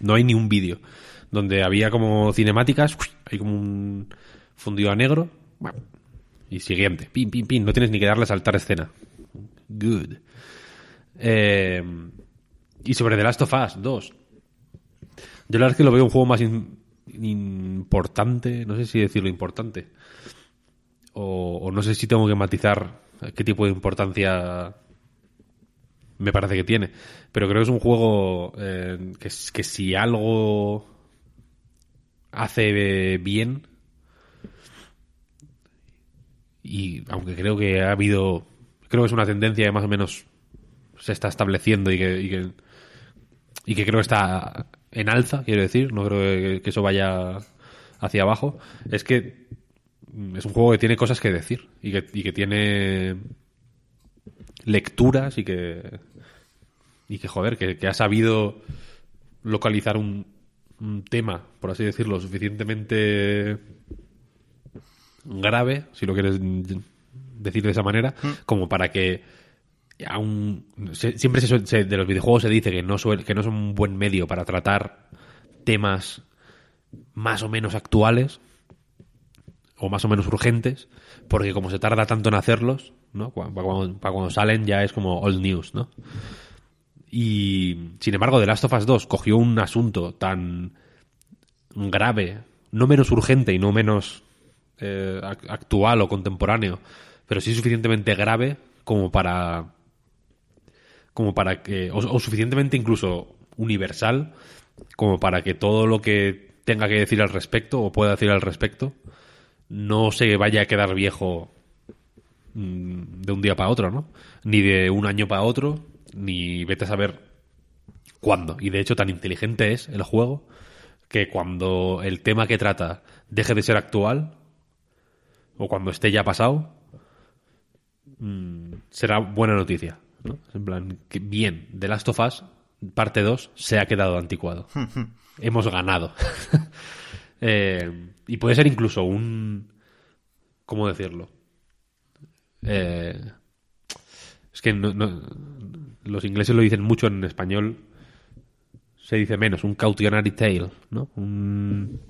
No hay ni un vídeo. Donde había como cinemáticas, hay como un fundido a negro. Y siguiente. Pin, pin, pin. No tienes ni que darle a saltar escena. Good. Eh, y sobre The Last of Us 2. Yo la verdad es que lo veo un juego más importante. No sé si decirlo importante. O, no sé si tengo que matizar qué tipo de importancia me parece que tiene. Pero creo que es un juego eh, que, que si algo hace bien y aunque creo que ha habido, creo que es una tendencia que más o menos se está estableciendo y que, y que, y que creo que está en alza, quiero decir, no creo que, que eso vaya hacia abajo, es que es un juego que tiene cosas que decir y que, y que tiene lecturas y que y que joder, que, que ha sabido localizar un, un, tema, por así decirlo, suficientemente grave, si lo quieres decir de esa manera, como para que aún siempre de los videojuegos se dice que no, suel- son un buen medio para tratar temas más o menos actuales o más o menos urgentes, porque como se tarda tanto en hacerlos, Para cuando, salen ya es como old news, ¿no? Y sin embargo, The Last of Us 2 cogió un asunto tan grave, no menos urgente y no menos eh, ac- actual o contemporáneo, pero sí suficientemente grave como para como para que o, suficientemente incluso universal como para que todo lo que tenga que decir al respecto o pueda decir al respecto no se vaya a quedar viejo mm, de un día para otro, ¿no? Ni de un año para otro, ni vete a saber cuándo. Y de hecho tan inteligente es el juego que cuando el tema que trata deje de ser actual o cuando esté ya pasado, mm, será buena noticia. ¿No? En plan, que bien, The Last of Us, parte 2, se ha quedado anticuado. Hemos ganado. Eh, y puede ser incluso un... ¿Cómo decirlo? Eh, es que no- no- los ingleses lo dicen mucho en español. Se dice menos, un cautionary tale, ¿no? Un,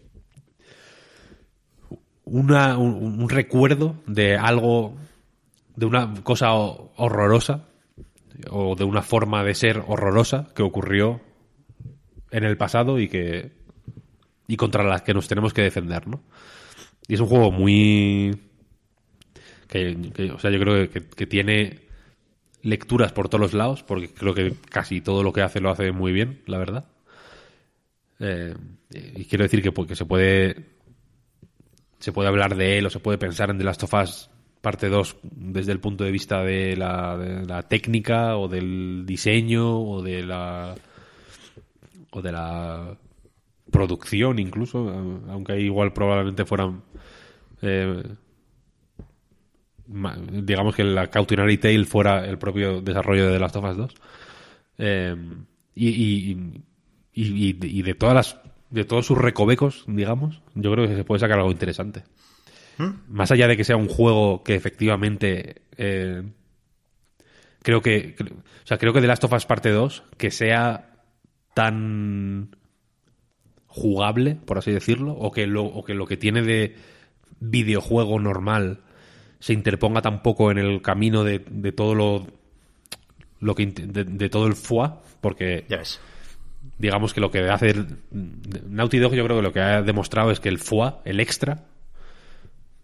una- un, un recuerdo de algo, de una cosa ho- horrorosa o de una forma de ser horrorosa que ocurrió en el pasado y que y contra la que nos tenemos que defender, ¿no? Y es un juego muy que, que, o sea, yo creo que, que tiene lecturas por todos los lados, porque creo que casi todo lo que hace lo hace muy bien, la verdad. Eh, y quiero decir que, pues, que se puede se puede hablar de él o se puede pensar en The Last of Us parte 2 desde el punto de vista de la, de la técnica o del diseño o de la o de la producción incluso aunque ahí igual probablemente fueran eh, digamos que la Cautionary Tale fuera el propio desarrollo de of Us 2 Eh, y, y, y- y de todas las de todos sus recovecos digamos yo creo que se puede sacar algo interesante más allá de que sea un juego que efectivamente eh, creo que o sea creo que The Last of Us parte 2 que sea tan jugable por así decirlo o que lo, o que lo que tiene de videojuego normal se interponga tampoco en el camino de, de todo lo lo que de, de todo el foie porque Ya ves. digamos que lo que hace Naughty Dog yo creo que lo que ha demostrado es que el foie, el extra,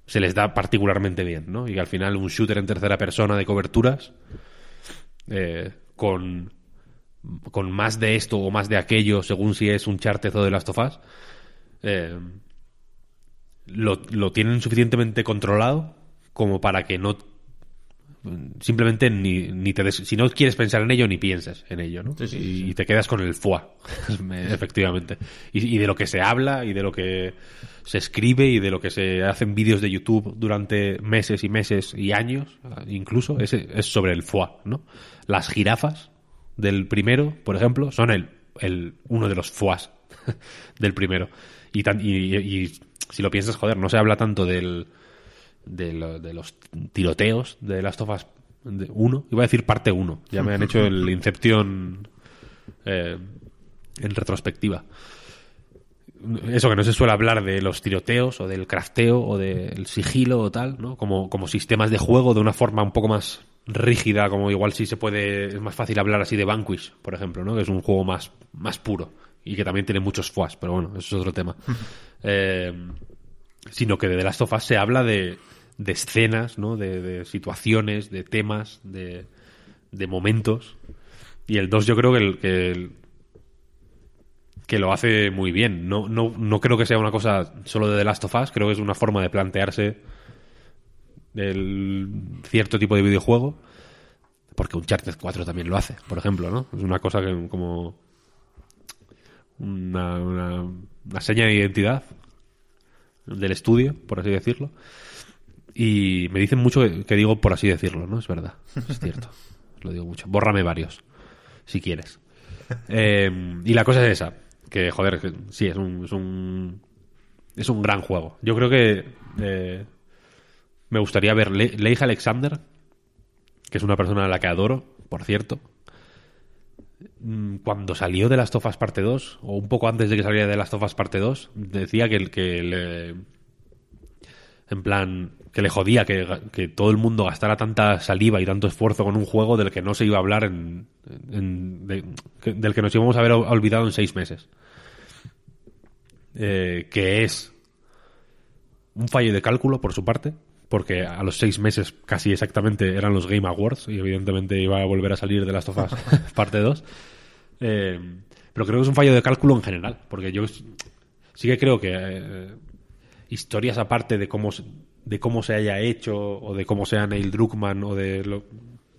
se les da particularmente bien, ¿no? Y al final un shooter en tercera persona de coberturas eh, con con más de esto o más de aquello, según si es un Chartez o de Last of Us, eh, lo, lo tienen suficientemente controlado como para que no simplemente ni, ni te des- si no quieres pensar en ello ni pienses en ello ¿no? Sí, sí, y, sí. y te quedas con el foie efectivamente y, y de lo que se habla y de lo que se escribe y de lo que se hacen vídeos de YouTube durante meses y meses y años incluso es, es sobre el foie ¿no? las jirafas del primero por ejemplo son el, el uno de los foies del primero y, tan- y- y- y si lo piensas joder no se habla tanto del de, lo- de los tiroteos de Last of Us 1. Iba a decir parte 1. Ya me han hecho el Inception eh, en retrospectiva. Eso que no se suele hablar de los tiroteos o del crafteo o del sigilo o tal, ¿no? Como, como sistemas de juego de una forma un poco más rígida, como igual sí se puede, es más fácil hablar así de Vanquish, por ejemplo, ¿no? Que es un juego más, más puro y que también tiene muchos FUAS, pero bueno, eso es otro tema. Eh, sino que de The Last of Us se habla de, de escenas, ¿no? De, de situaciones, de temas, de, momentos. Y el 2 yo creo que, el, que, el- que lo hace muy bien. No, no, no creo que sea una cosa solo de The Last of Us, creo que es una forma de plantearse el cierto tipo de videojuego. Porque Uncharted 4 también lo hace, por ejemplo, ¿no? Es una cosa que como una, una, una seña de identidad del estudio, por así decirlo. Y me dicen mucho que, que digo por así decirlo, ¿no? Es verdad, es cierto. Lo digo mucho. Bórrame varios, si quieres. Eh, y la cosa es esa, que joder, que sí, es un, es un, es un gran juego. Yo creo que eh, Me gustaría ver Le Leigh Alexander, que es una persona a la que adoro, por cierto. Mm, Cuando salió de Last of Us Parte 2, o un poco antes de que saliera de Last of Us Parte 2, decía que, el- que le. En plan, que le jodía que, que todo el mundo gastara tanta saliva y tanto esfuerzo con un juego del que no se iba a hablar en. del que nos íbamos a haber olvidado en seis meses. Eh, que es un fallo de cálculo por su parte, porque a los seis meses casi exactamente eran los Game Awards y evidentemente iba a volver a salir de Last of parte 2. Eh, pero creo que es un fallo de cálculo en general, porque yo sí que creo que eh, historias aparte de cómo, de cómo se haya hecho o de cómo sea Neil Druckmann o de lo,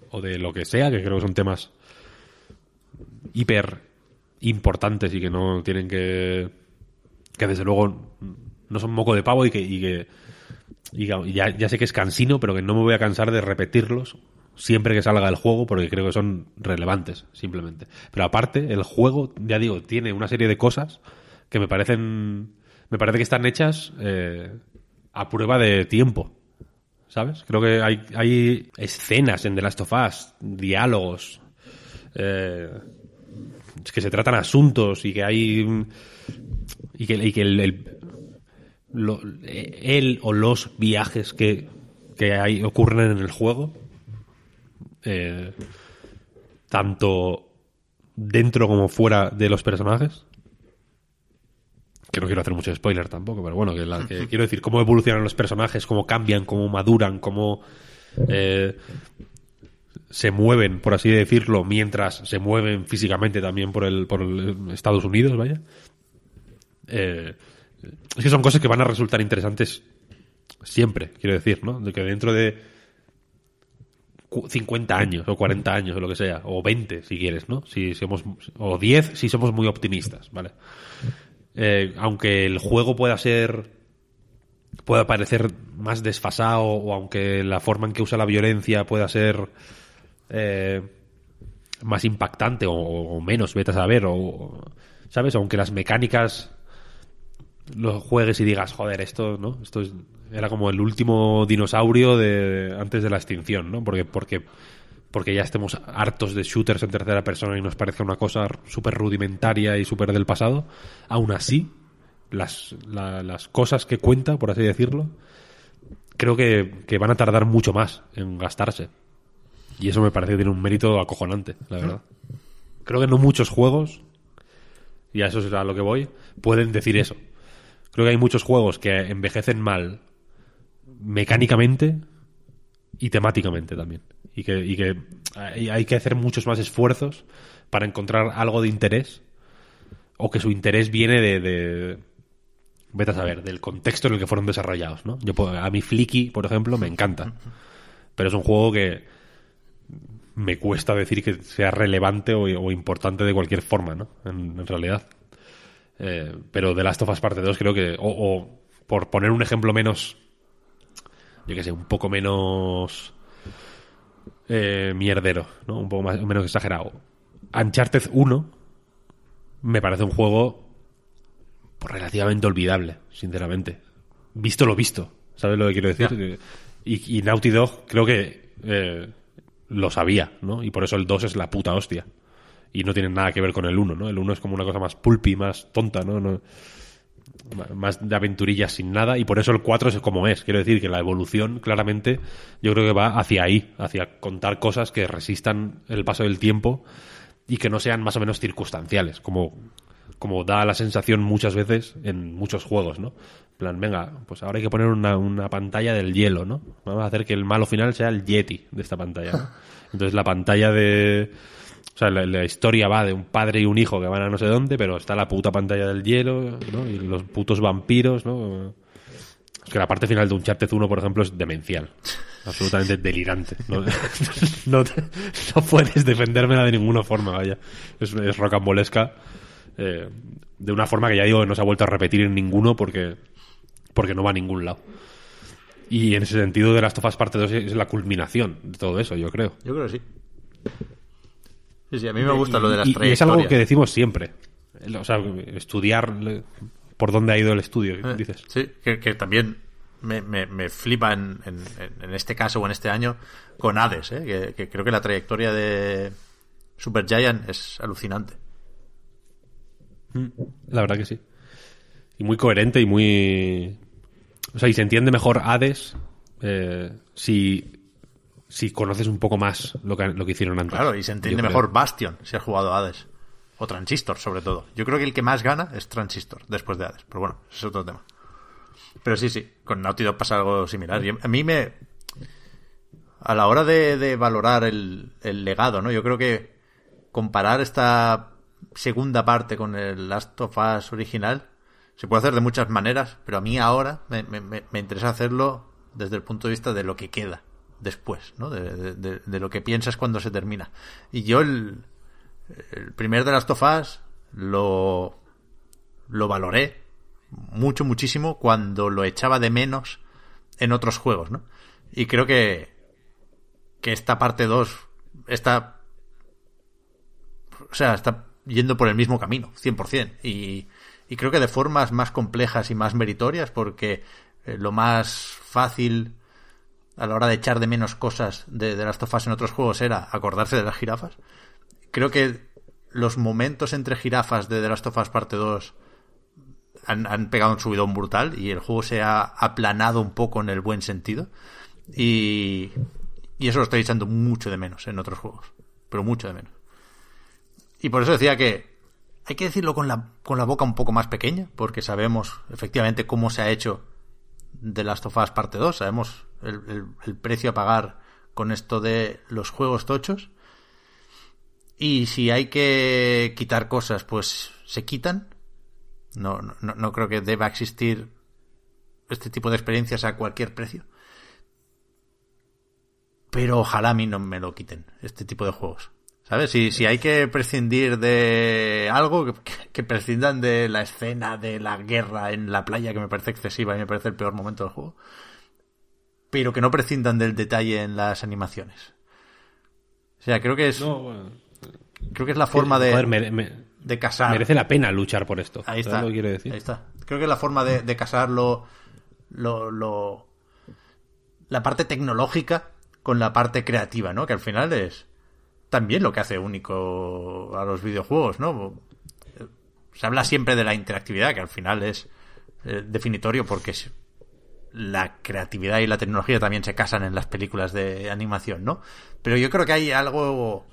o de lo que sea, que creo que son temas hiper importantes y que no tienen que que desde luego no son moco de pavo y que, y que y ya, ya sé que es cansino, pero que no me voy a cansar de repetirlos siempre que salga el juego porque creo que son relevantes, simplemente. Pero aparte, el juego, ya digo, tiene una serie de cosas que me parecen me parece que están hechas eh, a prueba de tiempo. ¿Sabes? Creo que hay, hay escenas en The Last of Us, diálogos, eh, que se tratan asuntos y que hay y que, el, el- o los viajes que, que hay, ocurren en el juego, eh, tanto dentro como fuera de los personajes, que no quiero hacer mucho spoiler tampoco, pero bueno, que, la- que quiero decir cómo evolucionan los personajes, cómo cambian, cómo maduran, cómo eh, se mueven, por así decirlo, mientras se mueven físicamente también por el, por el Estados Unidos, vaya. Eh, es que son cosas que van a resultar interesantes siempre, quiero decir, ¿no? De que dentro de cu- 50 años o 40 años o lo que sea, o 20 si quieres, ¿no? Si somos o 10 si somos muy optimistas, ¿vale? Eh, aunque el juego pueda ser pueda parecer más desfasado o aunque la forma en que usa la violencia pueda ser eh, más impactante o, menos, vete a saber, o sabes, aunque las mecánicas lo juegues y digas, joder, esto, ¿no? Esto es- era como el último dinosaurio de antes de la extinción, ¿no? Porque, porque, porque ya estemos hartos de shooters en tercera persona y nos parezca una cosa súper rudimentaria y súper del pasado. Aún así, las, la- las cosas que cuenta, por así decirlo, creo que, que van a tardar mucho más en gastarse. Y eso me parece que tiene un mérito acojonante, la verdad. Creo que no muchos juegos, y a eso es a lo que voy, pueden decir eso. Creo que hay muchos juegos que envejecen mal mecánicamente y temáticamente también. Y que, y que hay, que hacer muchos más esfuerzos para encontrar algo de interés o que su interés viene de, de- vete a saber, del contexto en el que fueron desarrollados, ¿no? Yo a mi Flicky, por ejemplo, me encanta. Pero es un juego que me cuesta decir que sea relevante o, o importante de cualquier forma, ¿no? En, en realidad. Eh, pero The Last of Us Parte 2 creo que, o, o por poner un ejemplo menos, yo que sé, un poco menos eh, mierdero, ¿no? Un poco más, menos exagerado. Uncharted 1 me parece un juego pues, relativamente olvidable, sinceramente. Visto lo visto, ¿sabes lo que quiero decir? Y, y Naughty Dog creo que eh, lo sabía, ¿no? Y por eso el 2 es la puta hostia. Y no tiene nada que ver con el 1, ¿no? El 1 es como una cosa más pulpy, más tonta, ¿no? No- más de aventurillas sin nada y por eso el 4 es como es. Quiero decir que la evolución claramente yo creo que va hacia ahí, hacia contar cosas que resistan el paso del tiempo y que no sean más o menos circunstanciales, como, como da la sensación muchas veces en muchos juegos, ¿no? En plan, venga, pues ahora hay que poner una, una pantalla del hielo, ¿no? Vamos a hacer que el malo final sea el Yeti de esta pantalla, ¿no? Entonces la pantalla de... O sea, la, historia va de un padre y un hijo que van a no sé dónde, pero está la puta pantalla del hielo, ¿no? Y los putos vampiros, ¿no? Es que la parte final de Uncharted 1, por ejemplo, es demencial. Absolutamente delirante. No, no puedes defendérmela de ninguna forma, vaya. Es, es rocambolesca. eh, de una forma que ya digo que no se ha vuelto a repetir en ninguno porque, porque no va a ningún lado. Y en ese sentido, de las tofas parte 2 es la culminación de todo eso, yo creo. Yo creo que sí. Sí, sí, a mí me gusta lo de las y, y es algo trayectorias. que decimos siempre. O sea, estudiar por dónde ha ido el estudio, Eh, dices. Sí, que, que también me, me, me flipa en, en, en este caso o en este año con Hades, ¿eh? que, que creo que la trayectoria de Supergiant es alucinante. La verdad que sí. Y muy coherente y muy... O sea, y se entiende mejor Hades eh, si, si conoces un poco más lo que, lo que hicieron antes. Claro, y se entiende creo. mejor Bastion si has jugado a Hades. O Transistor, sobre todo. Yo creo que el que más gana es Transistor, después de Hades. Pero bueno, ese es otro tema. Pero sí, sí, con Naughty Dog pasa algo similar. Y a mí me... A la hora de, de valorar el, el legado, ¿no? Yo creo que comparar esta segunda parte con el Last of Us original se puede hacer de muchas maneras, pero a mí ahora me- me- me interesa hacerlo desde el punto de vista de lo que queda después, ¿no? De, de- de- lo que piensas cuando se termina. Y yo el, el primer de Last of Us lo, lo valoré mucho, muchísimo cuando lo echaba de menos en otros juegos, ¿no? Y creo que, que esta parte 2 está o sea, está yendo por el mismo camino, 100%. Y, y creo que de formas más complejas y más meritorias, porque eh, lo más fácil a la hora de echar de menos cosas de, de las tofas en otros juegos era acordarse de las jirafas. Creo que los momentos entre jirafas de The Last of Us Parte 2 han, han pegado un subidón brutal y el juego se ha aplanado un poco en el buen sentido. Y, y eso lo estoy echando mucho de menos en otros juegos. Pero mucho de menos. Y por eso decía que hay que decirlo con la, con la boca un poco más pequeña, porque sabemos efectivamente cómo se ha hecho de Last of Us parte 2, sabemos el, el- precio a pagar con esto de los juegos tochos. Y si hay que quitar cosas, pues se quitan. No, no, no creo que deba existir este tipo de experiencias a cualquier precio. Pero ojalá a mí no me lo quiten, este tipo de juegos. ¿Sabes? Si, si hay que prescindir de algo, que, que prescindan de la escena de la guerra en la playa, que me parece excesiva y me parece el peor momento del juego. Pero que no prescindan del detalle en las animaciones. O sea, creo que es, No, bueno, creo que es la forma de, joder, mere- me- de casar. merece la pena luchar por esto. Ahí ¿Sabes está. lo que quiero decir? Ahí está. Creo que es la forma de, de casar lo, lo, lo- la parte tecnológica con la parte creativa, ¿no? Que al final es también lo que hace único a los videojuegos, ¿no? Se habla siempre de la interactividad, que al final es eh, definitorio porque es- la creatividad y la tecnología también se casan en las películas de animación, ¿no? Pero yo creo que hay algo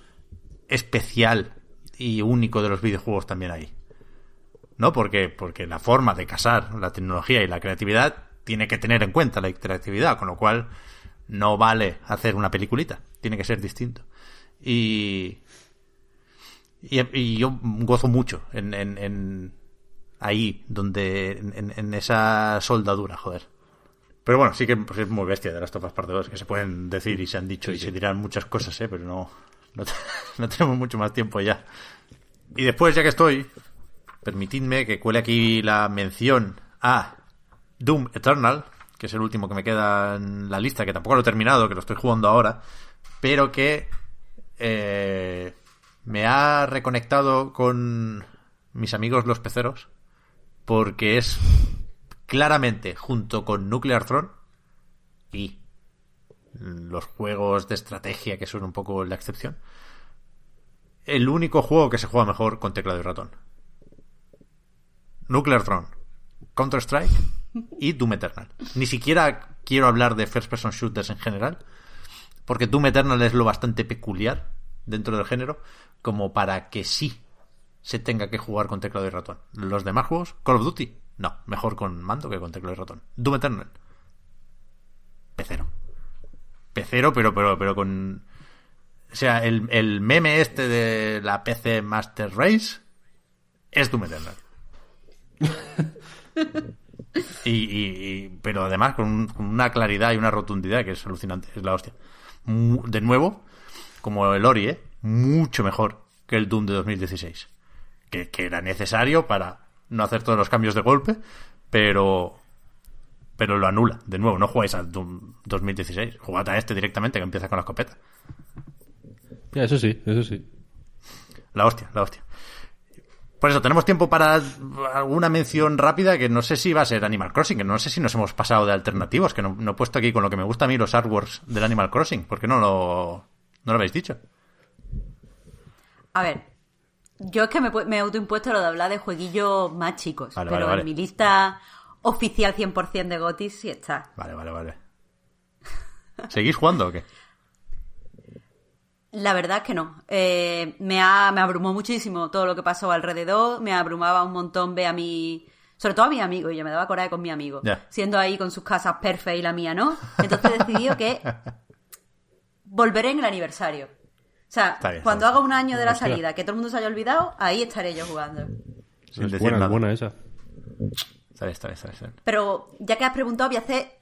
especial y único de los videojuegos también ahí. ¿no? Porque, porque la forma de casar la tecnología y la creatividad tiene que tener en cuenta la interactividad, con lo cual no vale hacer una peliculita, tiene que ser distinto. Y, y, yo gozo mucho en, en, en ahí, donde, en esa soldadura, joder. Pero bueno, sí que pues, es muy bestia de las topas parte 2, que se pueden decir y se han dicho y se dirán muchas cosas, ¿eh? pero no, no, no tenemos mucho más tiempo ya. Y después, ya que estoy, permitidme que cuele aquí la mención a Doom Eternal, que es el último que me queda en la lista, que tampoco lo he terminado, que lo estoy jugando ahora, pero que eh, me ha reconectado con mis amigos los peceros, porque es claramente, junto con Nuclear Throne y los juegos de estrategia, que son un poco la excepción, el único juego que se juega mejor con teclado y ratón. Nuclear Throne, Counter-Strike y Doom Eternal. Ni siquiera quiero hablar de first person shooters en general, porque Doom Eternal es lo bastante peculiar dentro del género como para que sí se tenga que jugar con teclado y ratón. Los demás juegos, Call of Duty, no, mejor con mando que con teclado y ratón. Doom Eternal, pecero. Pecero, pero, pero, pero con... O sea, el, el meme este de la PC Master Race es Doom Eternal. Y, y- y- pero además con, un- con una claridad y una rotundidad que es alucinante, es la hostia. De nuevo, como el Ori, ¿eh? mucho mejor que el Doom de 2016. Que, que era necesario para no hacer todos los cambios de golpe, pero pero lo anula. De nuevo, no jugáis al Doom 2016, jugad a este directamente que empieza con la escopeta. Ya, eso sí, eso sí. La hostia, la hostia. Por eso, tenemos tiempo para alguna mención rápida que no sé si va a ser Animal Crossing, que no sé si nos hemos pasado de alternativos, que no, no he puesto aquí con lo que me gusta a mí los artworks del Animal Crossing. ¿Por qué no lo, no lo habéis dicho? A ver, yo es que me, he autoimpuesto lo de hablar de jueguillos más chicos, Vale, pero vale, vale. en mi lista oficial 100% de GOTYs sí está. Vale, vale, vale. ¿Seguís jugando o qué? La verdad es que no. Eh, me, ha, me abrumó muchísimo todo lo que pasó alrededor. Me abrumaba un montón ver a mi. Sobre todo a mi amigo, y yo me daba coraje con mi amigo. Siendo ahí con sus casas perfectas y la mía no. Entonces he decidido que volveré en el aniversario. O sea, Está bien, cuando está bien. haga un año de la Hostia. salida, que todo el mundo se haya olvidado, ahí estaré yo jugando. Sin es decir buena, nada. es buena esa. Está bien, está bien, está bien, está bien. Pero ya que has preguntado, voy a hacer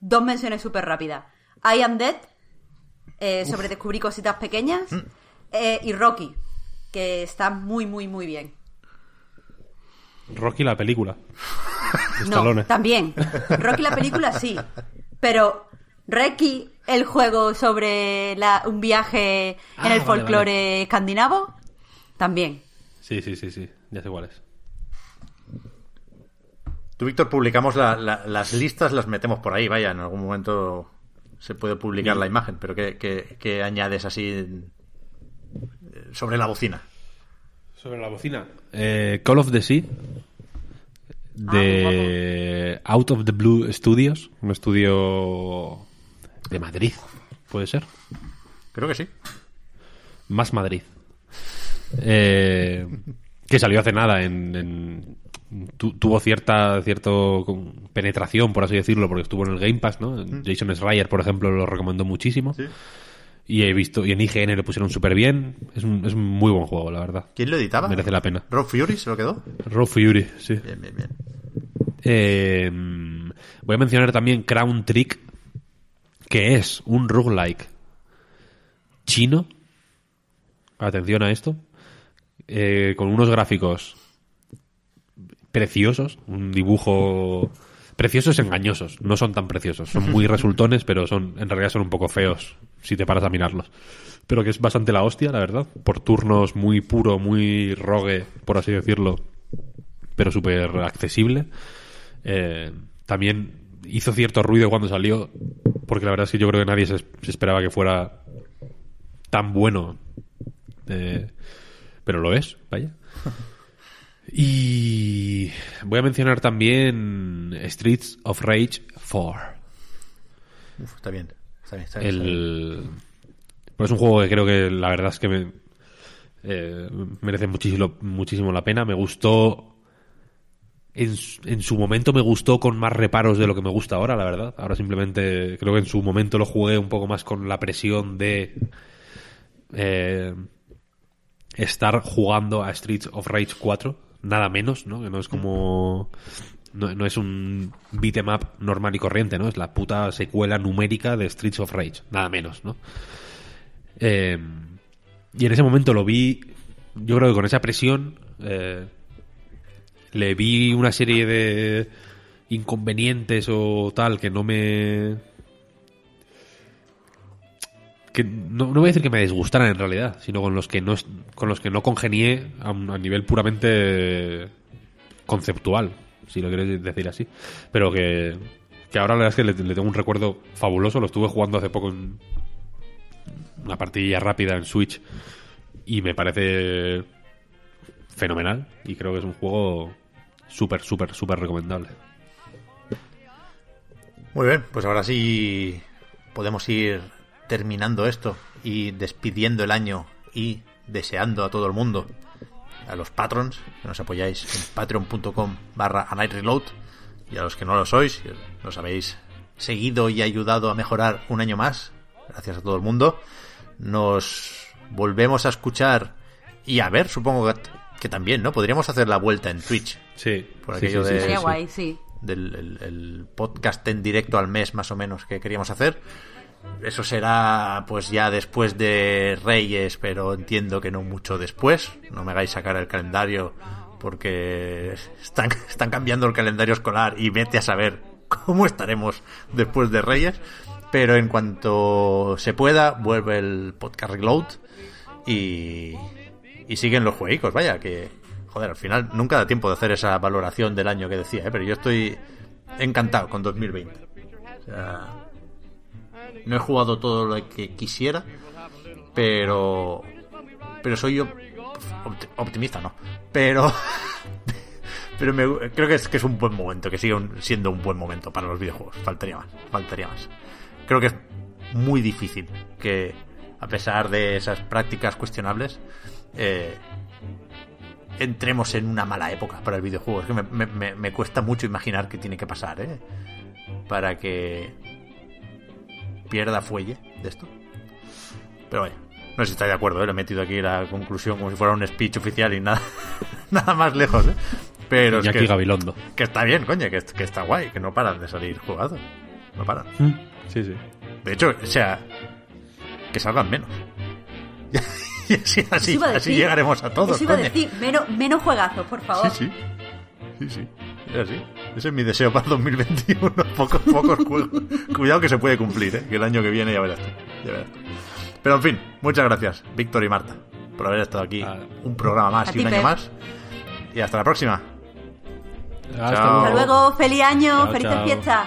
dos menciones súper rápidas. I Am Dead, eh, sobre descubrir cositas pequeñas, Mm. eh, y Rocky, que está muy, muy, muy bien. Rocky la película. No, también. Rocky la película sí, pero Rocky, el juego sobre la- un viaje en Ah, el vale, folclore escandinavo, también. Sí, sí, sí, sí. Ya sé cuál es. Tú, Víctor, publicamos la- la- las listas, las metemos por ahí, vaya, en algún momento se puede publicar la imagen, pero ¿qué, qué- qué añades así en- sobre la bocina? Sobre la bocina. Eh, Call of the Sea. De Out of the Blue Studios. Un estudio de Madrid. ¿Puede ser? Creo que sí. Más Madrid. Eh, que salió hace nada en, en- tu- tuvo cierta cierto penetración por así decirlo porque estuvo en el Game Pass no Jason Schreier por ejemplo lo recomendó muchísimo Sí. y he visto y en IGN lo pusieron súper bien es un, es un muy buen juego la verdad ¿Quién lo editaba? merece la pena ¿Rob Fury se lo quedó? Raw Fury sí Bien, bien, bien. Eh, voy a mencionar también Crown Trick, que es un roguelike chino. Atención a esto. eh, con unos gráficos preciosos, un dibujo preciosos engañosos, no son tan preciosos, son muy resultones, pero son en realidad son un poco feos si te paras a mirarlos. Pero que es bastante la hostia, la verdad, por turnos muy puro, muy rogue, por así decirlo, pero súper accesible. Eh, también hizo cierto ruido cuando salió, porque la verdad es que yo creo que nadie se, se esperaba que fuera tan bueno. Eh, pero lo es, vaya. Y voy a mencionar también Streets of Rage 4. Uf, está bien. Está bien, está bien, está bien. El... Pues es un juego que creo que la verdad es que me, eh, merece muchísimo, muchísimo la pena. Me gustó. En, su- en su momento me gustó con más reparos de lo que me gusta ahora, la verdad. Ahora simplemente creo que en su momento lo jugué un poco más con la presión de eh, estar jugando a Streets of Rage 4, nada menos, ¿no? Que no es como. No, no es un beat'em up normal y corriente, ¿no? Es la puta secuela numérica de Streets of Rage, nada menos, ¿no? Eh, y en ese momento lo vi, yo creo que con esa presión, eh, le vi una serie de inconvenientes o tal que no me que no, voy a decir que me disgustaran en realidad, sino con los que no con los que no congenié a, a nivel puramente conceptual, si lo quieres decir así. Pero que, que ahora la verdad es que le, tengo un recuerdo fabuloso. Lo estuve jugando hace poco en una partidilla rápida en Switch y me parece fenomenal. Y creo que es un juego súper, súper, súper recomendable. Muy bien, pues ahora sí podemos ir terminando esto y despidiendo el año y deseando a todo el mundo, a los patrons, que nos apoyáis en patreon.com barra a y a los que no lo sois, nos habéis seguido y ayudado a mejorar un año más, gracias a todo el mundo. Nos volvemos a escuchar y a ver, supongo que, que también, ¿no? Podríamos hacer la vuelta en Twitch Sí, Por aquello sí, sí, de- guay, sí. del el- el podcast en directo al mes más o menos que queríamos hacer. Eso será pues ya después de Reyes, pero entiendo que no mucho después. No me hagáis sacar el calendario porque están, están cambiando el calendario escolar y vete a saber cómo estaremos después de Reyes. Pero en cuanto se pueda, vuelve el podcast Reload y, y siguen los jueguicos, vaya, que joder, al final nunca da tiempo de hacer esa valoración del año que decía, ¿eh? pero yo estoy encantado con 2020. O sea, no he jugado todo lo que quisiera, pero pero soy yo optimista, no. Pero pero me, creo que es que es un buen momento, que sigue siendo un buen momento para los videojuegos. Faltaría más, faltaría más. Creo que es muy difícil que a pesar de esas prácticas cuestionables eh, entremos en una mala época para el videojuego. Es que me, cuesta mucho imaginar qué tiene que pasar, ¿eh? Para que pierda fuelle de esto. Pero bueno, no sé si estáis de acuerdo, ¿eh? Le he metido aquí la conclusión como si fuera un speech oficial y nada, nada más lejos, ¿eh? Pero es aquí que, Gabilondo. que está bien, coño, que, que, está guay, que no paran de salir jugados. No paran. Mm. Sí, sí. De hecho, o sea, que salgan menos. y así, así, así llegaremos a todos. Eso iba a decir, menos, menos juegazos, por favor. Sí, sí. Sí, sí. Es así. Ese es mi deseo para 2021. Pocos, pocos juegos. Cuidado que se puede cumplir, ¿eh? que el año que viene ya verás tú. Ya verás tú. Pero en fin, muchas gracias, Víctor y Marta, por haber estado aquí Ah. un programa más A y ti, un año Pep. más. Y hasta la próxima. Hasta Chao. Hasta luego, feliz año, Chao, felices fiestas.